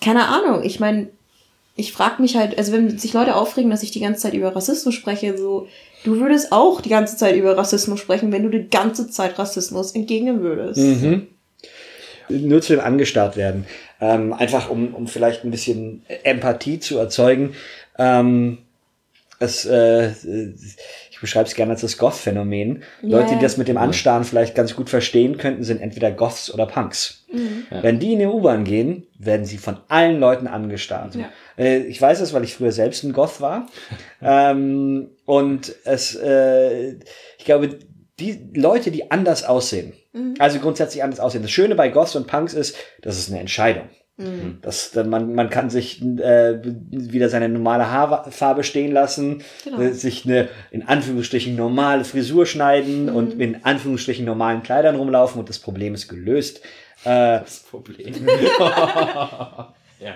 keine Ahnung, ich meine, ich frage mich halt, also wenn sich Leute aufregen, dass ich die ganze Zeit über Rassismus spreche, so, du würdest auch die ganze Zeit über Rassismus sprechen, wenn du die ganze Zeit Rassismus entgegnen würdest.
mhm. nur zu dem angestarrt werden. Ähm, einfach um, um vielleicht ein bisschen Empathie zu erzeugen. Ähm, es, äh, ich beschreibe es gerne als das Goth-Phänomen.
Ja,
Leute, die
ja.
das mit dem Anstarren vielleicht ganz gut verstehen könnten, sind entweder Goths oder Punks.
Mhm.
Wenn die in die U-Bahn gehen, werden sie von allen Leuten angestarrt.
Ja.
Äh, ich weiß es, weil ich früher selbst ein Goth war. ähm, und es, äh, ich glaube, die Leute, die anders aussehen,
Mhm.
also grundsätzlich anders aussehen. Das Schöne bei Goths und Punks ist, das ist eine Entscheidung.
Mhm.
Das, man, man kann sich äh, wieder seine normale Haarfarbe stehen lassen,
Genau.
äh, sich eine in Anführungsstrichen normale Frisur schneiden
Mhm.
und in Anführungsstrichen normalen Kleidern rumlaufen und das Problem ist gelöst. Äh,
Das Problem. ja.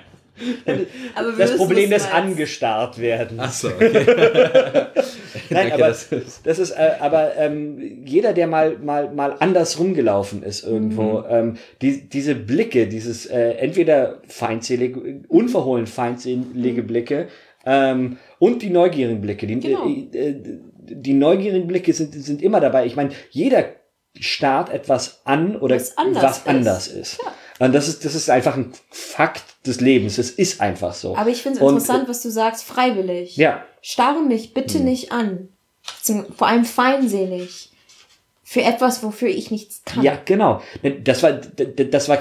Das Problem des
du meinst.
angestarrt werden.
Achso, okay.
Nein,
Danke,
aber
das ist-
das ist, äh, aber ähm, jeder, der mal mal mal anders rumgelaufen ist irgendwo,
Mhm.
ähm, die, diese Blicke, dieses äh, entweder feindselige, unverhohlen feindselige Blicke ähm, und die neugierigen Blicke, die.
Genau.
äh, äh, die neugierigen Blicke sind sind immer dabei. Ich meine, jeder starrt etwas an oder
Was anders
was
ist.
anders ist. Und das ist das ist einfach ein Fakt des Lebens. Es ist einfach so.
Aber ich finde es interessant, was du sagst, freiwillig.
Ja,
Starre mich bitte
Mhm.
nicht an. Zum, vor allem feindselig. Für etwas, wofür ich nichts kann.
Ja, genau. Das war, das war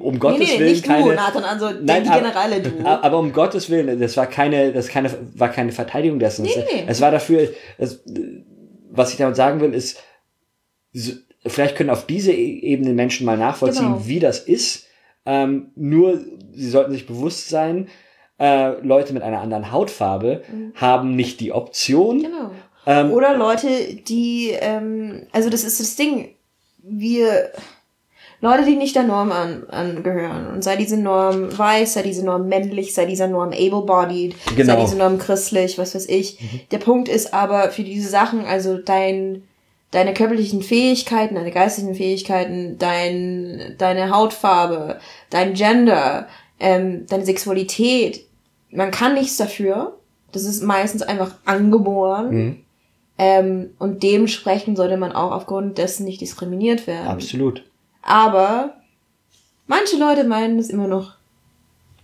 um Gottes
nee, nee,
Willen
nicht
keine.
du, Nathan, also
Nein,
die
aber-
generelle du.
Aber um Gottes Willen, das war keine, das keine, war keine Verteidigung dessen.
Nee, nee.
Es war dafür, es, was ich damit sagen will, ist, vielleicht können auf diese E- Ebene Menschen mal nachvollziehen,
Genau.
wie das ist. Ähm, nur, sie sollten sich bewusst sein, äh, Leute mit einer anderen Hautfarbe haben nicht die Option.
Mhm. Genau.
Ähm,
Oder Leute, die, ähm, also das ist das Ding, wir, Leute, die nicht der Norm an, angehören, und sei diese Norm weiß, sei diese Norm männlich, sei dieser Norm able-bodied, sei
Genau.
diese Norm christlich, was weiß ich. Der Punkt ist aber für diese Sachen, also dein, deine körperlichen Fähigkeiten, deine geistigen Fähigkeiten, dein, deine Hautfarbe, dein Gender, ähm, deine Sexualität, man kann nichts dafür. Das ist meistens einfach angeboren.
Mhm.
Ähm, und dementsprechend sollte man auch aufgrund dessen nicht diskriminiert werden.
absolut.
Aber manche Leute meinen es immer noch,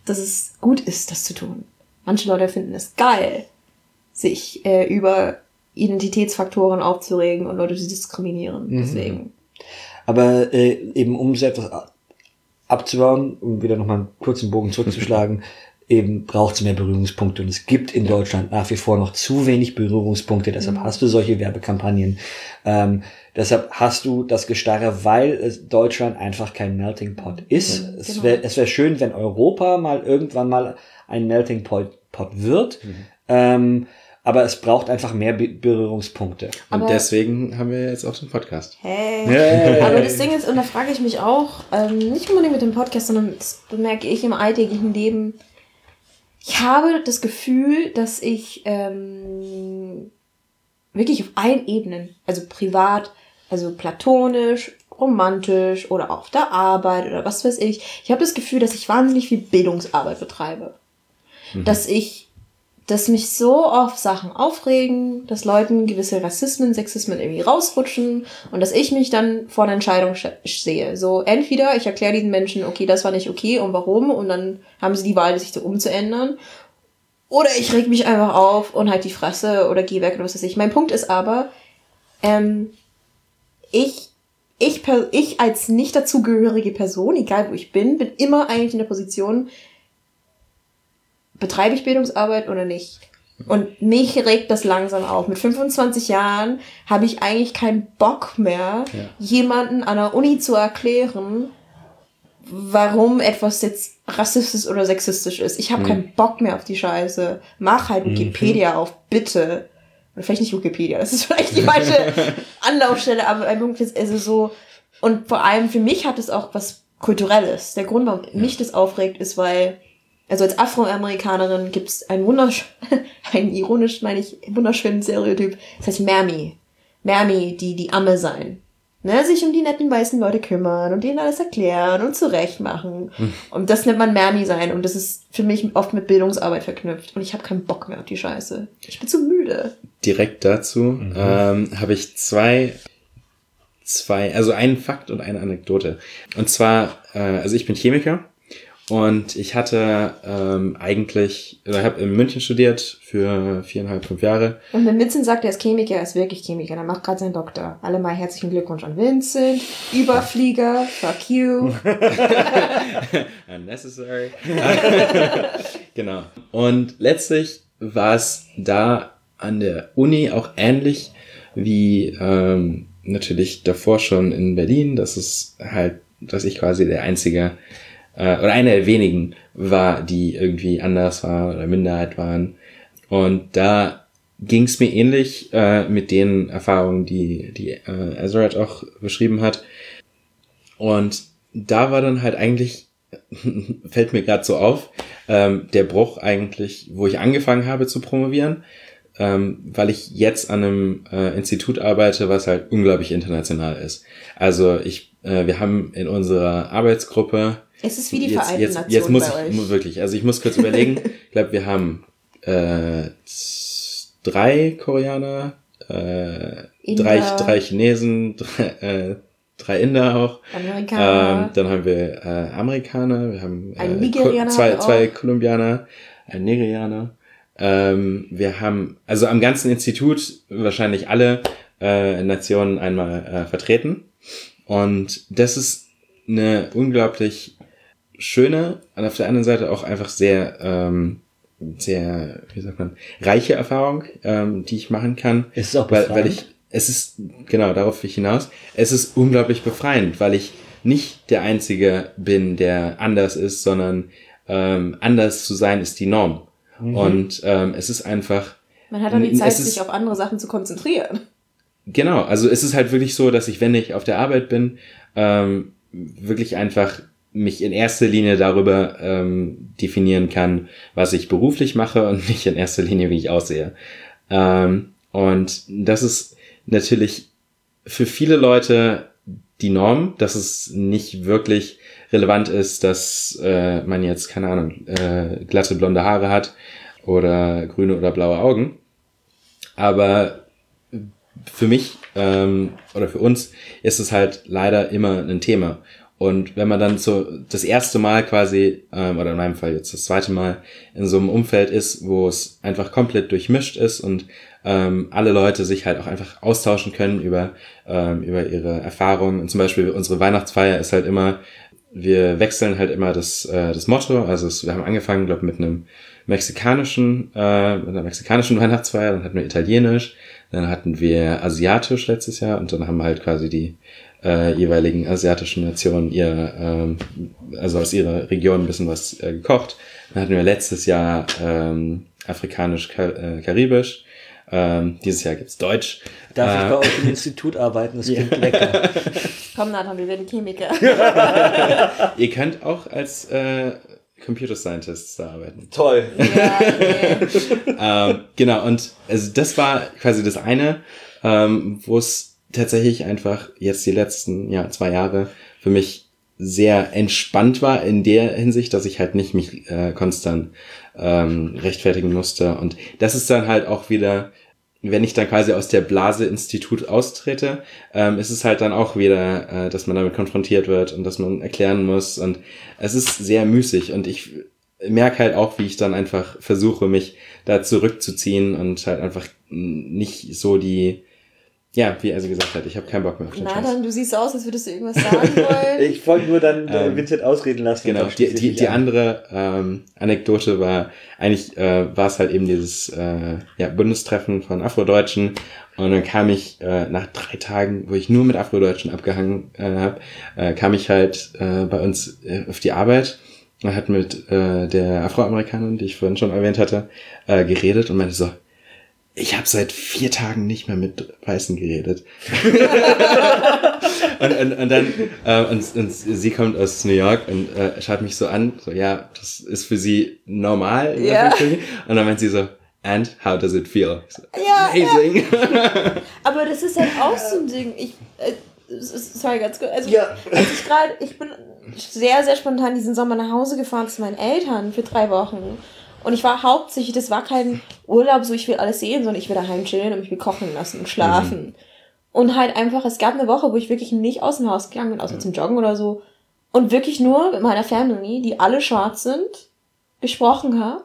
dass es gut ist, das zu tun. Manche Leute finden es geil, sich äh, über Identitätsfaktoren aufzuregen und Leute zu diskriminieren.
Mhm.
Deswegen.
Aber äh, eben um so etwas abzubauen, um wieder nochmal einen kurzen Bogen zurückzuschlagen, eben braucht es mehr Berührungspunkte. Und es gibt in Deutschland nach wie vor noch zu wenig Berührungspunkte. Deshalb hast du solche Werbekampagnen. Ähm, deshalb hast du das Gestarre, weil Deutschland einfach kein Melting Pot ist. Es
genau.
wäre es wär schön, wenn Europa mal irgendwann mal ein Melting Pot, Pot wird. Ähm, aber es braucht einfach mehr Be Berührungspunkte.
Und
Aber-
deswegen haben wir jetzt auch den Podcast.
Hey.
Hey.
Aber das Ding ist, und da frage ich mich auch, ähm, nicht unbedingt mit dem Podcast, sondern das bemerke ich im alltäglichen Leben. Ich habe das Gefühl, dass ich ähm, wirklich auf allen Ebenen, also privat, also platonisch, romantisch oder auf der Arbeit oder was weiß ich, ich habe das Gefühl, dass ich wahnsinnig viel Bildungsarbeit betreibe. Dass ich dass mich so oft Sachen aufregen, dass Leuten gewisse Rassismen, Sexismen irgendwie rausrutschen und dass ich mich dann vor der Entscheidung sch- sehe. So, entweder ich erkläre diesen Menschen, okay, das war nicht okay und warum und dann haben sie die Wahl, sich so umzuändern. Oder ich reg mich einfach auf und halt die Fresse oder geh weg oder was weiß ich. Mein Punkt ist aber, ähm, ich, ich, ich als nicht dazugehörige Person, egal wo ich bin, bin immer eigentlich in der Position, betreibe ich Bildungsarbeit oder nicht? Und mich regt das langsam auf. Mit 25 Jahren habe ich eigentlich keinen Bock mehr,
Ja.
jemanden an der Uni zu erklären, warum etwas jetzt rassistisch oder sexistisch ist. Ich habe keinen Bock mehr auf die Scheiße. Mach halt Wikipedia auf, bitte. Oder vielleicht nicht Wikipedia, das ist vielleicht die falsche Anlaufstelle, aber ein Punkt ist also so. Und vor allem für mich hat es auch was Kulturelles. Der Grund, warum mich das aufregt, ist, weil also als Afroamerikanerin gibt es einen wundersch einen ironisch, meine ich, wunderschönen Stereotyp. Das heißt Mermi. Mermi, die die Amme sein. Ne, sich um die netten weißen Leute kümmern und denen alles erklären und zurecht machen. Und das nennt man Mermi sein. Und das ist für mich oft mit Bildungsarbeit verknüpft. Und ich habe keinen Bock mehr auf die Scheiße. Ich bin zu müde.
Direkt dazu ähm, habe ich zwei zwei, also einen Fakt und eine Anekdote. Und zwar, äh, also ich bin Chemiker und ich hatte ähm, eigentlich, oder habe in München studiert für viereinhalb, fünf Jahre.
Und wenn Vincent sagt, er ist Chemiker, er ist wirklich Chemiker, er macht gerade seinen Doktor. Alle mal herzlichen Glückwunsch an Vincent. Überflieger, fuck you.
Unnecessary. genau. Und letztlich war es da an der Uni auch ähnlich wie ähm, natürlich davor schon in Berlin. Das ist halt, dass ich quasi der einzige äh, oder eine der wenigen war, die irgendwie anders war oder Minderheit waren. Und da ging es mir ähnlich äh, mit den Erfahrungen, die, die äh, Azrath auch beschrieben hat. Und da war dann halt eigentlich, fällt mir gerade so auf, ähm, der Bruch eigentlich, wo ich angefangen habe zu promovieren, ähm, weil ich jetzt an einem äh, Institut arbeite, was halt unglaublich international ist. Also ich, äh, wir haben in unserer Arbeitsgruppe
es ist wie die
jetzt,
Vereinten
jetzt,
Nationen
jetzt muss
bei
ich
euch.
wirklich, also ich muss kurz überlegen. Ich glaube, wir haben äh, drei Koreaner, äh,
Inder.
drei, drei Chinesen, drei, äh, drei Inder auch.
Amerikaner.
Ähm, dann haben wir äh, Amerikaner, wir haben äh,
Ein Nigerianer
zwei, zwei. Kolumbianer, ein Nigerianer. Ähm, wir haben also am ganzen Institut wahrscheinlich alle äh, Nationen einmal äh, vertreten. Und das ist eine unglaublich schöne, und auf der anderen Seite auch einfach sehr, ähm, sehr, wie sagt man, reiche Erfahrung, ähm, die ich machen kann.
Es ist auch
weil,
befreiend.
weil ich, es ist, genau, darauf will ich hinaus, es ist unglaublich befreiend, weil ich nicht der Einzige bin, der anders ist, sondern ähm, anders zu sein ist die Norm. Und ähm, es ist einfach,
Man hat dann die Zeit,
ist-
sich auf andere Sachen zu konzentrieren.
Genau, also es ist halt wirklich so, dass ich, wenn ich auf der Arbeit bin, ähm, wirklich einfach mich in erster Linie darüber ähm, definieren kann, was ich beruflich mache und nicht in erster Linie, wie ich aussehe. Ähm, und das ist natürlich für viele Leute die Norm, dass es nicht wirklich relevant ist, dass äh, man jetzt, keine Ahnung, äh, glatte blonde Haare hat oder grüne oder blaue Augen. Aber für mich ähm, oder für uns ist es halt leider immer ein Thema. Und wenn man dann so das erste Mal quasi, ähm, oder in meinem Fall jetzt das zweite Mal, in so einem Umfeld ist, wo es einfach komplett durchmischt ist und ähm, alle Leute sich halt auch einfach austauschen können über, ähm, über ihre Erfahrungen. Und zum Beispiel unsere Weihnachtsfeier ist halt immer, wir wechseln halt immer das, äh, das Motto. Also es, wir haben angefangen, glaube mit einem mexikanischen, äh, mit einer mexikanischen Weihnachtsfeier, dann hatten wir italienisch, dann hatten wir asiatisch letztes Jahr und dann haben wir halt quasi die äh, jeweiligen asiatischen Nationen ihr, ähm, also aus ihrer Region ein bisschen was äh, gekocht. Dann hatten wir letztes Jahr ähm, afrikanisch-karibisch. Ähm, dieses Jahr gibt's Deutsch.
Darf ich
Äh,
bei euch im Institut arbeiten? Das klingt lecker.
Komm, Nathan, wir werden Chemiker.
Ihr könnt auch als äh, Computer Scientists da arbeiten.
Toll.
ja, nee.
ähm, genau, und also das war quasi das eine, ähm, wo es tatsächlich einfach jetzt die letzten ja, zwei Jahre für mich sehr entspannt war in der Hinsicht, dass ich halt nicht mich äh, konstant ähm, rechtfertigen musste. Und das ist dann halt auch wieder, wenn ich dann quasi aus der Blase-Institut austrete, ähm, ist es halt dann auch wieder, äh, dass man damit konfrontiert wird und dass man erklären muss. Und es ist sehr müßig und ich merke halt auch, wie ich dann einfach versuche, mich da zurückzuziehen und halt einfach nicht so die, ja, wie er sie gesagt hat, ich habe keinen Bock mehr auf den Scheiß.
Nathan, du siehst aus, als würdest du irgendwas sagen wollen.
Ich wollte nur dann äh,
Ähm,
Vincent ausreden lassen.
Genau,
Dann
die, die, die
an.
andere ähm, Anekdote war, eigentlich äh, war es halt eben dieses äh, ja, Bundestreffen von Afrodeutschen und dann kam ich äh, nach drei Tagen, wo ich nur mit Afrodeutschen abgehangen äh, habe, äh, kam ich halt äh, bei uns äh, auf die Arbeit und hat mit äh, der Afroamerikanerin, die ich vorhin schon erwähnt hatte, äh, geredet und meinte so, ich habe seit vier Tagen nicht mehr mit Weißen geredet. und, und, und dann, äh, und, und sie kommt aus New York und äh, schaut mich so an, so, ja, das ist für sie normal.
Ja.
Anführungsstrichen. Und dann meint sie so, and how does it feel? So,
Ja,
Amazing.
Aber das ist halt auch so ein Ding. Ich, äh, sorry, ganz kurz. Also,
Ja.
als ich gerade, ich bin sehr, sehr spontan diesen Sommer nach Hause gefahren zu meinen Eltern für drei Wochen. Und ich war hauptsächlich, das war kein Urlaub, so ich will alles sehen, sondern ich will daheim chillen und mich bekochen lassen und schlafen. Und halt einfach, es gab eine Woche, wo ich wirklich nicht aus dem Haus gegangen bin, außer zum Joggen oder so. Und wirklich nur mit meiner Family, die alle schwarz sind, gesprochen habe.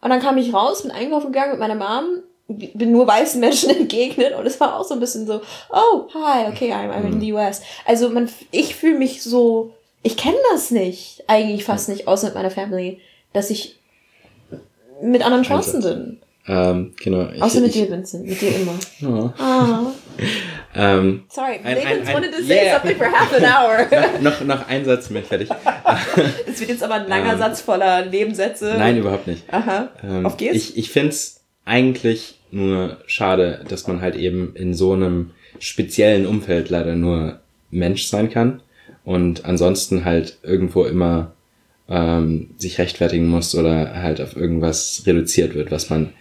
Und dann kam ich raus, bin einkaufen gegangen mit meiner Mom, bin nur weißen Menschen entgegnet und es war auch so ein bisschen so, oh, hi, okay, I'm, I'm in the US. Also man, ich fühle mich so, ich kenne das nicht, eigentlich fast nicht, außer mit meiner Family, dass ich mit anderen Schwarzen bin.
Ähm, genau. Ich,
Außer mit
ich,
dir, Vincent, mit dir immer.
Oh.
Ah.
Ähm,
Sorry,
Ein- ein-
wanted to say
yeah.
something for half an hour.
noch, noch ein Satz mit fertig.
Es wird jetzt aber ein langer
Ähm.
Satz voller Nebensätze.
Nein, überhaupt nicht.
Aha.
Ähm,
Auf geht's?
Ich, ich find's eigentlich nur schade, dass man halt eben in so einem speziellen Umfeld leider nur Mensch sein kann und ansonsten halt irgendwo immer ähm, sich rechtfertigen muss oder halt auf irgendwas reduziert wird, was man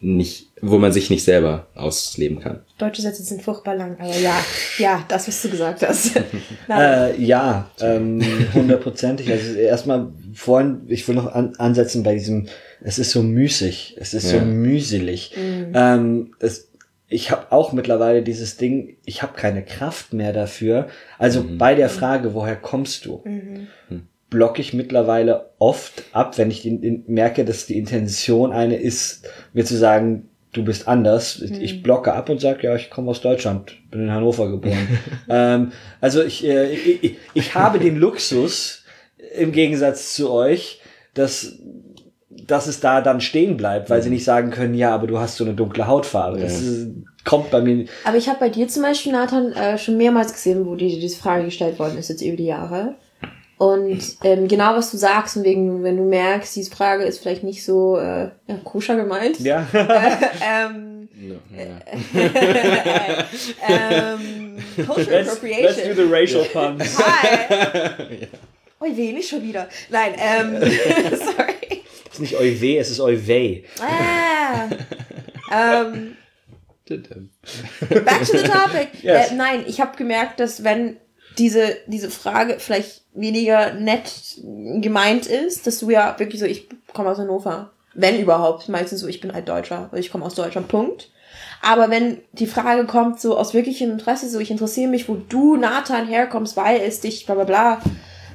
nicht, wo man sich nicht selber ausleben kann.
Deutsche Sätze sind furchtbar lang, aber ja, ja, das, was du gesagt hast.
Äh, ja, ähm, hundertprozentig. Also erstmal vorhin, ich will noch an, ansetzen bei diesem, es ist so müßig, es ist
Ja.
so mühselig. Ähm, es, ich habe auch mittlerweile dieses Ding, ich habe keine Kraft mehr dafür. Also bei der Frage, woher kommst du? Blocke ich mittlerweile oft ab, wenn ich den, den, merke, dass die Intention eine ist, mir zu sagen, du bist anders. Ich blocke ab und sage, ja, ich komme aus Deutschland, bin in Hannover geboren. ähm, also ich, äh, ich, ich, ich habe den Luxus, im Gegensatz zu euch, dass dass es da dann stehen bleibt, weil sie nicht sagen können, ja, aber du hast so eine dunkle Hautfarbe. Das ist, kommt bei mir.
aber ich habe bei dir zum Beispiel, Nathan, äh, schon mehrmals gesehen, wo die, diese Frage gestellt worden ist, jetzt über die Jahre. Und ähm, genau was du sagst, und wegen, wenn du merkst, diese Frage ist vielleicht nicht so äh, ja, koscher gemeint.
Ja.
ähm, ähm, Cultural Appropriation.
the racial puns.
Hi. Ui, weh, nicht schon wieder. Nein, ähm, sorry.
Es ist nicht Euwe, es ist Euwei.
Ah, ähm, back to the topic.
Yes.
Äh, nein, ich habe gemerkt, dass wenn diese, diese Frage vielleicht weniger nett gemeint ist, dass du ja wirklich so, ich komme aus Hannover. Wenn überhaupt. Meistens so, ich bin halt Deutscher, ich komme aus Deutschland, Punkt. Aber wenn die Frage kommt, so aus wirklichem Interesse, so ich interessiere mich, wo du, Nathan, herkommst, weil es dich, bla bla bla,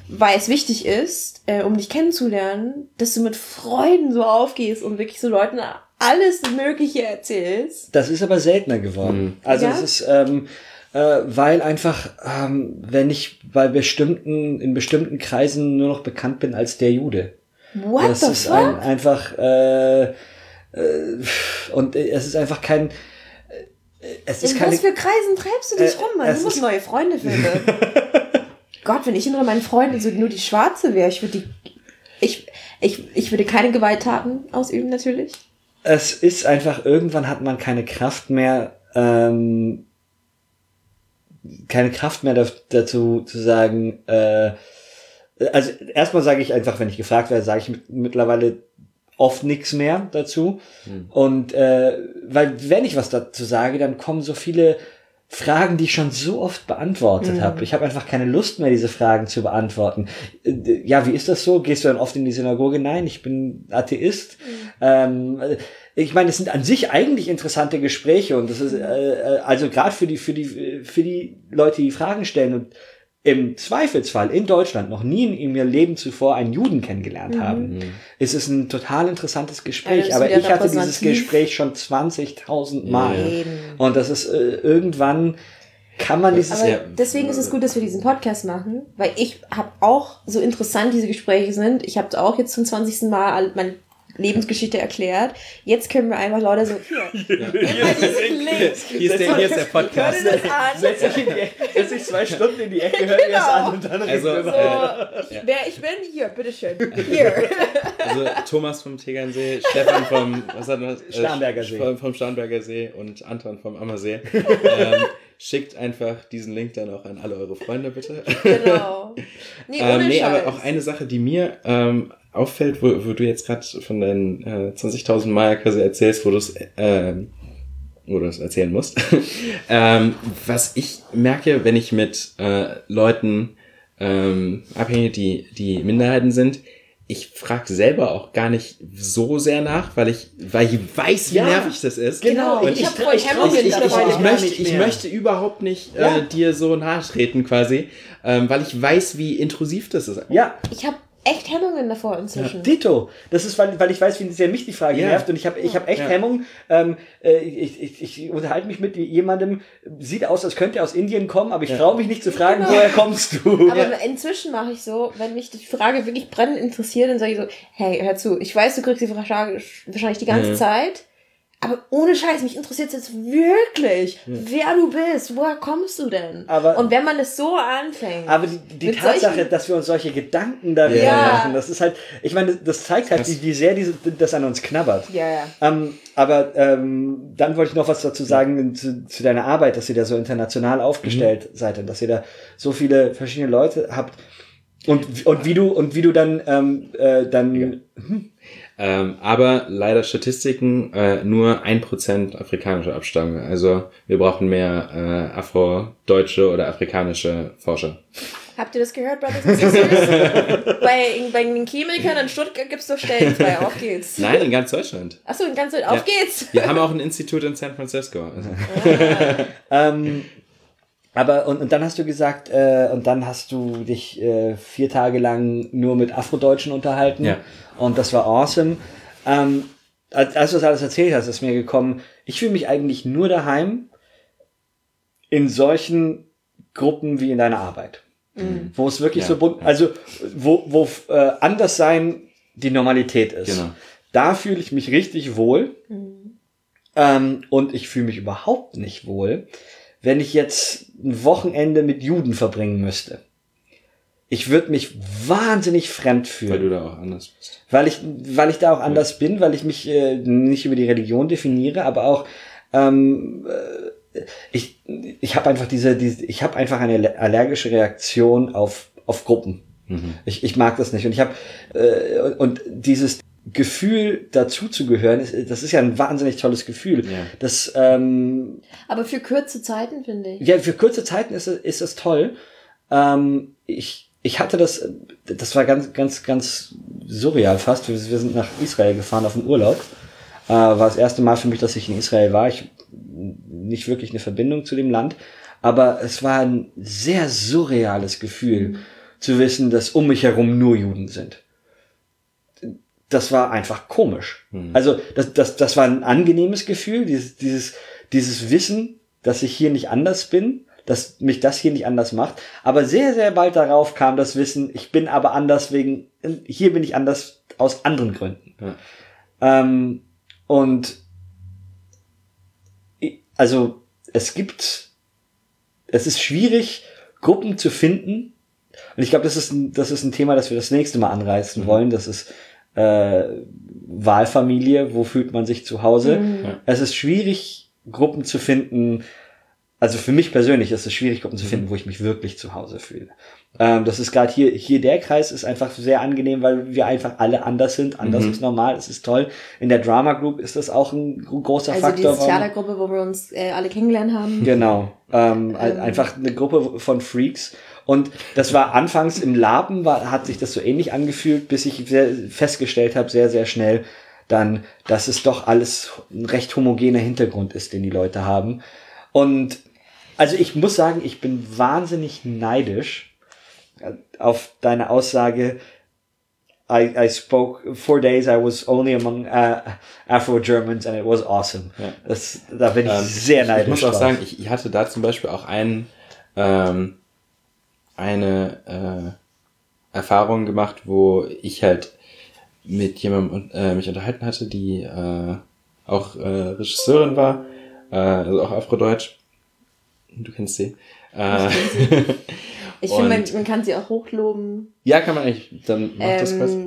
weil es wichtig ist, äh, um dich kennenzulernen, dass du mit Freuden so aufgehst und wirklich so Leuten alles Mögliche erzählst.
Das ist aber seltener geworden. Also
Ja?
es ist, ähm, äh, weil einfach, ähm, wenn ich bei bestimmten, in bestimmten Kreisen nur noch bekannt bin als der Jude.
What
das
the
ist
fuck?
ein, einfach, äh, äh, und äh, es ist einfach kein, äh, es ist
In
keine,
was für Kreisen treibst du dich
Äh,
rum, Mann? Du musst neue Freunde finden. Gott, wenn ich unter meinen Freunden so nur die Schwarze wäre, ich würde die. Ich, ich, ich würde keine Gewalttaten ausüben, natürlich.
es ist einfach, irgendwann hat man keine Kraft mehr, ähm, keine Kraft mehr dazu zu sagen, äh, also erstmal sage ich einfach, wenn ich gefragt werde, sage ich mit, mittlerweile oft nichts mehr dazu. Und äh, weil wenn ich was dazu sage, dann kommen so viele Fragen, die ich schon so oft beantwortet habe. Ich habe einfach keine Lust mehr, diese Fragen zu beantworten. Äh, Ja, wie ist das so? Gehst du dann oft in die Synagoge? Nein, ich bin Atheist. Ähm, äh, ich meine, es sind an sich eigentlich interessante Gespräche und das ist äh, äh, also gerade für die für die für die Leute, die Fragen stellen und im Zweifelsfall in Deutschland noch nie in, in ihr Leben zuvor einen Juden kennengelernt haben, ist es ein total interessantes
Ja,
Gespräch.
ist
Aber ich hatte dieses. Gespräch schon 20.000 Mal.
Eben.
Und das ist äh, irgendwann kann man dieses
Aber
Ja.
deswegen ist es gut, dass wir diesen Podcast machen, weil ich habe auch, so interessant diese Gespräche sind, ich habe auch jetzt zum 20. Mal meine Lebensgeschichte erklärt. Jetzt können wir einfach Leute so, hier, immer diesen Link.
Hier ist der, hier ist der Podcast.
Hör dir das an.
Setz dich, in die Ecke, setz dich zwei Stunden in die Ecke, hör dir das
Genau.
an und dann
Also,
reden wir
äh,
weiter.
So, ich, wer ich bin, hier, bitteschön. Hier.
Also Thomas vom Tegernsee, Stefan vom was hat man, äh,
Starnberger See.
Vom, vom Starnberger See und Anton vom Ammersee. ähm, schickt einfach diesen Link dann auch an alle eure Freunde, bitte.
Genau. Nee, ohne
Ähm, nee, aber auch eine Sache, die mir ähm, auffällt, wo, wo du jetzt gerade von deinen äh, 20.000 Mal quasi erzählst, wo du es ähm, wo du es erzählen musst. ähm, was ich merke, wenn ich mit äh, Leuten ähm, abhänge, die, die Minderheiten sind, ich frage selber auch gar nicht so sehr nach, weil ich, weil ich weiß, wie
Ja,
nervig das ist.
genau.
Und
ich
ich,
hab
ich-
Hemmungen
ich- ich- ich-
ich, möchte,
nicht
ich möchte überhaupt nicht
Ja.
äh, dir so nahe treten quasi, ähm, weil ich weiß, wie intrusiv das ist.
Ja,
Ich habe echt Hemmungen davor inzwischen.
Dito. Das ist, weil, weil ich weiß, wie sehr mich die Frage
Ja.
nervt und ich habe ich hab echt
Ja.
Hemmung. Ähm, äh, ich, ich, ich unterhalte mich mit jemandem, sieht aus, als könnte er aus Indien kommen, aber ich traue mich nicht zu fragen,
Genau.
woher kommst du?
Aber inzwischen mache ich so, wenn mich die Frage wirklich brennend interessiert, dann sage ich so, hey, hör zu, ich weiß, du kriegst die Frage wahrscheinlich die ganze
Mhm.
Zeit, aber ohne Scheiß, mich interessiert jetzt wirklich, wer du bist, woher kommst du denn?
Aber-
Und wenn man es so anfängt,
Aber die, die Tatsache,
solchen-
dass wir uns solche Gedanken darüber
Ja.
machen, das ist halt, ich meine, das zeigt halt, wie, wie sehr diese, das an uns knabbert.
ja, ja.
Ähm, aber ähm, dann wollte ich noch was dazu sagen zu, zu deiner Arbeit, dass ihr da so international aufgestellt seid und dass ihr da so viele verschiedene Leute habt. Und, und wie du und wie du dann ähm, äh, dann
Ähm, aber leider Statistiken äh, nur ein Prozent afrikanischer Abstammung. Also wir brauchen mehr äh, afrodeutsche oder afrikanische Forscher.
Habt ihr das gehört, Brothers and Sisters? bei, bei den Chemikern in Stuttgart gibt's doch Stellen frei, auf geht's.
Nein, in ganz Deutschland.
Achso, in ganz auf geht's.
Wir haben auch ein Institut in San Francisco. Also,
ähm, aber und, und dann hast du gesagt äh, und dann hast du dich äh, vier Tage lang nur mit Afrodeutschen unterhalten
Ja.
und das war awesome. Ähm, als, als du das alles erzählt hast, ist mir gekommen, ich fühle mich eigentlich nur daheim in solchen Gruppen wie in deiner Arbeit. Wo es wirklich
Ja.
so bunt, also wo, wo äh, anders sein die Normalität ist.
Genau.
Da fühle ich mich richtig wohl. Ähm, und ich fühle mich überhaupt nicht wohl, wenn ich jetzt ein Wochenende mit Juden verbringen müsste. Ich würde mich wahnsinnig fremd
weil
fühlen.
du da auch anders bist.
Weil ich, weil ich da auch anders bin, weil ich mich äh, nicht über die Religion definiere, aber auch ähm, äh, ich, ich habe einfach diese, diese ich habe einfach eine allergische Reaktion auf, auf Gruppen. Ich, ich mag das nicht. Und ich habe äh, und dieses Gefühl, dazuzugehören, ist, das ist ja ein wahnsinnig tolles Gefühl.
Ja.
Das ähm,
Aber für kurze Zeiten, finde ich.
ja, für kurze Zeiten ist es, ist es toll. Ähm, ich, ich hatte das, das war ganz, ganz, ganz surreal fast. Wir, wir sind nach Israel gefahren auf den Urlaub. Äh, war das erste Mal für mich, dass ich in Israel war. Ich nicht wirklich eine Verbindung zu dem Land, aber es war ein sehr surreales Gefühl, zu wissen, dass um mich herum nur Juden sind. Das war einfach komisch. Also das, das, das war ein angenehmes Gefühl, dieses, dieses, dieses Wissen, dass ich hier nicht anders bin, dass mich das hier nicht anders macht. Aber sehr, sehr bald darauf kam das Wissen, ich bin aber anders wegen, hier bin ich anders aus anderen Gründen.
Ja.
Ähm, und also es gibt, es ist schwierig, Gruppen zu finden. Und ich glaube, das ist ein, das ist ein Thema, das wir das nächste Mal anreißen wollen. Das ist äh, Wahlfamilie, wo fühlt man sich zu Hause. Es ist schwierig, Gruppen zu finden. Also für mich persönlich ist es schwierig, Gruppen zu finden, wo ich mich wirklich zu Hause fühle. Ähm, das ist gerade hier, hier der Kreis ist einfach sehr angenehm, weil wir einfach alle anders sind. Anders ist normal, es ist toll. In der Drama Group ist das auch ein gro- großer
Also die
Faktor. warum-
Theatergruppe, wo wir uns äh, alle kennengelernt haben.
Genau. Ähm, ein- einfach eine Gruppe von Freaks. Und das war anfangs im Laben, war, hat sich das so ähnlich angefühlt, bis ich sehr, festgestellt habe, sehr, sehr schnell dann, dass es doch alles ein recht homogener Hintergrund ist, den die Leute haben. Und also ich muss sagen, ich bin wahnsinnig neidisch äh, auf deine Aussage, I, I spoke four days. I was only among uh, Afro-Germans and it was awesome.
Ja.
Das, da bin ich
Ähm,
sehr neidisch.
Ich muss auch
drauf.
sagen, ich, ich hatte da zum Beispiel auch einen, ähm, eine äh, Erfahrung gemacht, wo ich halt mit jemandem äh, mich unterhalten hatte, die äh, auch äh, Regisseurin war, äh, also auch Afrodeutsch. Du kennst sie. Äh,
Ich finde, man, man kann sie auch hochloben.
ja, kann man eigentlich, dann mach das kurz.
Ähm,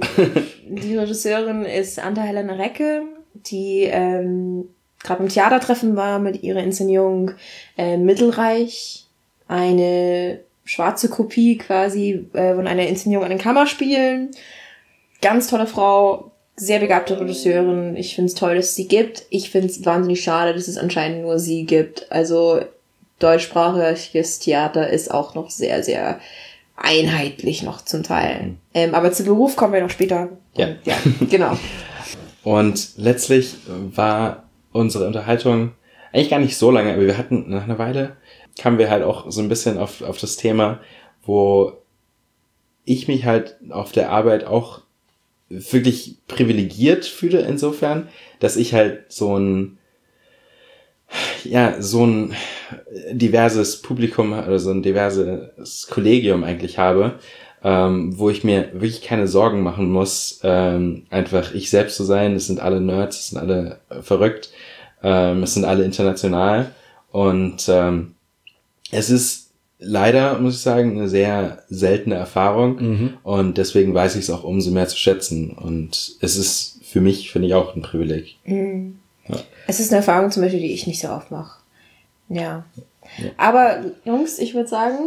die Regisseurin ist Anta Helena Recke, die ähm, gerade im Theatertreffen war mit ihrer Inszenierung äh, Mittelreich, eine schwarze Kopie quasi äh, von einer Inszenierung an den Kammerspielen. Ganz tolle Frau, sehr begabte Regisseurin. Ich finde es toll, dass es sie gibt. Ich finde es wahnsinnig schade, dass es anscheinend nur sie gibt. Also deutschsprachiges Theater ist auch noch sehr, sehr einheitlich noch zum Teil. Ähm, aber zu Beruf kommen wir noch später.
Ja.
Und, ja, genau.
Und letztlich war unsere Unterhaltung eigentlich gar nicht so lange, aber wir hatten nach einer Weile, kamen wir halt auch so ein bisschen auf, auf das Thema, wo ich mich halt auf der Arbeit auch wirklich privilegiert fühle insofern, dass ich halt so ein ja, so ein diverses Publikum oder so ein diverses Kollegium eigentlich habe, ähm, wo ich mir wirklich keine Sorgen machen muss, ähm, einfach ich selbst zu sein. Es sind alle Nerds, es sind alle verrückt, ähm, es sind alle international und ähm, es ist leider, muss ich sagen, eine sehr seltene Erfahrung
Mhm.
und deswegen weiß ich es auch umso mehr zu schätzen und es ist für mich, finde ich, auch ein Privileg.
Es ist eine Erfahrung zum Beispiel, die ich nicht so oft mache. Ja. Aber Jungs, ich würde sagen,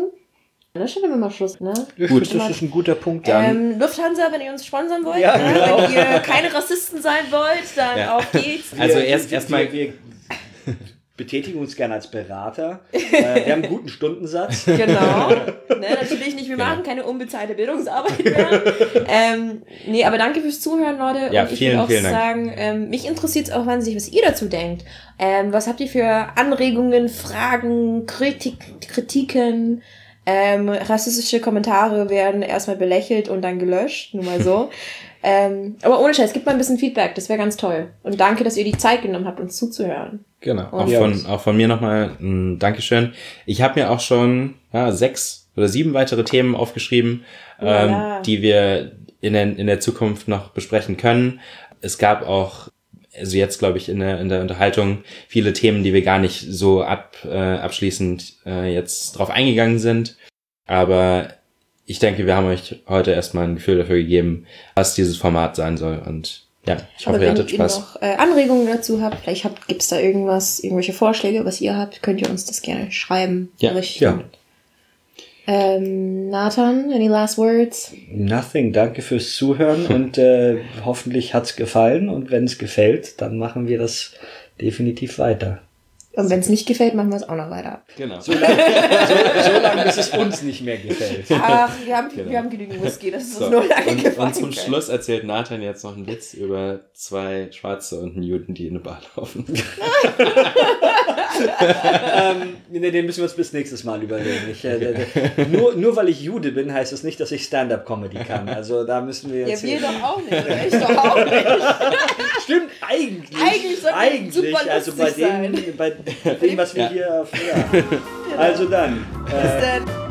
an der Stelle machen wir mal Schluss, ne?
Gut, das ist ein guter Punkt. Dann.
Ähm, Lufthansa, wenn ihr uns sponsern wollt,
Ja,
ne?
genau.
wenn ihr keine Rassisten sein wollt, dann
Ja.
auf geht's.
Also erst- erstmal-
betätigen uns gerne als Berater. Äh, wir haben einen guten Stundensatz.
Genau. ne, natürlich nicht, wir
Genau.
machen keine unbezahlte Bildungsarbeit mehr. ähm, nee, aber danke fürs Zuhören, Leute.
Ja,
Und ich
vielen,
will auch
vielen
sagen, ähm, mich interessiert es auch wahnsinnig, was ihr dazu denkt. Ähm, was habt ihr für Anregungen, Fragen, Kritik, Kritiken? Ähm, rassistische Kommentare werden erstmal belächelt und dann gelöscht, nur mal so. Ähm, aber ohne Scheiß, gebt mal ein bisschen Feedback, das wäre ganz toll. Und danke, dass ihr die Zeit genommen habt, uns zuzuhören.
Genau. Auch
Und-
von, auch von mir nochmal ein Dankeschön. Ich habe mir auch schon ja, sechs oder sieben weitere Themen aufgeschrieben,
Ja,
ähm,
ja.
die wir in der, in der Zukunft noch besprechen können. Es gab auch, also jetzt glaube ich in der, in der Unterhaltung, viele Themen, die wir gar nicht so ab, äh, abschließend äh, jetzt drauf eingegangen sind. Aber ich denke, wir haben euch heute erstmal ein Gefühl dafür gegeben, was dieses Format sein soll. Und ja, ich hoffe,
Aber
ihr
wenn
hattet
ihr
Spaß.
noch äh, Anregungen dazu habt, vielleicht habt, gibt's da irgendwas, irgendwelche Vorschläge, was ihr habt, könnt ihr uns das gerne schreiben.
Ja,
berichten.
ja.
Ähm, Nathan, any last words?
Nothing, danke fürs Zuhören und äh, hoffentlich hat's gefallen und wenn es gefällt, dann machen wir das definitiv weiter.
Und wenn es nicht gefällt, machen wir es auch noch weiter.
Genau.
So lange, so, so lange bis es uns nicht mehr gefällt.
Ach, wir haben,
Genau.
wir haben genügend Whisky, das ist
So,
uns nur lange
und,
gefallen.
und zum
kann.
Schluss erzählt Nathan jetzt noch einen Witz über zwei Schwarze und einen Juden, die in eine Bar laufen.
ähm, nee, den müssen wir uns bis nächstes Mal überlegen. Ich, äh, nur, nur weil ich Jude bin, heißt das nicht, dass ich Stand-up-Comedy kann. Also da müssen wir
Ja,
jetzt.
wir doch auch nicht, oder? Ich doch auch nicht.
Stimmt, eigentlich.
Eigentlich
eigentlich,
super
also bei dem, bei dem, was wir hier. Ja. Also dann. Äh,
Bis dann.